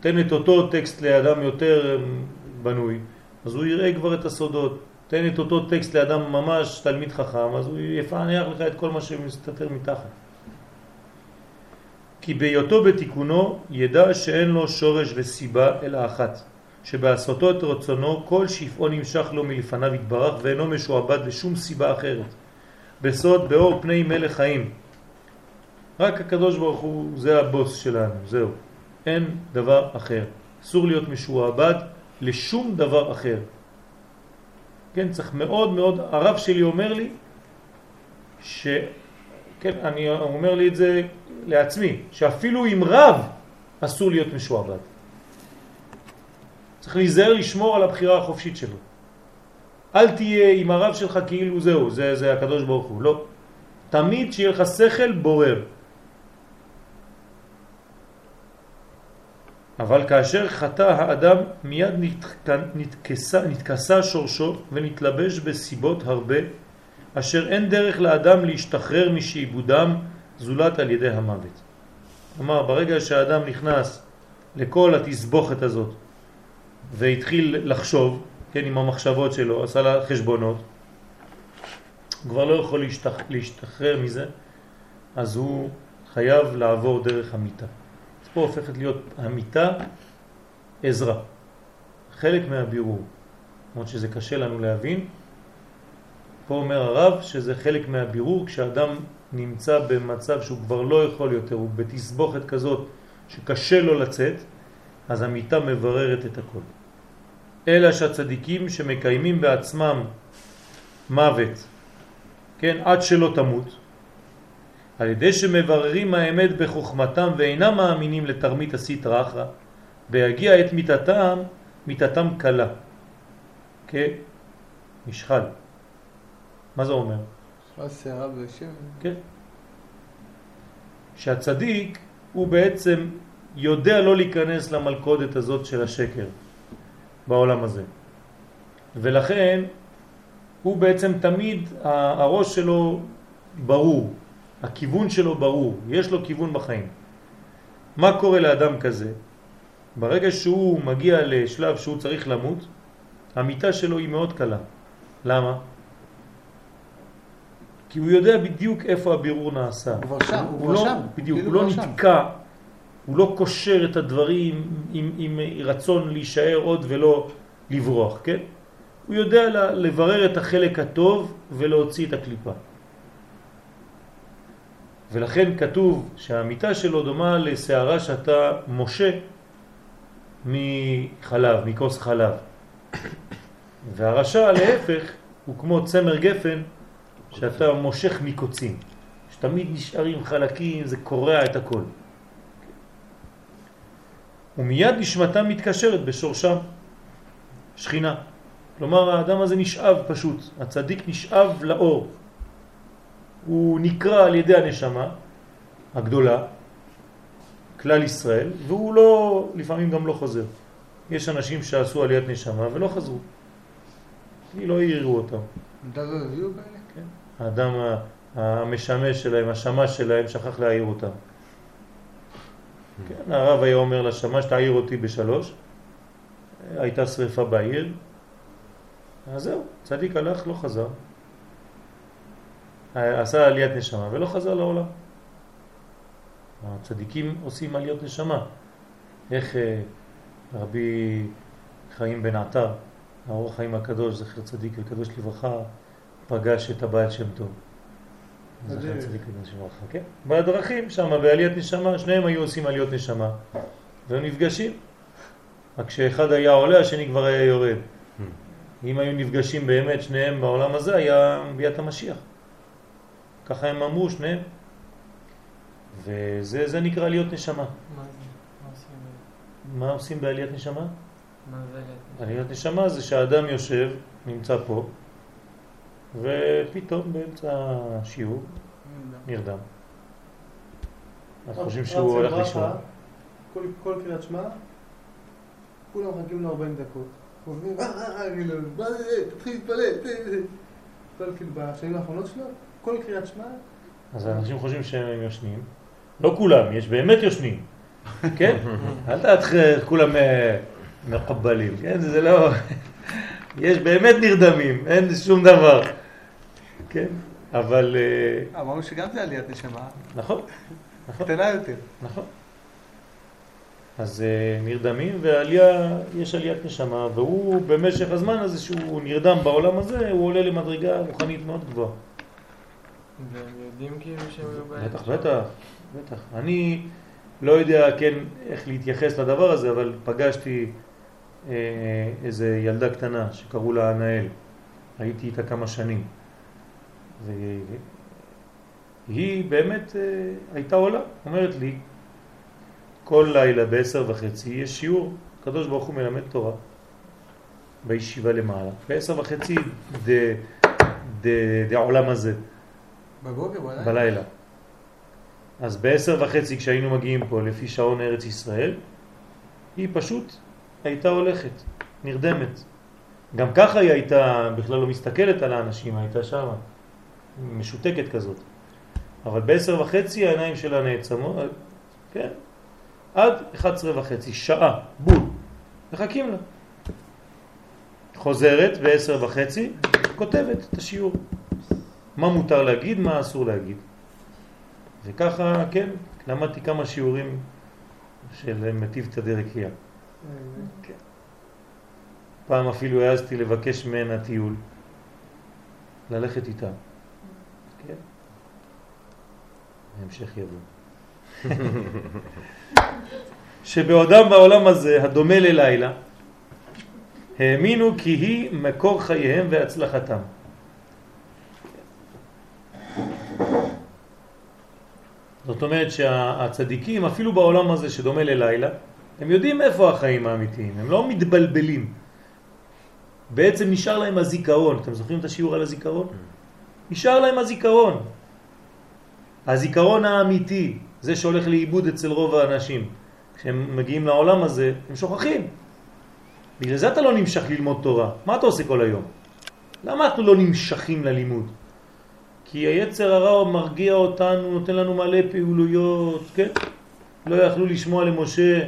תן את אותו טקסט לאדם יותר אמ, בנוי, אז הוא יראה כבר את הסודות. תן את אותו טקסט לאדם ממש תלמיד חכם, אז הוא יפענח לך את כל מה שמסתתר מתחת. כי בהיותו בתיקונו ידע שאין לו שורש וסיבה אלא אחת, שבעשותו את רצונו כל שפעו נמשך לו מלפניו יתברך ואינו משועבד לשום סיבה אחרת. בסוד באור פני מלך חיים. רק הקדוש ברוך הוא זה הבוס שלנו, זהו. אין דבר אחר. אסור להיות משועבד לשום דבר אחר. כן, צריך מאוד מאוד, הרב שלי אומר לי, ש... כן, אני אומר לי את זה לעצמי, שאפילו עם רב אסור להיות משועבד. צריך להיזהר לשמור על הבחירה החופשית שלו. אל תהיה עם הרב שלך כאילו זהו, זה, זה הקדוש ברוך הוא, לא. תמיד שיהיה לך שכל בורר. אבל כאשר חטא האדם מיד נתכסה, נתכסה שורשו ונתלבש בסיבות הרבה אשר אין דרך לאדם להשתחרר משעיבודם זולת על ידי המוות. כלומר, ברגע שהאדם נכנס לכל התסבוכת הזאת והתחיל לחשוב, כן, עם המחשבות שלו, עשה לה חשבונות, הוא כבר לא יכול להשתח... להשתחרר מזה, אז הוא חייב לעבור דרך המיטה. אז פה הופכת להיות המיטה עזרה, חלק מהבירור. למרות שזה קשה לנו להבין, פה אומר הרב שזה חלק מהבירור כשאדם נמצא במצב שהוא כבר לא יכול יותר, הוא בתסבוכת כזאת שקשה לו לצאת, אז המיטה מבררת את הכל. אלא שהצדיקים שמקיימים בעצמם מוות, כן, עד שלא תמות, על ידי שמבררים האמת בחוכמתם ואינם מאמינים לתרמית הסטרא אחרא, בהגיע את מיתתם, מיתתם קלה, כמשחל. מה זה אומר? שערה בשם. כן. שהצדיק הוא בעצם יודע לא להיכנס למלכודת הזאת של השקר בעולם הזה. ולכן הוא בעצם תמיד, הראש שלו ברור, הכיוון שלו ברור, יש לו כיוון בחיים. מה קורה לאדם כזה? ברגע שהוא מגיע לשלב שהוא צריך למות, המיטה שלו היא מאוד קלה. למה? כי הוא יודע בדיוק איפה הבירור נעשה. הוא כבר שם, הוא כבר לא, שם. בדיוק, כאילו הוא לא שם. נתקע, הוא לא קושר את הדברים עם, עם רצון להישאר עוד ולא לברוח, כן? הוא יודע לברר את החלק הטוב ולהוציא את הקליפה. ולכן כתוב שהמיטה שלו דומה לשערה שאתה משה מחלב, מכוס חלב. והרשע להפך הוא כמו צמר גפן שאתה מושך מקוצים, שתמיד נשארים חלקים, זה קורע את הכל. ומיד נשמתה מתקשרת בשורשם, שכינה. כלומר האדם הזה נשאב פשוט, הצדיק נשאב לאור. הוא נקרא על ידי הנשמה הגדולה, כלל ישראל, והוא לא, לפעמים גם לא חוזר. יש אנשים שעשו עליית נשמה ולא חזרו. כי לא העירו אותם. אתה לא הביאו כאלה? האדם המשמש שלהם, השמש שלהם, שכח להעיר אותם. כן, הרב היה אומר לשמש, תעיר אותי בשלוש. הייתה שריפה בעיר, אז זהו, צדיק הלך, לא חזר. עשה עליית נשמה ולא חזר לעולם. הצדיקים עושים עליות נשמה. איך אה, רבי חיים בן עטר, האור חיים הקדוש, זכר צדיק וקדוש לברכה, פגש את הבעל שם טוב. זכר בדרך. צדיק וקדוש לברכה, כן. בדרכים שם, בעליית נשמה, שניהם היו עושים עליות נשמה, והם נפגשים. רק שאחד היה עולה, השני כבר היה יורד. אם היו נפגשים באמת שניהם בעולם הזה, היה ביאת המשיח. ככה הם אמרו שניהם. וזה זה נקרא עליות נשמה. מה עושים? מה עושים בעליית נשמה? מה זה? עליית נשמה זה שהאדם יושב, נמצא פה, ופתאום באמצע השיעור נרדם. אנחנו חושבים שהוא הולך לישון. כל, קריאת שמע, כולם מחכים לו 40 דקות. חושבים, אה, מה זה, תתחיל להתפלל, ת- ת- כל כאילו בשנים האחרונות שלו, כל קריאת שמע, אז אנשים חושבים שהם יושנים. לא כולם, יש באמת יושנים. כן? [laughs] אל תתחיל, כולם אה, מקבלים. כן? זה לא... יש באמת נרדמים, אין שום דבר. כן? אבל... אה, אמרנו שגם זה עליית נשמה. נכון. נכון. קטנה יותר. נכון. אז אה, נרדמים, ועלייה, יש עליית נשמה, והוא במשך הזמן הזה שהוא נרדם בעולם הזה, הוא עולה למדרגה רוחנית מאוד גבוהה. והם יודעים כאילו שהם היו בעיה. בטח, בטח, בטח. אני לא יודע, כן, איך להתייחס לדבר הזה, אבל פגשתי איזה ילדה קטנה שקראו לה ענאל. הייתי איתה כמה שנים. והיא באמת אה, הייתה עולה, אומרת לי, כל לילה בעשר וחצי יש שיעור, הקדוש ברוך הוא מלמד תורה בישיבה למעלה. בעשר וחצי דעולם הזה, בבוקר, בלילה. בלילה. אז בעשר וחצי כשהיינו מגיעים פה לפי שעון ארץ ישראל, היא פשוט הייתה הולכת, נרדמת. גם ככה היא הייתה, בכלל לא מסתכלת על האנשים, הייתה שם, משותקת כזאת. אבל בעשר וחצי העיניים שלה נעצמות, כן, עד 11 וחצי, שעה, בול, מחכים לה. חוזרת בעשר וחצי, כותבת את השיעור. מה מותר להגיד, מה אסור להגיד. וככה, כן, למדתי כמה שיעורים של מטיב תדרקיה. פעם אפילו העזתי לבקש ממנה טיול, ללכת איתה. כן. ההמשך יבוא. [laughs] שבעודם בעולם הזה, הדומה ללילה, האמינו כי היא מקור חייהם והצלחתם. זאת אומרת שהצדיקים, אפילו בעולם הזה שדומה ללילה, הם יודעים איפה החיים האמיתיים, הם לא מתבלבלים. בעצם נשאר להם הזיכרון. אתם זוכרים את השיעור על הזיכרון? נשאר להם הזיכרון. הזיכרון האמיתי, זה שהולך לאיבוד אצל רוב האנשים. כשהם מגיעים לעולם הזה, הם שוכחים. בגלל זה אתה לא נמשך ללמוד תורה. מה אתה עושה כל היום? למה אנחנו לא נמשכים ללימוד? כי היצר הרע מרגיע אותנו, נותן לנו מלא פעולויות, כן? לא יכלו לשמוע למשה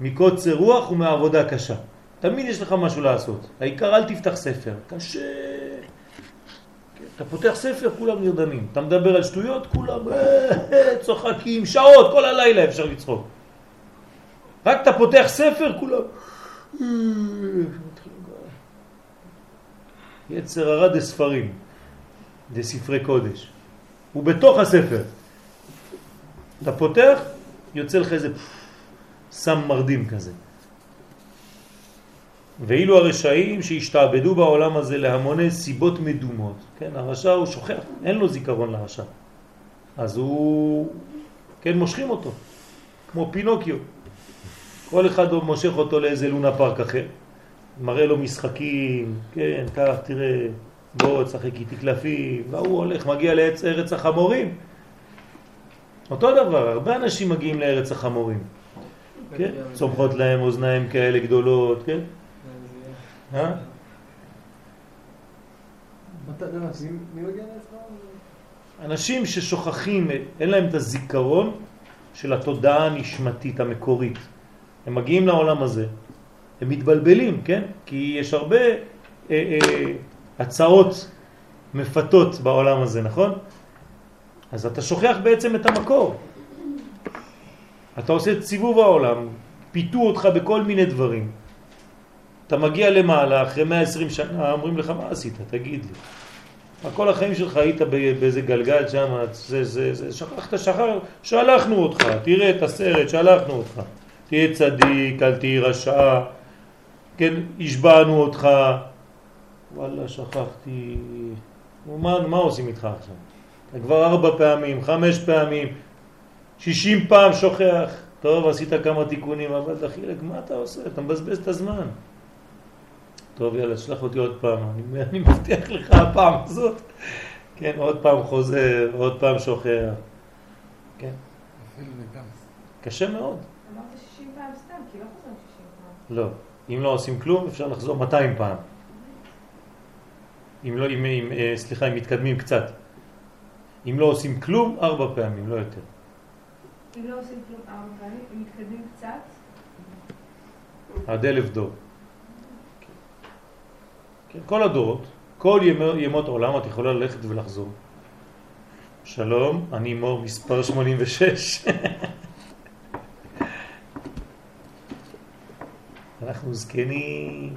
מקוצר רוח ומעבודה קשה. תמיד יש לך משהו לעשות. העיקר אל תפתח ספר. קשה. אתה פותח ספר, כולם נרדמים. אתה מדבר על שטויות, כולם אה, צוחקים, שעות, כל הלילה אפשר לצחוק. רק אתה פותח ספר, כולם... אה, יצר הרע דה ספרים, דה ספרי קודש. הוא בתוך הספר. אתה פותח, יוצא לך איזה סם מרדים כזה. ואילו הרשעים שהשתעבדו בעולם הזה להמוני סיבות מדומות, כן, הרשע הוא שוכח, אין לו זיכרון לרשע. אז הוא, כן, מושכים אותו, כמו פינוקיו. כל אחד מושך אותו לאיזה לונה פארק אחר, מראה לו משחקים, כן, כך, תראה, בוא, תשחק איתי קלפים, והוא הולך, מגיע לארץ ארץ החמורים. אותו דבר, הרבה אנשים מגיעים לארץ החמורים, כן? צומחות להם אוזניים כאלה גדולות, כן? אה? לעצמם? אנשים ששוכחים, אין להם את הזיכרון של התודעה הנשמתית המקורית. הם מגיעים לעולם הזה, הם מתבלבלים, כן? כי יש הרבה אה, אה, הצעות מפתות בעולם הזה, נכון? אז אתה שוכח בעצם את המקור. אתה עושה סיבוב העולם, פיתו אותך בכל מיני דברים. אתה מגיע למעלה, אחרי 120 שנה, אומרים לך, מה עשית? תגיד לי. כל החיים שלך היית באיזה גלגל שם, זה, זה, זה, שכחת, שכח, שלחנו אותך, תראה את הסרט, שלחנו אותך. תהיה צדיק, אל תהיה רשע, כן, השבענו אותך. וואלה, שכחתי. מה, מה עושים איתך עכשיו? כבר ארבע פעמים, חמש פעמים, שישים פעם שוכח. טוב, עשית כמה תיקונים, אבל דחילק, מה אתה עושה? אתה מבזבז את הזמן. טוב, יאללה, שלח אותי עוד פעם. אני, אני מבטיח לך הפעם הזאת. כן, עוד פעם חוזר, עוד פעם שוכח. כן. קשה מאוד. אמרת 60 פעם סתם, כי לא חוזרים 60 פעם. לא. אם לא עושים כלום, אפשר לחזור 200 פעם. אם לא, אם, אם, אה, סליחה, אם מתקדמים קצת. אם לא עושים כלום, ארבע פעמים, לא יותר. אם לא עד אלף דור. כל הדורות, כל ימות עולם את יכולה ללכת ולחזור. שלום, אני מור מספר 86. [laughs] אנחנו זקנים.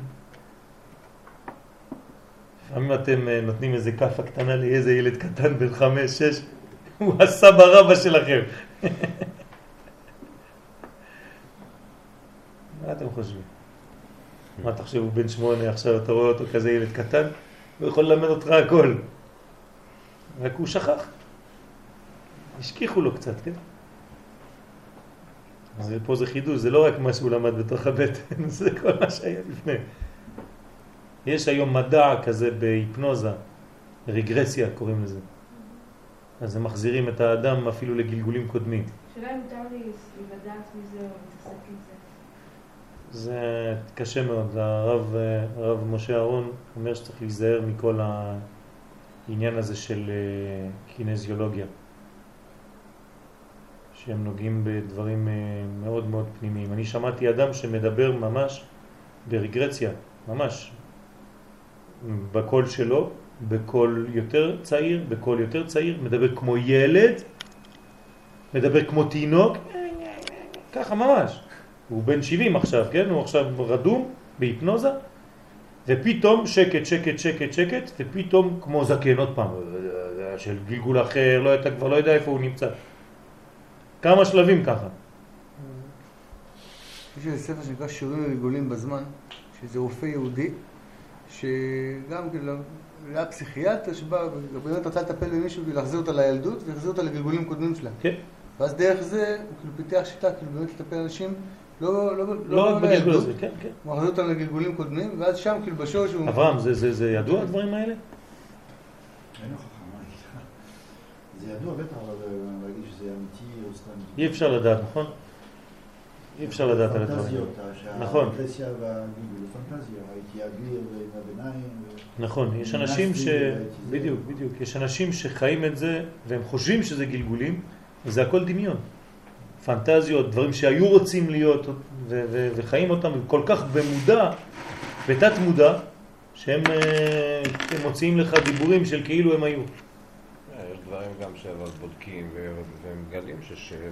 לפעמים אתם אה, נותנים איזה כאפה קטנה לאיזה ילד קטן בן חמש, שש, הוא הסבא רבא שלכם. מה אתם חושבים? מה הוא בן שמונה, עכשיו אתה רואה אותו כזה ילד קטן, הוא יכול ללמד אותך הכל. רק הוא שכח. השכיחו לו קצת, כן? אז פה זה חידוש, זה לא רק מה שהוא למד בתוך הבטן, [laughs] זה כל מה שהיה לפני. יש היום מדע כזה בהיפנוזה, רגרסיה קוראים לזה. אז הם מחזירים את האדם אפילו לגלגולים קודמים. השאלה אם מותר לי לדעת מזה או להתעסק עם זה. זה קשה מאוד. הרב, הרב משה אהרון אומר שצריך להיזהר מכל העניין הזה של אה, קינזיולוגיה, שהם נוגעים בדברים אה, מאוד מאוד פנימיים. אני שמעתי אדם שמדבר ממש ברגרציה, ממש, בקול שלו, בקול יותר צעיר, בקול יותר צעיר, מדבר כמו ילד, מדבר כמו תינוק, ככה ממש. הוא בן 70 עכשיו, כן? הוא עכשיו רדום בהיפנוזה, ופתאום שקט, שקט, שקט, שקט, ופתאום כמו זקן עוד פעם, של גלגול אחר, לא, אתה כבר לא יודע איפה הוא נמצא. כמה שלבים ככה. יש איזה ספר שנקרא שירים וגלגולים בזמן, שזה רופא יהודי, שגם כאילו היה פסיכיאטר שבא ובאמת רצה לטפל במישהו ולהחזיר אותה לילדות ולהחזיר אותה לגלגולים קודמים שלה. כן. ואז דרך זה הוא כאילו פיתח שיטה כאילו באמת לטפל אנשים לא, לא, לא רק בגלגול לילדות, הזה, כן, כן. הוא מחזיר אותם לגלגולים קודמים ואז שם כאילו בשורש הוא... אברהם, זה, זה, זה ידוע הדברים האלה? אין הוכחה, מה? זה ידוע בטח, אבל אה, להגיד שזה אמיתי או סתם... אי אפשר לדעת, נכון? אי אפשר לדעת על הדברים. נכון. נכון, יש אנשים ש... בדיוק, בדיוק. יש אנשים שחיים את זה והם חושבים שזה גלגולים, וזה הכל דמיון. פנטזיות, דברים שהיו רוצים להיות וחיים אותם כל כך במודע, בתת מודע, שהם אה, מוציאים לך דיבורים של כאילו הם היו. יש דברים גם שבודקים ו- ומגלים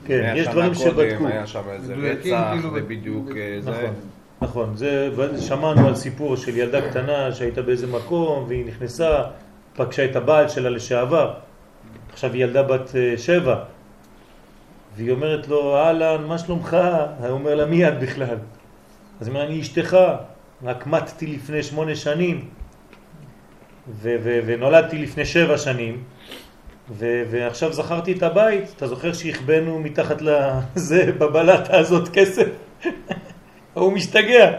כן, יש דברים שבדקו. היה שם איזה רצח, כאילו, זה בדיוק אה, זה. נכון, נכון. זה, שמענו על סיפור של ילדה קטנה שהייתה באיזה מקום והיא נכנסה, פגשה את הבעל שלה לשעבר. עכשיו היא ילדה בת אה, שבע. והיא אומרת לו, אהלן, מה שלומך? הוא אומר לה, מי את בכלל? אז היא אומרת, אני אשתך, רק מתתי לפני שמונה שנים, ו- ו- ונולדתי לפני שבע שנים, ו- ועכשיו זכרתי את הבית, אתה זוכר שהכבנו מתחת לזה, [laughs] בבלטה הזאת כסף? [laughs] הוא משתגע,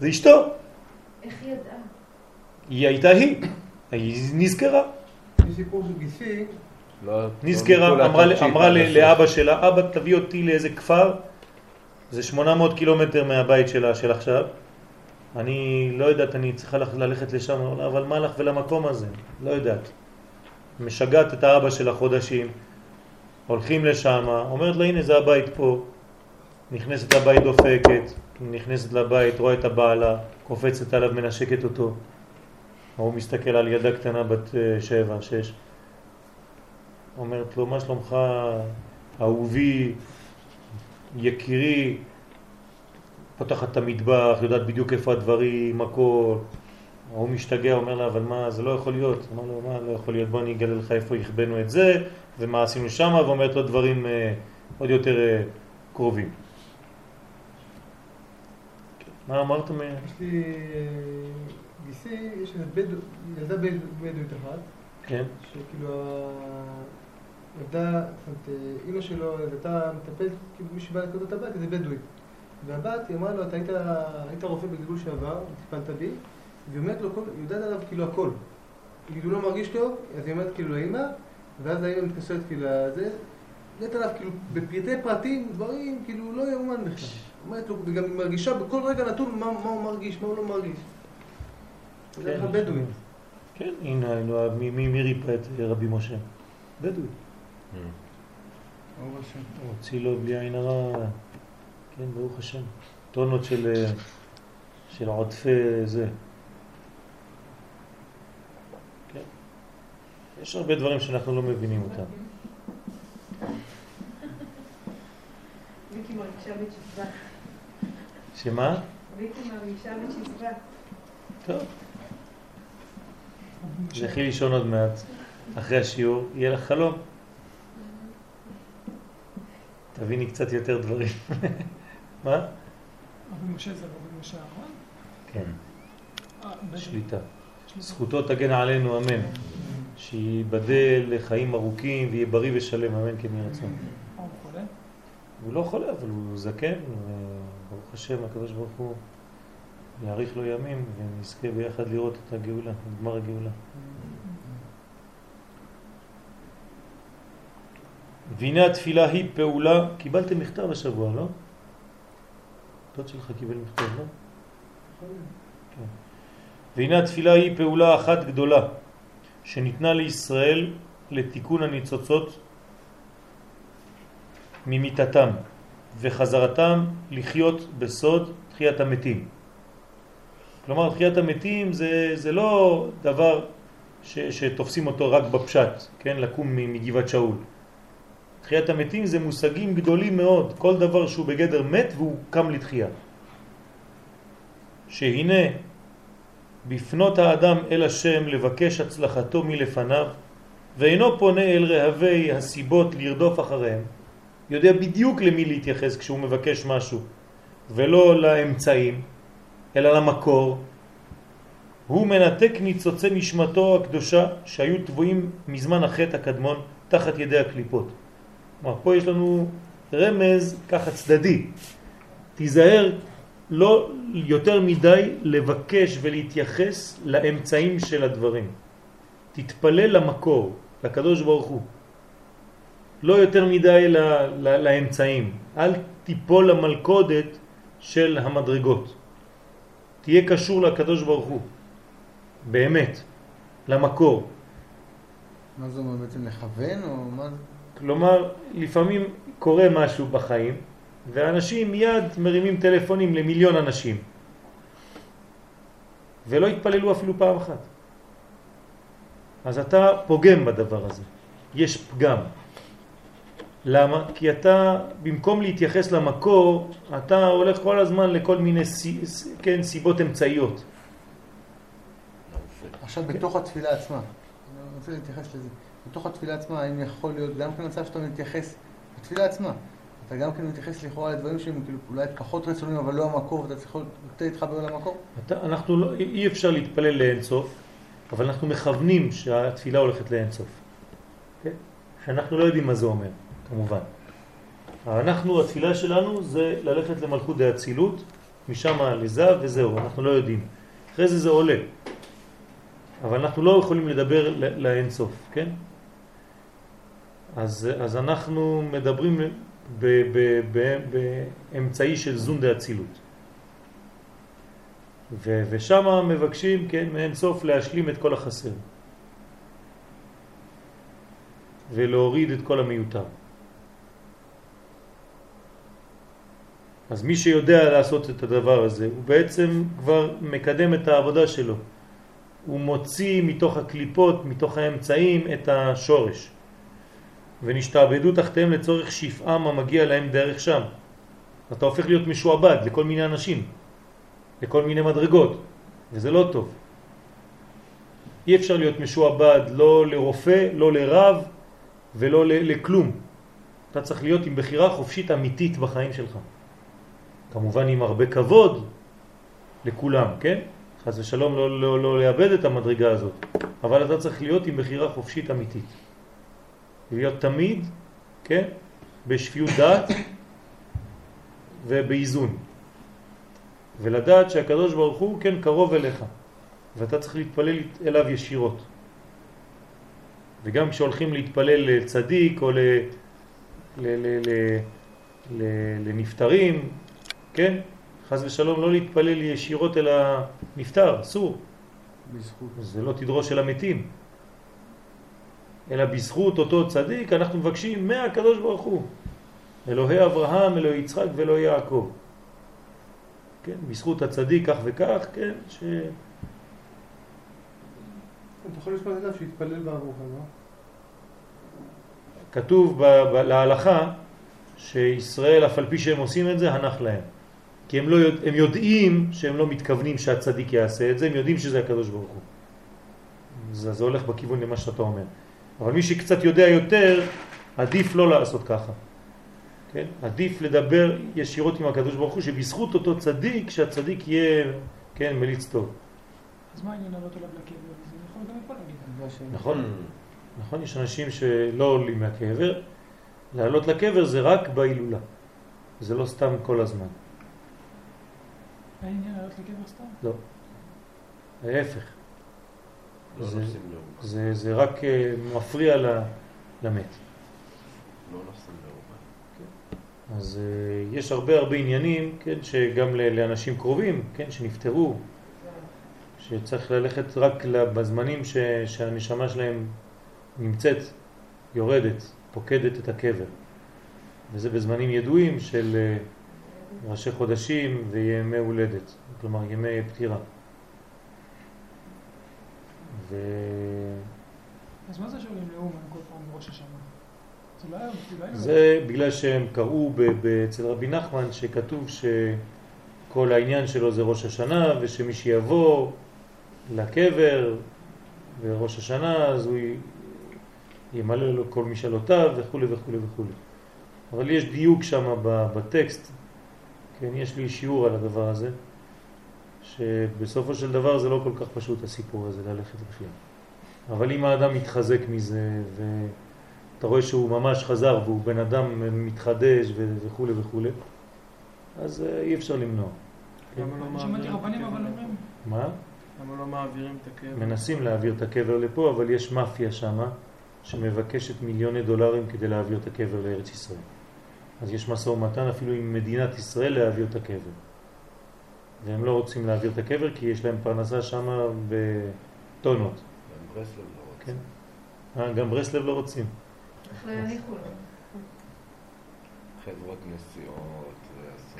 זה אשתו, איך היא ידעה? היא הייתה היא, היא נזכרה, יש סיפור של גיסי, לא- לא נזכרה, אמרה. לאבא שלה, אבא תביא אותי לאיזה כפר, זה 800 קילומטר מהבית שלה של עכשיו, אני לא יודעת, אני צריכה ללכת- ללכת לשם, אבל מה לך ולמקום הזה? לא יודעת. משגעת את האבא שלה חודשים, הולכים לשם, אומרת לה הנה זה הבית פה, נכנסת לבית דופקת, נכנסת לבית, רואה את הבעלה, קופצת עליו, מנשקת אותו, הוא מסתכל על ילדה קטנה בת אה, שבע, שש, אומרת לו מה שלומך אהובי, יקירי, פותחת את המטבח, יודעת בדיוק איפה הדברים, הכל. הוא משתגע, אומר לה, אבל מה, זה לא יכול להיות. אמר לו, מה לא יכול להיות? בוא אני אגלה לך איפה הכבנו את זה, ומה עשינו שם, ואומרת לו דברים אה, עוד יותר אה, קרובים. מה אמרת? מ- יש לי אה, גיסי, יש איזה בדו, ילדה בד- בדואית אחת, כן, שכאילו הילדה, זאת אומרת, אה, אימא שלו הייתה מטפלת, כאילו מי שבא לקנות את הבת, איזה בדואי. והבת, היא אמרה לו, אתה היית, היית רופא בגלגול שעבר, טיפלת בי, והיא אומרת לו, כל- היא יודעת עליו כאילו הכל. היא כאילו לא מרגיש טוב, אז היא אומרת כאילו לאימא, ואז האימא מתקשרת כאילו לזה, יודעת עליו כאילו בפרטי פרטים, דברים כאילו לא יאומן בכלל. אומרת לו, וגם היא מרגישה בכל רגע נתון מה, מה הוא מרגיש, מה הוא לא מרגיש. זה לך בדואי. כן, הנה, מי, מי, מי ריפא את רבי משה? בדואי. ברוך השם. הוציא לו בלי עין הרע, כן, ברוך השם. טונות של, אה, של עודפי זה. כן. יש הרבה דברים שאנחנו לא מבינים אותם. מרגישה. שמה? מרגישה בתשבע. טוב. לכי לישון עוד מעט. אחרי השיעור יהיה לך חלום. תביני קצת יותר דברים. [laughs] מה? רבי משה זה רבי משה אהרון? כן, אה. שליטה. זכותו תגן עלינו, אמן. שייבדל לחיים ארוכים ויהיה בריא ושלם, אמן כן יהי רצון. הוא חולה? הוא לא חולה, אבל הוא זקן, וברוך השם, הקדוש ברוך הוא יאריך לו ימים ונזכה ביחד לראות את הגאולה, את גמר הגאולה. והנה התפילה היא פעולה, קיבלתם מכתב השבוע, לא? דוד שלך קיבל מכתב, לא? כן. והנה התפילה היא פעולה אחת גדולה שניתנה לישראל לתיקון הניצוצות ממיתתם וחזרתם לחיות בסוד תחיית המתים. כלומר, תחיית המתים זה, זה לא דבר ש, שתופסים אותו רק בפשט, כן, לקום מגבעת שאול. תחיית המתים זה מושגים גדולים מאוד, כל דבר שהוא בגדר מת והוא קם לתחייה. שהנה בפנות האדם אל השם לבקש הצלחתו מלפניו, ואינו פונה אל רהבי הסיבות לרדוף אחריהם, יודע בדיוק למי להתייחס כשהוא מבקש משהו, ולא לאמצעים, אלא למקור. הוא מנתק ניצוצי נשמתו הקדושה שהיו טבועים מזמן החטא הקדמון תחת ידי הקליפות. כלומר, פה יש לנו רמז ככה צדדי. תיזהר לא יותר מדי לבקש ולהתייחס לאמצעים של הדברים. תתפלל למקור, לקדוש ברוך הוא. לא יותר מדי ל, ל, לאמצעים. אל תיפול למלכודת של המדרגות. תהיה קשור לקדוש ברוך הוא, באמת, למקור. מה זה אומר בעצם לכוון או מה זה? כלומר, לפעמים קורה משהו בחיים, ואנשים מיד מרימים טלפונים למיליון אנשים, ולא התפללו אפילו פעם אחת. אז אתה פוגם בדבר הזה, יש פגם. למה? כי אתה, במקום להתייחס למקור, אתה הולך כל הזמן לכל מיני סי, כן, סיבות אמצעיות. עכשיו בתוך התפילה עצמה, אני רוצה להתייחס לזה, בתוך התפילה עצמה, האם יכול להיות גם כן מצב שאתה מתייחס, בתפילה עצמה, אתה גם כן מתייחס לכאורה לדברים שהם כאילו אולי פחות רצוניים, אבל לא המקור, ואתה צריך יותר להתחבר למקור? אתה, אנחנו לא, אי אפשר להתפלל לאינסוף, אבל אנחנו מכוונים שהתפילה הולכת לאינסוף. כן? שאנחנו לא יודעים מה זה אומר, כמובן. אנחנו, התפילה שלנו זה ללכת למלכות דאצילות, משם לזה וזהו, אנחנו לא יודעים. אחרי זה זה עולה. אבל אנחנו לא יכולים לדבר לאינסוף, כן? אז, אז אנחנו מדברים באמצעי של זון דאצילות. ושם מבקשים, כן, מאינסוף להשלים את כל החסר. ולהוריד את כל המיותר. אז מי שיודע לעשות את הדבר הזה, הוא בעצם כבר מקדם את העבודה שלו. הוא מוציא מתוך הקליפות, מתוך האמצעים, את השורש. ונשתעבדו תחתיהם לצורך שפעם המגיע להם דרך שם. אתה הופך להיות משועבד לכל מיני אנשים, לכל מיני מדרגות, וזה לא טוב. אי אפשר להיות משועבד לא לרופא, לא לרב ולא לכלום. אתה צריך להיות עם בחירה חופשית אמיתית בחיים שלך. כמובן עם הרבה כבוד לכולם, כן? חס ושלום לא, לא, לא לאבד את המדרגה הזאת, אבל אתה צריך להיות עם בחירה חופשית אמיתית. להיות תמיד, כן? בשפיות דעת ובאיזון. ולדעת שהקדוש ברוך הוא כן קרוב אליך, ואתה צריך להתפלל אליו ישירות. וגם כשהולכים להתפלל לצדיק או ל, ל, ל, ל, ל, לנפטרים, כן? חז ושלום לא להתפלל ישירות אל הנפטר, אסור. בזכות. זה לא תדרוש של המתים. אלא בזכות אותו צדיק אנחנו מבקשים מהקדוש ברוך הוא. אלוהי אברהם, אלוהי יצחק ואלוהי יעקב. כן, בזכות הצדיק כך וכך, כן, אתה יכול לשמוע אליו שיתפלל בעבורך, לא? כתוב ב- ב- להלכה שישראל, אף על פי שהם עושים את זה, הנח להם. כי הם, לא הם יודעים שהם לא מתכוונים שהצדיק יעשה את זה, הם יודעים שזה הקדוש ברוך הוא. זה, זה הולך בכיוון למה שאתה אומר. אבל מי שקצת יודע יותר, עדיף לא לעשות ככה. כן? עדיף לדבר ישירות עם הקדוש ברוך הוא, שבזכות אותו צדיק, שהצדיק יהיה, כן, מליץ טוב. אז מה העניין לעלות עליו לקבר? זה יכול גם מפה להגיד. נכון? נכון, יש אנשים שלא עולים מהקבר, לעלות לקבר זה רק בהילולה, זה לא סתם כל הזמן, אין עניין לעלות לקבר סתם? ההפך, לא זה- נוסעים לאומה. זה, זה רק אה, מפריע למת. לא לאומה. אז אה, יש הרבה הרבה עניינים, כן, שגם לאנשים קרובים, כן, שנפטרו, שצריך ללכת רק בזמנים ש, שהנשמה שלהם נמצאת, יורדת, פוקדת את הקבר. וזה בזמנים ידועים של אה, ראשי חודשים וימי הולדת, כלומר ימי פטירה. ו... אז מה זה שעולים לאומן כל פעם בראש השנה? זה לא לא זה בגלל שהם קראו אצל רבי נחמן שכתוב שכל העניין שלו זה ראש השנה ושמי שיבוא לקבר בראש השנה אז הוא ימלא לו כל משאלותיו וכו' וכו' וכו'. אבל יש דיוק שם בטקסט, כן, יש לי שיעור על הדבר הזה, שבסופו של דבר זה לא כל כך פשוט הסיפור הזה ללכת בכלל. אבל אם האדם מתחזק מזה ו... אתה רואה שהוא ממש חזר והוא בן אדם מתחדש וכו' וכו', אז אה, אי אפשר למנוע. למה לא מעבירים. מה? למה לא מעבירים את הקבר? מנסים להעביר את הקבר לפה, אבל יש מאפיה שמה שמבקשת מיליוני דולרים כדי להעביר את הקבר לארץ ישראל. אז יש משא ומתן אפילו עם מדינת ישראל להעביר את הקבר. והם לא רוצים להעביר את הקבר כי יש להם פרנסה שמה בטונות. גם ברסלב לא רוצה. כן. אה, גם ברסלב לא רוצים. לא? חברות נסיעות.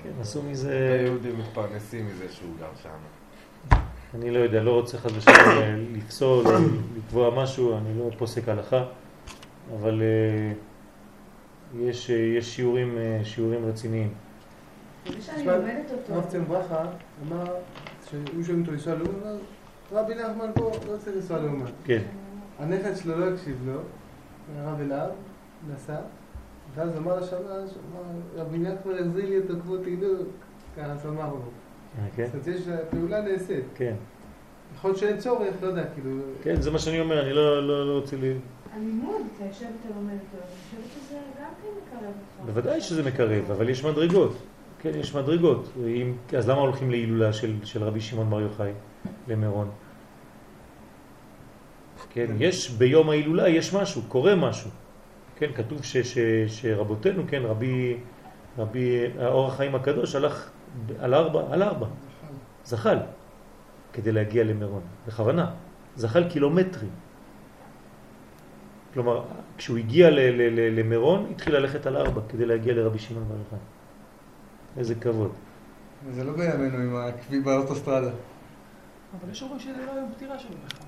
כן, עשו מזה... יהודים מתפרנסים מזה שהוא גר שם. אני לא יודע, לא רוצה חד ושלום לפסול או לקבוע משהו, אני לא פוסק הלכה, אבל אה, יש, אה, יש שיעורים, שיעורים רציניים. זה שאני לומדת אותו. ציון ברכה אמר שהיו שואלים אותו לנסוע לאומן, אמר, רבי נחמן פה לא צריך לנסוע לאומן. כן, הנכד שלו לא הקשיב לו, הרב אליו, נסע, ואז אמר לשמש, אמר, רבי נחמן החזיר לי אותו כמו תגדור, ככה שמח לו. אה, כן, זאת אומרת, יש, הפעולה נעשית. כן, יכול להיות שאין צורך, לא יודע, כאילו... כן, זה מה שאני אומר, אני לא, לא, לא רוצה ל... הלימוד, אתה יושב ואתה לומד אותו, אני חושבת שזה גם כן מקרב אותך. בוודאי שזה מקרב, אבל יש מדרגות. כן, יש מדרגות. אם, אז למה הולכים להילולה של, של רבי שמעון בר יוחאי למירון? כן, יש ביום ההילולה, יש משהו, קורה משהו. כן, כתוב ש, ש, שרבותינו, כן, רבי, רבי האור החיים הקדוש הלך על ארבע, על ארבע, זחל, כדי להגיע למירון, בכוונה. זחל קילומטרים. כלומר, כשהוא הגיע למירון, התחיל ללכת על ארבע כדי להגיע לרבי שמעון בר יוחאי. איזה כבוד. זה לא בימינו עם הכביש באוטוסטרדה. אבל יש אומרים שזה לא יום פטירה שלו בכלל.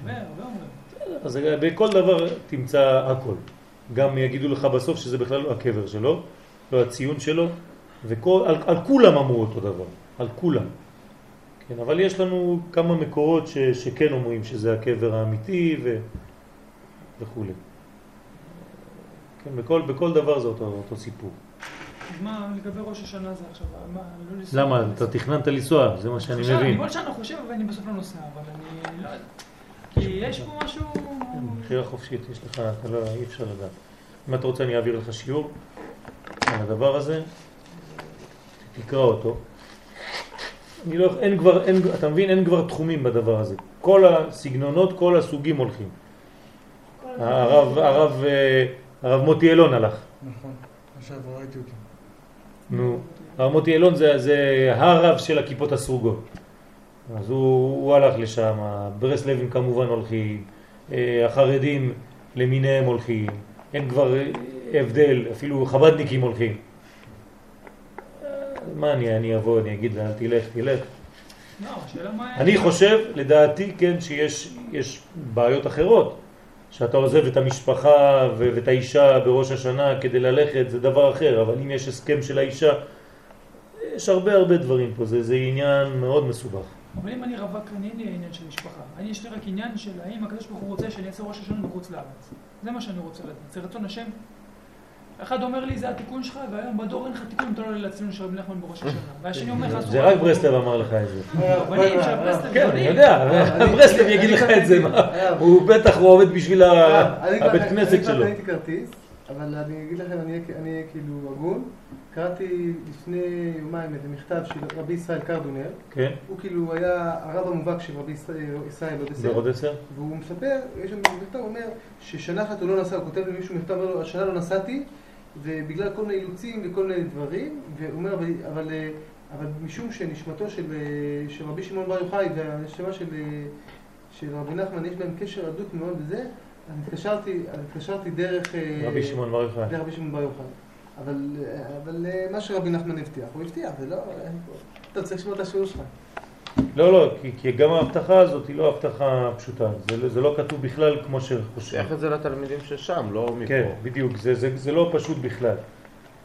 הרבה, הרבה אומרים. אז בכל דבר תמצא הכל. גם יגידו לך בסוף שזה בכלל לא הקבר שלו, לא הציון שלו, ועל על כולם אמרו אותו דבר, על כולם. כן, אבל יש לנו כמה מקורות ש, שכן אומרים שזה הקבר האמיתי ו, וכו'. כן, בכל, בכל דבר זה אותו, אותו סיפור. מה, לגבי ראש השנה זה עכשיו, מה, לא לנסוע? למה? אתה תכננת לנסוע, זה מה שאני חושב, אני מבין. כל שנה חושב ואני בסוף לא נוסע, אבל אני לא יודע. כי יש פה משהו... בחירה חופשית, יש לך, אתה לא, אי אפשר לדעת. אם אתה רוצה אני אעביר לך שיעור על הדבר הזה, תקרא אותו. אני לא, אין כבר, אין, אתה מבין, אין כבר תחומים בדבר הזה. כל הסגנונות, כל הסוגים הולכים. הרב, הרב, אה, הרב מוטי אלון הלך. נכון, עכשיו ראיתי אותו. נו, הרב מוטי אלון זה, זה הרב של הכיפות הסרוגות. אז הוא, הוא הלך לשם, ברסלבים כמובן הולכים, אה, החרדים למיניהם הולכים, אין כבר אה, הבדל, אפילו חבדניקים הולכים. מה אני, אני אבוא, אני אגיד לה, אל תלך, תלך. לא. אני חושב, לדעתי, כן, שיש יש בעיות אחרות. שאתה עוזב את המשפחה ואת האישה בראש השנה כדי ללכת, זה דבר אחר, אבל אם יש הסכם של האישה, יש הרבה הרבה דברים פה, זה, זה עניין מאוד מסובך. אבל אם אני רווק, אני אין לי עניין של משפחה. אני יש לי רק עניין של האם הקדוש ברוך הוא רוצה שאני אעשה ראש השנה בחוץ לארץ. זה מה שאני רוצה לדעת. זה רצון השם. אחד אומר לי, זה התיקון שלך, והיום בדור אין לך תיקון, אתה לא עולה לציון של רבי נחמן בראש השנה. והשני אומר לך, זה רק ברסלב אמר לך את זה. רבנים של ברסלב, כן, אני. יודע, ברסלב יגיד לך את זה, מה? הוא בטח הוא עובד בשביל הבית כנסת אני כבר שלו. כרטיס, אבל אני אגיד לכם, אני אהיה- כאילו הגון. קראתי לפני יומיים איזה מכתב של רבי ישראל קרדונר. כן, הוא כאילו היה הרב המובהק של רבי ישראל אודסר. בעוד עשר? והוא מספר, יש שם מכתב, הוא אומר ששנה אחת הוא לא נסע, הוא כותב למישהו מכתב, אומר לו, השנה לא נסעתי, ובגלל כל מיני אילוצים וכל מיני דברים, והוא אומר, אבל, אבל, אה, אבל משום שנשמתו של, אה, של רבי שמעון בר יוחאי והנשמה של, אה, של רבי נחמן, יש בהם קשר הדוק מאוד וזה, אז התקשרתי, אז התקשרתי דרך... רבי שמעון בר יוחאי. דרך רבי שמעון בר יוחאי. אבל, אבל מה שרבי נחמן הבטיח, הוא הבטיח, זה לא... אתה צריך לשמוע את השיעור שלך. לא, לא, כי, כי גם ההבטחה הזאת היא לא הבטחה פשוטה, זה, לא- זה לא כתוב בכלל כמו שחושבים. שייך את זה לתלמידים ששם, לא מפה. כן, בדיוק, זה, זה, זה לא פשוט בכלל.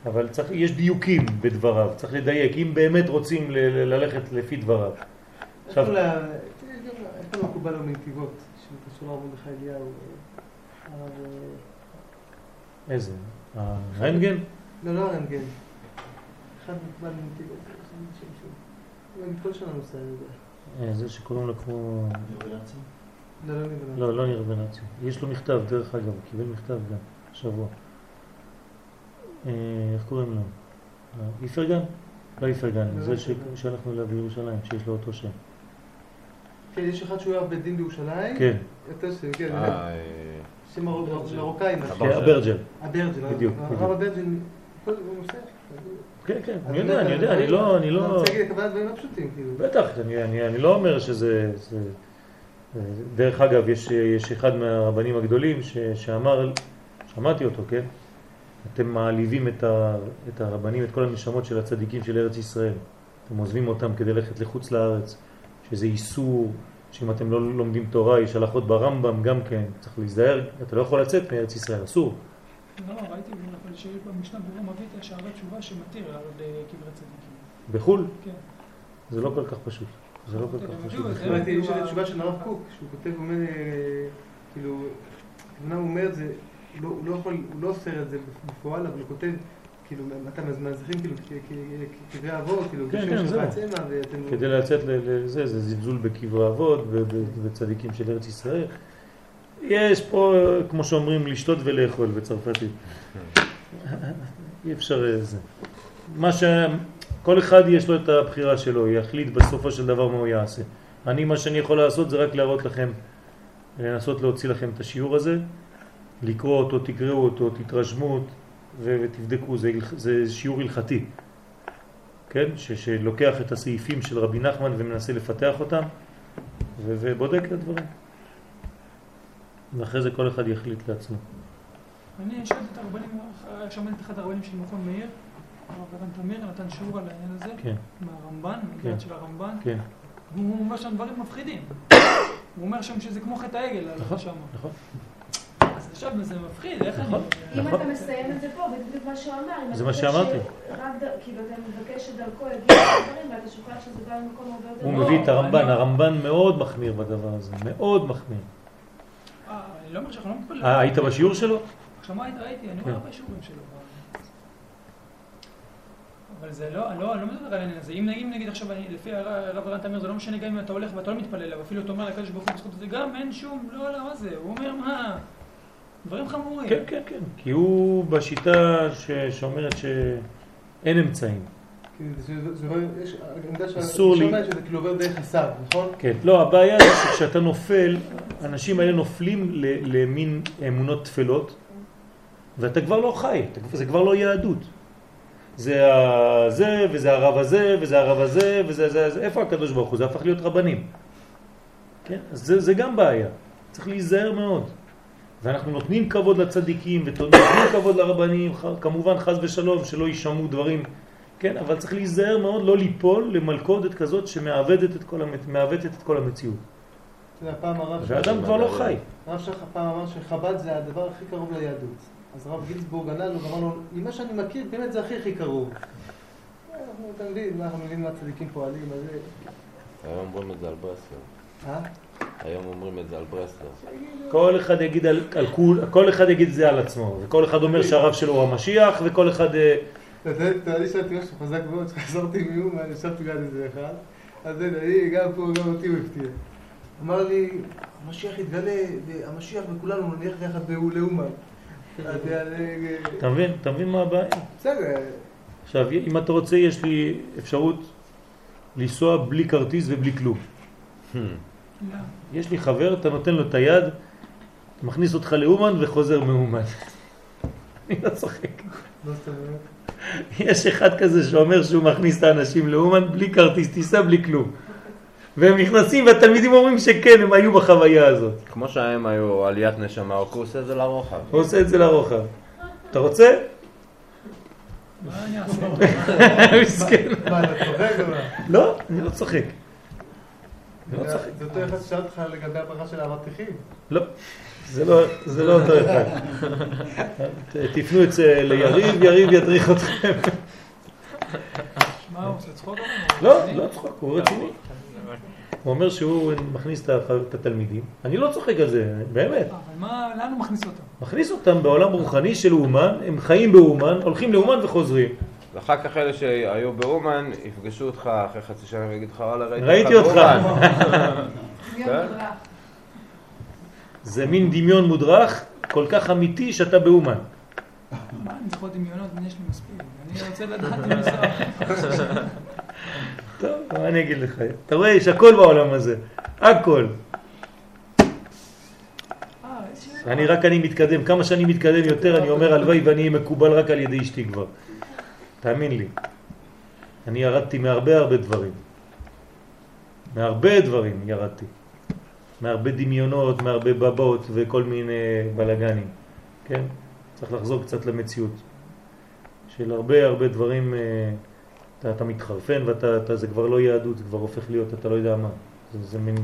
אבל צריך, יש דיוקים בדבריו, צריך לדייק, אם באמת רוצים ל, ל, ללכת לפי דבריו. עכשיו- איך איך לא מקובל לו מנתיבות, שהוא קשור לרב מרדכי אליהו. איזה? הרנטגן? לא, לא הרנטגן. אחד מקובל מנתיבות, כל שנה יודע. אה, זה שקוראים לו כמו... לא, לא נגיד. לא, לא. יש לו מכתב, דרך אגב, הוא קיבל מכתב גם, שבוע. אה, איך קוראים לו? איפרגן? לא איפרגן, לא, זה. שהלכנו אליו בירושלים, שיש לו אותו שם. כן, יש אחד שהוא היה בית דין בירושלים. כן, יותר ש... כן, אה, שם מרו- מרוקאי. משהו. כן, אברג'ל. אברג'ל. בדיוק, הרב כל- הוא נוסע. כן, כן, אני יודע, אני יודע, אני לא, אני אני לא... רוצה להגיד הכוונה דברים לא פשוטים, כאילו. בטח, אני, אני, אני לא אומר שזה... זה, דרך אגב, יש, יש אחד מהרבנים הגדולים שאמר, שמעתי אותו, כן? אתם מעליבים את, הרבנים, את כל הנשמות של הצדיקים של ארץ ישראל. אתם עוזבים אותם כדי ללכת לחוץ לארץ, שזה איסור, שאם אתם לא לומדים תורה, יש הלכות ברמב"ם גם כן, צריך להזדהר, אתה לא יכול לצאת מארץ ישראל, אסור. לא, ראיתי אבל שיש במשנה ברורה מביא את השערי תשובה שמתיר על קברי צדיקים. בחו"ל כן. זה לא כל כך פשוט. זה לא כל כך פשוט. ראיתי, יש את התשובה של הרב קוק, שהוא כותב, אומר, אה, כאילו, אמנם הוא אומר את זה, הוא לא- הוא לא יכול, הוא לא אוסר את זה בפועל, אבל הוא כותב, כאילו, אתה מזמזכים, כאילו, קברי אבות, כאילו, כן, בשם כן, של זהו. בעצמה, ואתם... כדי לצאת לזה, זה זלזול בקברי אבות, ב- ב- בצדיקים של ארץ ישראל. יש פה, כמו שאומרים, לשתות ולאכול בצרפתית. אי אפשר אה, זה. מה ש... כל אחד יש לו את הבחירה שלו, יחליט בסופו של דבר מה הוא יעשה. אני, מה שאני יכול לעשות זה רק להראות לכם, לנסות להוציא לכם את השיעור הזה, לקרוא אותו, תקראו אותו, תתרשמו ותבדקו, זה, זה שיעור הלכתי. כן? ש, שלוקח את הסעיפים של רבי נחמן ומנסה לפתח אותם ובודק את הדברים. ואחרי זה כל אחד יחליט לעצמו. אני שאלתי את הרבנים, שמעתי את אחד הרבנים של מכון מאיר, הרב רן תמיר, נתן שיעור על העניין הזה, כן, מהרמב"ן, כן. מהגעת של הרמב"ן, כן, והוא אומר שם דברים מפחידים. [coughs] הוא אומר שם שזה כמו חטא העגל, נכון, שם. נכון. אז עכשיו זה מפחיד, איך אני... נכון. אם נכון. אתה מסיים את זה פה, זה בדיוק מה שהוא אמר. אם זה אתה מה שאמרתי. כאילו, אתה מבקש שדרכו יגיעו הדברים, ואתה שוכח שזה בא ממקום הרבה יותר... הוא מביא את הרמב"ן, הרמב"ן מאוד מחמיר בדבר הזה, מאוד מחמיר. אה, אני לא אומר שאנחנו לא מתפללים. אה, היית בשיעור שלו? שמעתי, ראיתי, אני כן. רואה הרבה שיעורים שלו. אבל זה לא, אני לא, אני לא מדבר על העניין הזה. אם נגיד, נגיד עכשיו, אני, לפי הרב רן תמיר, זה לא משנה גם אם אתה הולך ואתה לא מתפלל אליו, אפילו אתה אומר לקדוש ברוך הוא בזכות זה, גם אין שום, לא, לא, מה זה? הוא אומר, מה? דברים חמורים. כן, כן, כן. כי הוא בשיטה ש- שאומרת שאין אמצעים. של- אסור לי. שזה כאילו עובר דרך הסב, נכון? כן. לא, הבעיה זה שכשאתה נופל, האנשים האלה נופלים למין אמונות תפלות, ואתה כבר לא חי, זה כבר לא יהדות. זה זה, וזה הרב הזה, וזה הרב הזה, וזה זה, זה, איפה הקדוש ברוך הוא? זה הפך להיות רבנים. כן? אז זה, זה גם בעיה. צריך להיזהר מאוד. ואנחנו נותנים כבוד לצדיקים ונותנים כבוד לרבנים, כמובן חז ושלום שלא יישמעו דברים כן, אבל צריך להיזהר מאוד לא ליפול למלכודת כזאת שמעוותת את כל, המת... את כל המציאות. אתה יודע, פעם הרב ואדם כבר לא חי. הרב שלך פעם אמר שחב"ד זה הדבר הכי קרוב ליהדות. אז הרב גינזבורג ענה לו ואמר לו, ממה שאני מכיר, באמת זה הכי הכי קרוב. אה, אנחנו, מה, אנחנו מבינים מה הצדיקים פועלים, אז זה... היום אומרים את זה על ברסלר. אה? היום אומרים את זה על ברסלר. כל אחד יגיד על, על כול, כל אחד יגיד את זה על עצמו, וכל אחד אומר שהרב שלו הוא המשיח, וכל אחד... אתה יודע, אני שאלתי משהו חזק מאוד, שחזרתי מאומן, ישבתי ליד איזה אחד, אז הנה, אני, גם פה, גם אותי הוא הפתיע. אמר לי, המשיח יתגלה, והמשיח וכולנו נניח יחד לאומן. אתה מבין? אתה מבין מה הבעיה? בסדר, עכשיו, אם אתה רוצה, יש לי אפשרות לנסוע בלי כרטיס ובלי כלום. לא. יש לי חבר, אתה נותן לו את היד, מכניס אותך לאומן וחוזר מאומן. [laughs] אני לא צוחק. [laughs] יש אחד כזה שאומר שהוא מכניס את האנשים לאומן בלי כרטיס טיסה, בלי כלום. והם נכנסים והתלמידים אומרים שכן, הם היו בחוויה הזאת. כמו שהם היו עליית נשמה, הוא עושה את זה לרוחב. הוא עושה את זה לרוחב. אתה רוצה? מה אני אעשה? [laughs] מסכן. מה, אתה צוחק או? לא, אני לא צוחק. אני לא צוחק. זה אותו אחד ששאל אותך לגבי הברכה של האבטיחים. לא, זה לא, זה לא אותו אחד. תפנו אצל יריב, יריב ידריך אתכם. מה הוא עושה צחוק? לא, לא צחוק, הוא רציני. הוא אומר שהוא מכניס את את התלמידים. אני לא צוחק על זה, באמת. אבל מה, לאן הוא מכניס אותם? מכניס אותם בעולם רוחני של אומן, הם חיים באומן, הולכים לאומן וחוזרים. ואחר כך אלה שהיו באומן, יפגשו אותך אחרי חצי שנה ויגידו לך, וואלה, ראיתי ראיתי אותך. באומן." דמיון [laughs] כן? זה מין דמיון מודרך, כל כך אמיתי שאתה באומן. מה, אני זוכר דמיונות, אני יש לי מספיק. אני רוצה לדעת. [laughs] טוב, מה אני אגיד לך? אתה רואה, יש הכל בעולם הזה. הכל. אני רק אני מתקדם, כמה שאני מתקדם יותר אני אומר הלוואי ואני אהיה מקובל רק על ידי אשתי כבר. תאמין לי. אני ירדתי מהרבה הרבה דברים. מהרבה דברים ירדתי. מהרבה דמיונות, מהרבה בבות וכל מיני בלגנים. כן? צריך לחזור קצת למציאות. של הרבה הרבה דברים, אה, אתה, אתה מתחרפן ואתה, אתה, זה כבר לא יהדות, זה כבר הופך להיות, אתה לא יודע מה. זה, זה מין,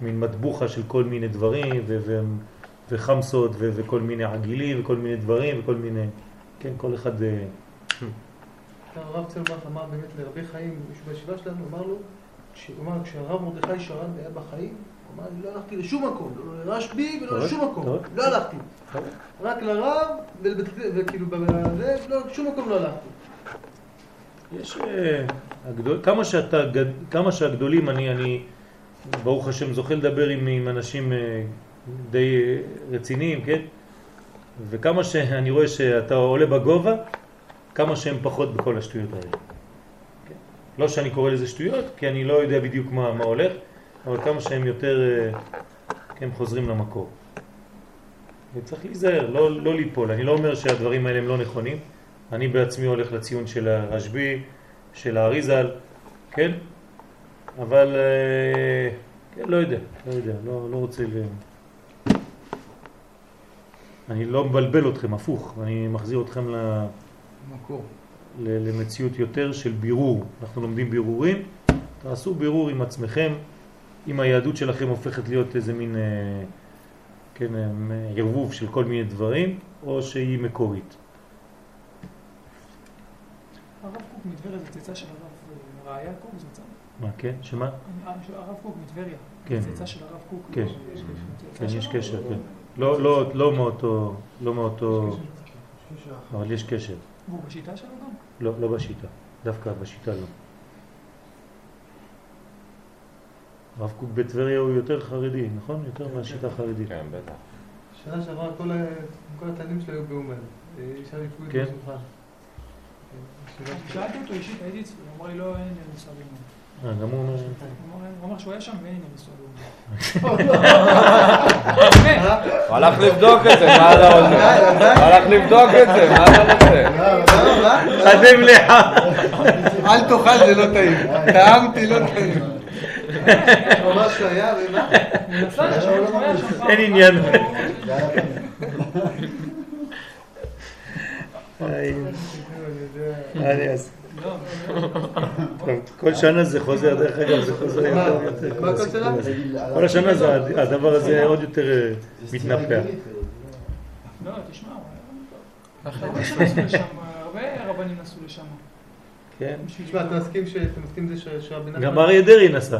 מין מטבוחה של כל מיני דברים ו, ו, וחמסות ו, וכל מיני עגילים וכל מיני דברים וכל מיני, כן, כל אחד... אה, הרב צלמח אמר באמת לרבי חיים, מישהו בישיבה שלנו, אמר לו, כשהרב מרדכי שרן היה בחיים, אמר, לא הלכתי לשום מקום, לא לרשב"י ולא לשום מקום. לא הלכתי. רק לרב, וכאילו, בזה, לא, שום מקום לא הלכתי. יש אה, כמה שאתה, כמה שהגדולים, אני, אני ברוך השם זוכה לדבר עם, עם אנשים אה, די אה, רציניים, כן? וכמה שאני רואה שאתה עולה בגובה, כמה שהם פחות בכל השטויות האלה. כן? לא שאני קורא לזה שטויות, כי אני לא יודע בדיוק מה, מה הולך, אבל כמה שהם יותר, אה, כן, חוזרים למקור. וצריך להיזהר, לא, לא ליפול. אני לא אומר שהדברים האלה הם לא נכונים. אני בעצמי הולך לציון של הרשב"י, של האריזל, כן? אבל אה, כן, לא יודע, לא יודע, לא, לא רוצה ל... אני לא מבלבל אתכם, הפוך, אני מחזיר אתכם ל... מקור. ל- למציאות יותר של בירור. אנחנו לומדים בירורים, תעשו בירור עם עצמכם, אם היהדות שלכם הופכת להיות איזה מין אה, כן, אה, ערבוב של כל מיני דברים, או שהיא מקורית. הרב קוק מטבריה זה צאצא של הרב אה, ראיה קוק זצ"ל. מה, כן? שמה? הרב קוק מטבריה. כן. זה צאצא של הרב קוק. כן. יש קשר. כן, צאצא? קשר, כן. לא, לא, לא מאותו, לא מאותו, אבל יש קשר. והוא בשיטה שלו גם? לא, לא בשיטה, דווקא בשיטה לא. הרב קוק בטבריה הוא יותר חרדי, נכון? יותר מהשיטה החרדית. כן, בטח. שנה שעברה כל ה- כל התלמידים שלו היו באומן. אה, ישב עם פואד כן. בשולחן. כן, ישיבה- שאלתי אותו אישית, הייתי אצלו, הוא אמר לי לא, אין עניין לנסוע לאומן. אה, גם הוא אומר... הוא אמר- הוא אמר שהוא היה שם ואין עניין לנסוע. באמת, הוא הלך לבדוק את זה, מה אתה רוצה? הוא הלך לבדוק את זה, מה אתה רוצה? חדם לך! אל תאכל, זה לא טעים. טעמתי, לא טעים. ממש היה, ומה? שם פעם אין עניין. אז- לא, כל שנה זה חוזר, דרך אגב זה חוזר? יותר ויותר. כל שנה? כל השנה זה הדבר הזה עוד יותר אה, מתנפח. לא, תשמע, הרבה רבנים נסעו לשם. כן. תשמע, אתה מסכים ש- אתה מסכים עם זה ש- שרבי נחמן... גם אריה דרעי נסע.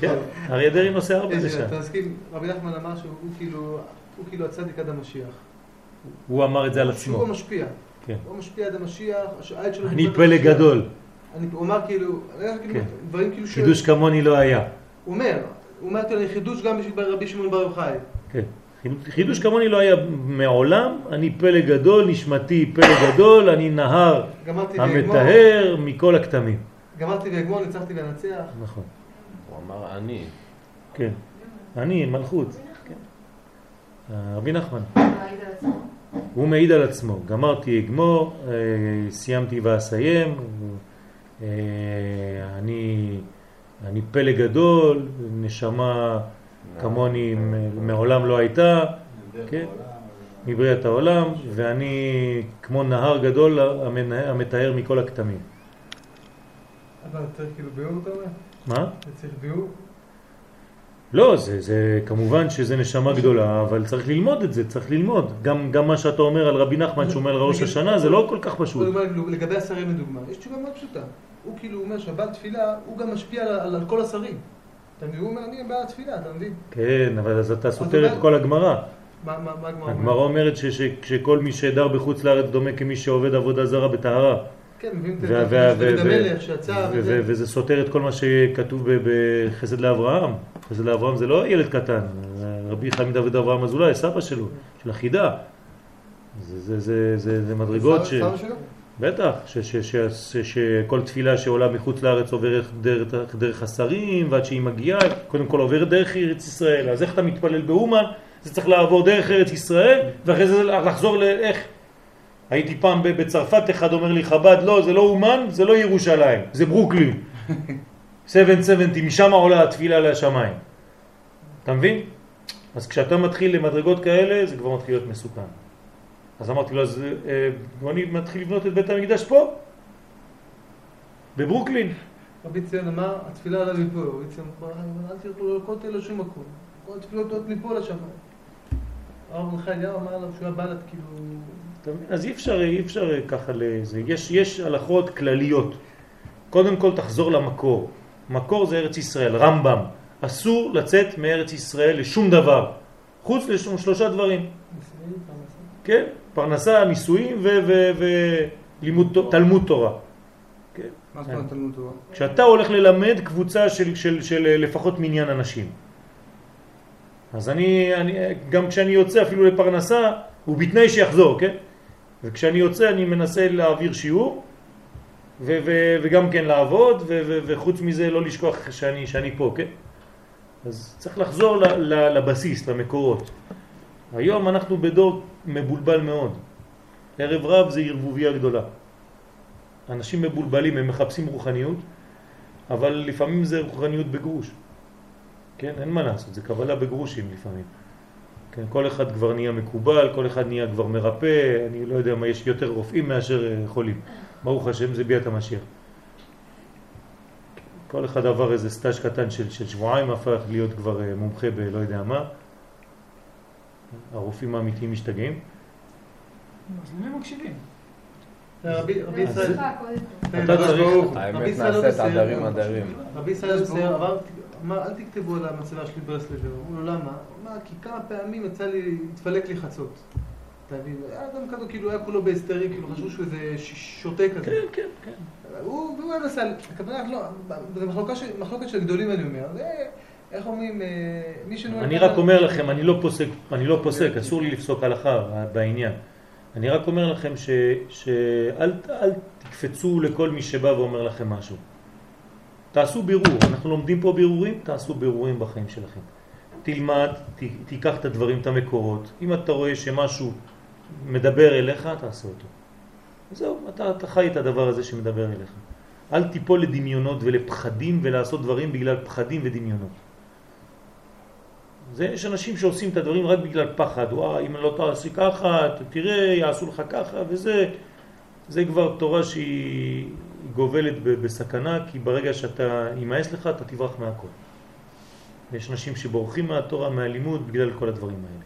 כן, אריה דרעי נוסע הרבה לשם. אתה מסכים, רבי נחמן אמר שהוא כאילו, הוא כאילו הצדיק עד המשיח. הוא אמר את זה על שהוא עצמו. המשפיע. כן. הוא משפיע עד המשיח, העד שלו... אני פלא. גדול, אני- הוא אמר כאילו, כן. דברים כאילו... חידוש כמוני לא היה. הוא אומר, הוא אומר כאילו, חידוש גם בשביל רבי שמעון בר יוחאי. כן. חידוש כמוני לא היה מעולם, אני פלא גדול, נשמתי פלא גדול, אני נהר המטהר מכל הכתמים. גמרתי ואגמור, ניצחתי ואנצח. נכון, הוא אמר אני. כן. אני, מלכות. כן. אה, רבי נחמן. הוא מעיד על עצמו, גמרתי אגמור, אה, סיימתי ואסיים, אה, אני, אני פלא גדול, נשמה כמוני מעולם לא הייתה, כן, מבריאת העולם, ואני כמו נהר גדול המטהר מכל הכתמים. אבל צריך כאילו ביאור, אתה אומר? מה? צריך ביאור? לא, זה, זה כמובן שזה נשמה גדולה, אבל צריך ללמוד את זה, צריך ללמוד. גם, גם מה שאתה אומר על רבי נחמן שהוא אומר על ראש השנה, זה לא כל כך פשוט. לגבי השרים לדוגמה, יש תשובה מאוד פשוטה. הוא כאילו אומר שהבעל תפילה, הוא גם משפיע על, על, על כל השרים. אתה מבין? הוא אומר, אני בעל התפילה, אתה מבין? כן, אבל אז אתה סותר את כל הגמרא. מה מה- מה הגמרא הגמרא אומרת ש- ש- שכל מי שדר בחוץ לארץ דומה כמי שעובד עבודה זרה בטהרה. כן, מביאים את דוד המלך שיצא וזה. סותר את כל מה שכתוב בחסד לאברהם. חסד לאברהם זה לא ילד קטן, רבי חיים דוד אברהם אזולאי, סבא שלו, של החידה. זה- מדרגות ש... סבא שלו? בטח, שכל תפילה שעולה מחוץ לארץ עוברת דרך, דרך השרים, ועד שהיא מגיעה, קודם כל עוברת דרך ארץ ישראל. אז איך אתה מתפלל באומן? זה צריך לעבור דרך ארץ ישראל, ואחרי זה לחזור לאיך? הייתי פעם ב- בצרפת, אחד אומר לי חב"ד, לא, זה לא אומן, זה לא ירושלים, זה ברוקלין. [laughs] 770, משם עולה התפילה לשמיים. אתה מבין? אז כשאתה מתחיל למדרגות כאלה, זה כבר מתחיל להיות מסוכן. אז אמרתי לו, אז אה, בוא אני מתחיל לבנות את בית המקדש פה, בברוקלין. רבי ציון אמר, התפילה עליו מפה. רבי ציון אמר, אל תלכו לכותל לשום מקום. כל התפילות עוד מפה לשמיים. הרב מלכי אליהו אמר עליו שהוא היה בעלת כאילו... אז אי אפשר, אי אפשר ככה לזה. יש, יש הלכות כלליות. קודם כל תחזור למקור. מקור זה ארץ ישראל, רמב"ם. אסור לצאת מארץ ישראל לשום דבר. חוץ לשלושה דברים. כן? פרנסה, נישואים ולימוד, תלמוד תורה. כן? מה זאת אומרת תלמוד תורה? כשאתה הולך ללמד קבוצה של, של, של אה, לפחות מניין אנשים. אז אני, אני, גם כשאני יוצא אפילו לפרנסה, הוא בתנאי שיחזור, כן? וכשאני יוצא אני מנסה להעביר שיעור, ו, ו, וגם כן לעבוד, ו, ו, וחוץ מזה לא לשכוח שאני, שאני פה, כן? אז צריך לחזור לבסיס, למקורות. היום אנחנו בדור מבולבל מאוד. ערב רב זה ערבוביה גדולה. אנשים מבולבלים, הם מחפשים רוחניות, אבל לפעמים זה רוחניות בגרוש. כן, אין מה לעשות, זה קבלה בגרושים לפעמים. כן, כל אחד כבר נהיה מקובל, כל אחד נהיה כבר מרפא, אני לא יודע מה, יש יותר רופאים מאשר אה, חולים. ברוך השם, זה ביאת המשיח. כל אחד עבר איזה סטאז' קטן של, של שבועיים, הפך להיות כבר אה, מומחה בלא יודע מה. הרופאים האמיתיים משתגעים. אז למי מקשיבים? רבי רבי ישראל... אתה צריך- רבי ישראל. עדרים עדרים. רבי ישראל בסדר, אמר, אל תכתבו על המצבה שלי ברסלב. אמרו לו, למה? הוא אמר, כי כמה פעמים יצא לי, התפלק לי חצות. אתה מבין? היה אדם כזה, כאילו, היה כולו בהסתרים, כאילו, חשבו שהוא איזה שוטה כזה. כן, כן, כן. הוא, והוא היה נסע, הכוונה, לא, של- מחלוקת של גדולים, אני אומר. איך אומרים, אה, מי שנוהג... אני רק אומר לכם, אני לא פוסק, אני לא פוסק, אסור לי לפסוק הלכה בעניין. אני רק אומר לכם שאל אל תקפצו לכל מי שבא ואומר לכם משהו. תעשו בירור, אנחנו לומדים פה בירורים, תעשו בירורים בחיים שלכם. תלמד, ת, תיקח את הדברים, את המקורות. אם אתה רואה שמשהו מדבר אליך, תעשה אותו. זהו, אתה, אתה חי את הדבר הזה שמדבר אליך. אל תיפול לדמיונות ולפחדים ולעשות דברים בגלל פחדים ודמיונות. זה, יש אנשים שעושים את הדברים רק בגלל פחד, וואי, אם לא תעשי ככה, תראה, יעשו לך ככה, וזה זה כבר תורה שהיא היא גובלת בסכנה, כי ברגע שאתה יימאס לך, אתה תברח מהכל. יש אנשים שבורחים מהתורה, מהלימוד, בגלל כל הדברים האלה.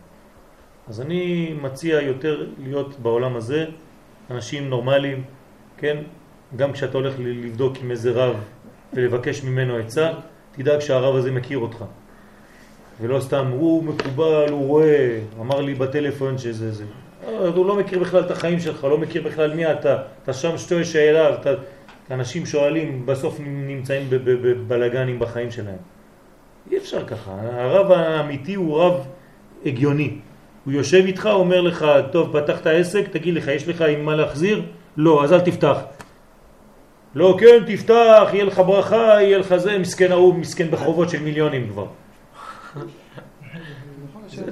אז אני מציע יותר להיות בעולם הזה, אנשים נורמליים, כן? גם כשאתה הולך לבדוק עם איזה רב ולבקש ממנו עצה, תדאג שהרב הזה מכיר אותך. ולא סתם, הוא מקובל, הוא רואה, אמר לי בטלפון שזה זה. אה, הוא לא מכיר בכלל את החיים שלך, לא מכיר בכלל מי אתה. אתה שם שתי שאלה, אתה... אנשים שואלים, בסוף נמצאים בבלגנים בחיים שלהם. אי אפשר ככה. הרב האמיתי הוא רב הגיוני. הוא יושב איתך, אומר לך, טוב, פתחת עסק, תגיד לך, יש לך עם מה להחזיר? לא, אז אל תפתח. לא, כן, תפתח, יהיה לך ברכה, יהיה לך זה, מסכן ההוא, מסכן בחובות של מיליונים כבר.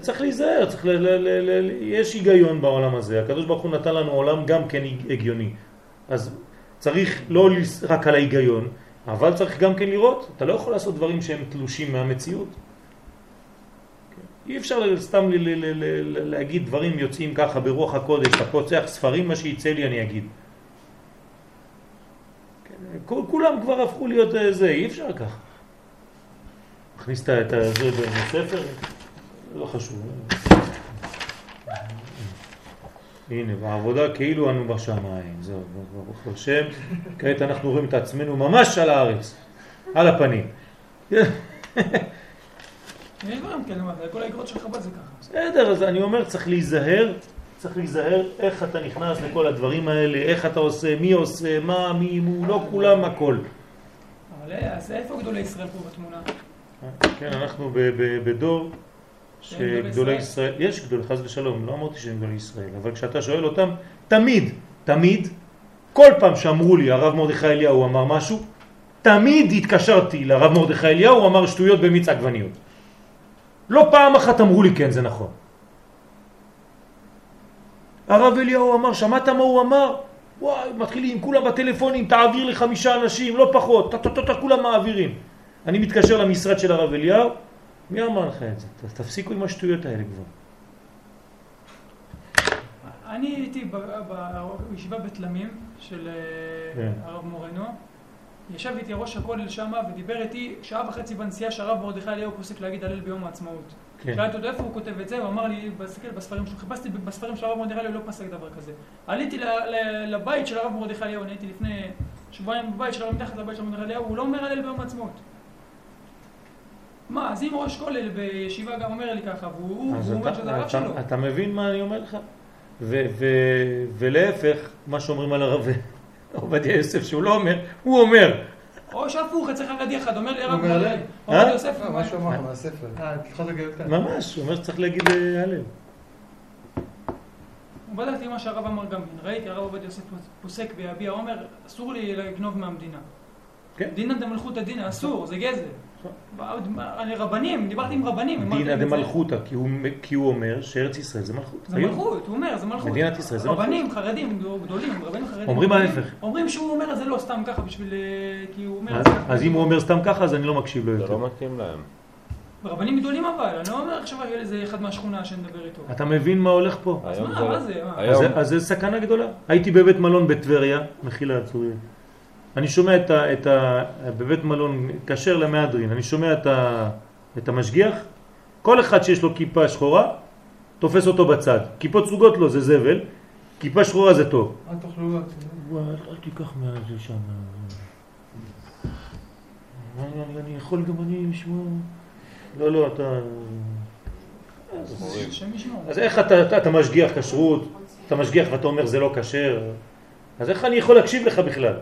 צריך להיזהר, צריך ל, ל, ל, ל, ל, יש היגיון בעולם הזה. הקדוש ברוך הוא נתן לנו עולם גם כן הגיוני. אז צריך לא רק על ההיגיון, אבל צריך גם כן לראות. אתה לא יכול לעשות דברים שהם תלושים מהמציאות. אי אפשר סתם להגיד דברים יוצאים ככה ברוח הקודש, אתה ספרים, מה שיצא לי אני אגיד. כולם כבר הפכו להיות אה, זה, אי אפשר ככה. מכניס את ה- את זה בספר, לא חשוב. הנה, בעבודה כאילו אנו בשמיים, זהו, ברוך השם, כעת אנחנו רואים את עצמנו ממש על הארץ, על הפנים. יש דברים כאלה, מה, כל האגרות של חב"ד זה ככה. בסדר, אז אני אומר, צריך להיזהר, צריך להיזהר איך אתה נכנס לכל הדברים האלה, איך אתה עושה, מי עושה, מה, מי, מו, לא כולם, הכל. אבל אה, אז איפה גדולי ישראל פה בתמונה? כן, אנחנו בדור שגדולי ישראל, יש גדולי, חס ושלום, לא אמרתי שהם גדולי ישראל, אבל כשאתה שואל אותם, תמיד, תמיד, כל פעם שאמרו לי, הרב מרדכי אליהו אמר משהו, תמיד התקשרתי לרב מרדכי אליהו, הוא אמר שטויות במיץ עגבניות. לא פעם אחת אמרו לי כן, זה נכון. הרב אליהו אמר, שמעת מה הוא אמר? וואי, מתחילים, כולם בטלפונים, תעביר לי חמישה אנשים, לא פחות, טה-טה-טה, כולם מעבירים. אני מתקשר למשרד של הרב אליהו, מי אמר לך את זה? תפסיקו עם השטויות האלה כבר. אני הייתי בישיבה בתלמים של אה, כן. הרב מורנו. ישב איתי ראש הכולל שמה ודיבר איתי שעה וחצי בנסיעה שהרב מרדכי אליהו פוסק להגיד הלל ביום העצמאות. כן. שאלתי אותו איפה הוא כותב את זה, הוא אמר לי, בספרים שלו, חיפשתי בספרים של הרב מרדכי אליהו, לא פסק דבר כזה. עליתי לבית של הרב מרדכי אליהו, אני הייתי לפני שבועיים בבית של הרב מתחת לבית של הרב מרדכי אליהו, הוא לא אומר הלל ביום העצמאות. מה, אז אם ראש כולל בישיבה גם אומר לי ככה, והוא אומר שזה הרב שלו. אתה מבין מה אני אומר לך? ו- ו- ולהפך, מה שאומרים על הרב [laughs] עובדיה יוסף שהוא לא אומר, הוא אומר. או שהפוך, אצל חרדי אחד, אומר לי הרב הלל? עובדיה אה? יוסף, לא, מה שהוא אמר מהספר. אה, לגאולתן. ממש, הוא אומר שצריך להגיד אה, הלל. בדקתי מה שהרב אמר גם כן, ראיתי הרב עובדיה יוסף פוסק ביביע אומר, אסור לי לגנוב מהמדינה. כן. דינא דמלכותא דינא, אסור, זה גזל. אני רבנים, דיברתי עם רבנים, דינא זה. דמלכותא, כי הוא- כי הוא אומר שארץ ישראל זה מלכות. זה. מלכות, הוא אומר, זה מלכות. מדינת ישראל זה מלכות. רבנים, חרדים, גדולים, רבנים חרדים. אומרים ההפך. אומרים שהוא אומר את זה לא סתם ככה בשביל... אה, כי הוא אומר את אז- זה אם הוא אומר סתם ככה, אז אני לא מקשיב לו זה יותר. לא מתאים להם. רבנים גדולים אבל, אני לא אומר עכשיו איזה אחד מהשכונה שנדבר איתו. אתה מבין מה הולך פה? אז מה, זה- מה זה? אז זה- זה סכנה גדולה. הייתי בבית מלון בטבריה, מחילה צורי. אני שומע את ה... את ה בבית מלון, כשר למהדרין, אני שומע את, ה, את המשגיח, כל אחד שיש לו כיפה שחורה, תופס אותו בצד. כיפות סרוגות לו זה זבל, כיפה שחורה זה טוב. אל תאכלו אל תיקח מהזה שם. אני- יכול גם אני לשמוע... לא, לא, אתה... אז איך אתה, אתה, אתה משגיח כשרות, אתה משגיח ואתה אומר זה לא כשר, אז איך אני יכול להקשיב לך בכלל?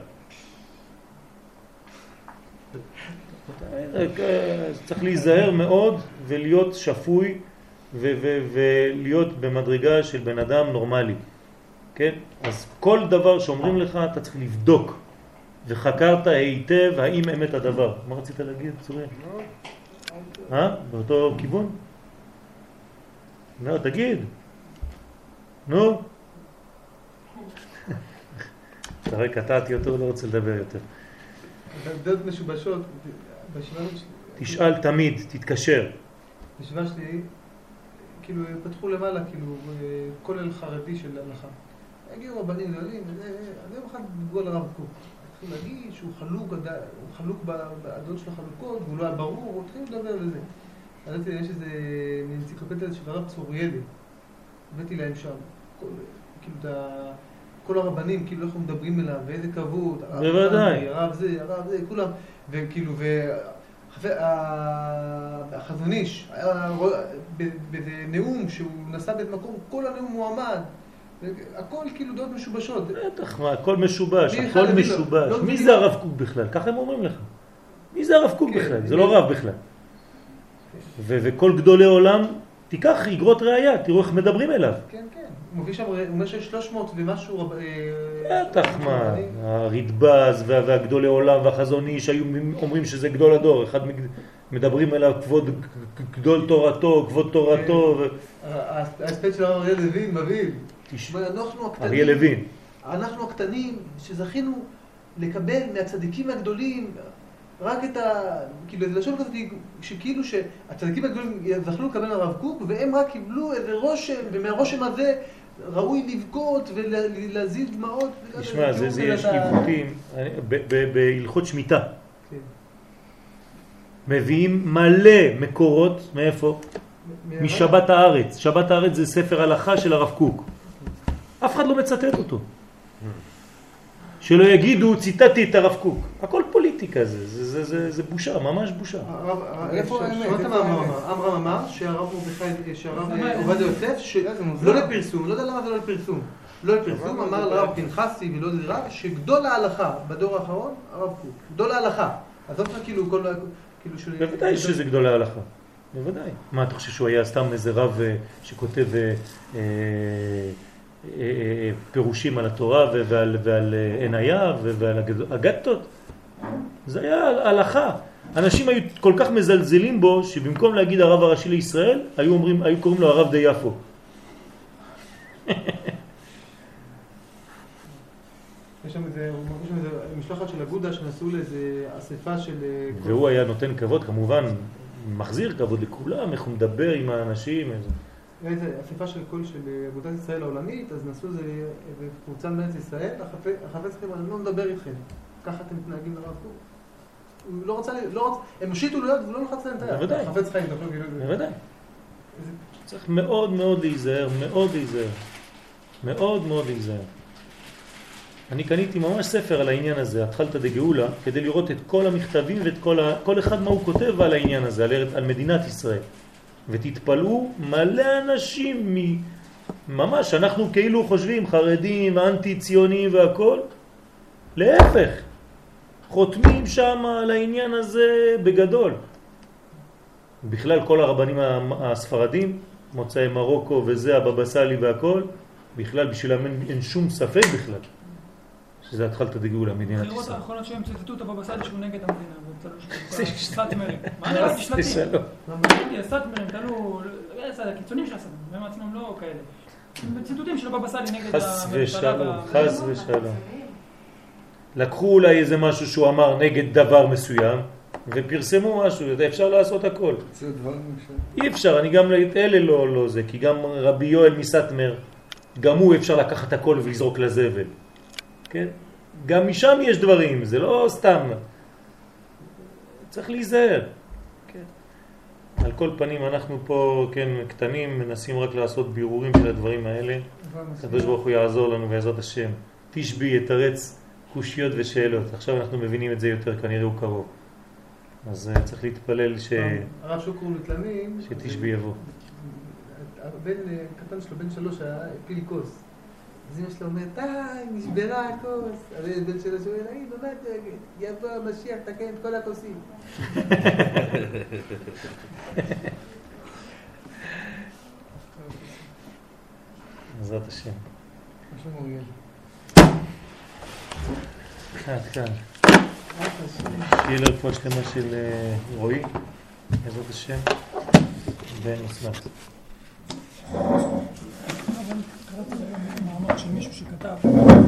צריך להיזהר מאוד ולהיות שפוי ולהיות במדרגה של בן אדם נורמלי, כן? אז כל דבר שאומרים לך אתה צריך לבדוק וחקרת היטב האם אמת הדבר. מה רצית להגיד, צורי? אה? באותו כיוון? לא, תגיד. נו. [laughs] אתה רואה, קטעתי אותו, לא רוצה לדבר יותר. דעות משובשות, תשאל תמיד, תתקשר. בישיבה שלי, כאילו, פתחו למעלה, כאילו, אה, כולל חרדי של הלכה. הגיעו רבנים גדולים, וזה, אז יום אחד דיברו על הרב קוק. התחילו להגיד שהוא חלוק, הוא חלוק ב- בדעות של החלוקות, והוא לא היה ברור, התחילו לדבר על זה. אז יש איזה אנציקלופדיה של הרב צוריאלי, הבאתי להם שם, כאילו את ה... כל הרבנים, כאילו איך הם מדברים אליו, ואיזה כבוד. בוודאי. הרב זה, הרב זה, כולם, וכאילו, ו... החבר- ה- החזון איש, באיזה נאום שהוא נשא באיזה מקום, כל הנאום הוא עמד, הכל כאילו דעות משובשות. בטח, מה, הכל משובש, הכל לו? משובש. לא מי. זה הרב קוק בכלל? ככה הם אומרים לך. מי זה הרב קוק כן. בכלל? זה לא רב בכלל. וכל גדולי עולם, תיקח איגרות ראייה, תראו איך מדברים אליו. כן, כן. הוא מביא שם, הוא אומר שיש 300 ומשהו. אה, בטח, מה. הרדב"ז וה- והגדולי עולם והחזון איש היו אומרים שזה גדול הדור, אחד מדברים עליו כבוד גדול תורתו, כבוד תורתו, ו- ה- ה- ההספד של אריה לוין מביא. אנחנו הקטנים, אריה לוין. אנחנו הקטנים שזכינו לקבל מהצדיקים הגדולים רק את ה... כאילו, זה לשון כזאת, שכאילו שהצדיקים הגדולים זכו לקבל מהרב קוק, והם רק קיבלו איזה רושם, ומהרושם הזה ראוי לבכות ולהזיל דמעות. תשמע, זה, זה יש עיוותים, בהלכות שמיטה. כן. מביאים מלא מקורות, מאיפה? משבת הארץ. שבת הארץ זה ספר הלכה של הרב קוק. אף אחד לא מצטט אותו. שלא יגידו, ציטטתי את הרב קוק. הכל פוליטיקה זה, זה, זה, זה, זה בושה, ממש בושה. הרב- איפה ש- האמת? אמר? אמרם אמר שהרב למה- עובדיה יוסף, מוזר. לפרסום, לא יודע למה זה לא לפרסום. לא לפרסום, אמר לרב פנחסי ולא יודע רב, שגדול ההלכה בדור האחרון, הרב קוק. גדול ההלכה. עזוב לך כאילו כל... כאילו שהוא... בוודאי שזה גדולי ההלכה. בוודאי. מה, אתה חושב שהוא היה סתם איזה רב אה, שכותב אה, אה, אה, אה, פירושים על התורה ועל, ועל אה, עניה ו- ועל הגתות? זה היה הלכה. אנשים היו כל כך מזלזלים בו, שבמקום להגיד הרב הראשי לישראל, היו, אומרים, היו קוראים לו הרב די יפו. [laughs] יש שם איזה, משלחת של אגודה שנסעו לאיזה אספה של... אה, והוא היה נותן כבוד, כמובן, מחזיר כבוד לכולם, איך הוא מדבר עם האנשים. איזה... איזה אספה של כל של אה, אגודת ישראל העולמית, אז נסעו איזה קבוצה מארץ ישראל, החפץ לכם, אני לא מדבר איתכם. ככה אתם מתנהגים לרב קוק. הוא לא רצה, לא רצה, הם הושיטו לו יד והוא לא לחץ להם את היד. בוודאי. החפץ חיים. בוודאי. צריך מאוד מאוד להיזהר, מאוד להיזהר. מאוד מאוד להיזהר. אני קניתי ממש ספר על העניין הזה, התחלת דגאולה, כדי לראות את כל המכתבים ואת כל, ה... כל אחד מה הוא כותב על העניין הזה, על, על מדינת ישראל. ותתפלאו, מלא אנשים מ... ממש, אנחנו כאילו חושבים חרדים ואנטי ציונים והכל, להפך, חותמים שם על העניין הזה בגדול. בכלל כל הרבנים הספרדים, מוצאי מרוקו וזה, הבבא סאלי והכל, בכלל בשבילם אין, אין שום ספק בכלל שזה התחלת דגאולה מדינת ישראל. האחרונות שהם ציטטו את הבבא סאלי שהוא נגד המדינה. ש- סאטמרים. מה [laughs] אני ראיתי זה שלטים? הסאטמרים תלו, לא, הקיצונים של הסאטמרים, הם עצמם לא כאלה. ציטוטים של הבבא סאלי נגד חס הממשלה. ושלום, וה- חס ושלום. לקחו אולי איזה משהו שהוא אמר נגד דבר מסוים ופרסמו משהו, זה אפשר לעשות הכל. אי אפשר, אני גם את אלה לא, לא זה, כי גם רבי יואל מסטמר, גם הוא אפשר לקחת הכל ולזרוק לזבל, כן? גם משם יש דברים, זה לא סתם. צריך להיזהר. כן. על כל פנים אנחנו פה, כן, קטנים, מנסים רק לעשות בירורים של הדברים האלה. הקדוש ברוך הוא יעזור לנו בעזרת השם. תשבי, יתרץ קושיות ושאלות. עכשיו אנחנו מבינים את זה יותר, כנראה הוא קרוב. אז אה, צריך להתפלל ש... הרב שוקרון מתלמים. שתשבי יבוא. הבן אה, קטן שלו, בן שלוש, היה הפיל כוס. אז אמא שלו אומרת, די, נשברה הכוס. אבל הבן שלו שואל, היי, במה אתה יבוא המשיח, תקן את כל הכוסים. בעזרת השם. עד כאן. שיהיה לו רפואה שלמה של אה, רועי, בעזרת השם, בן של מישהו שכתב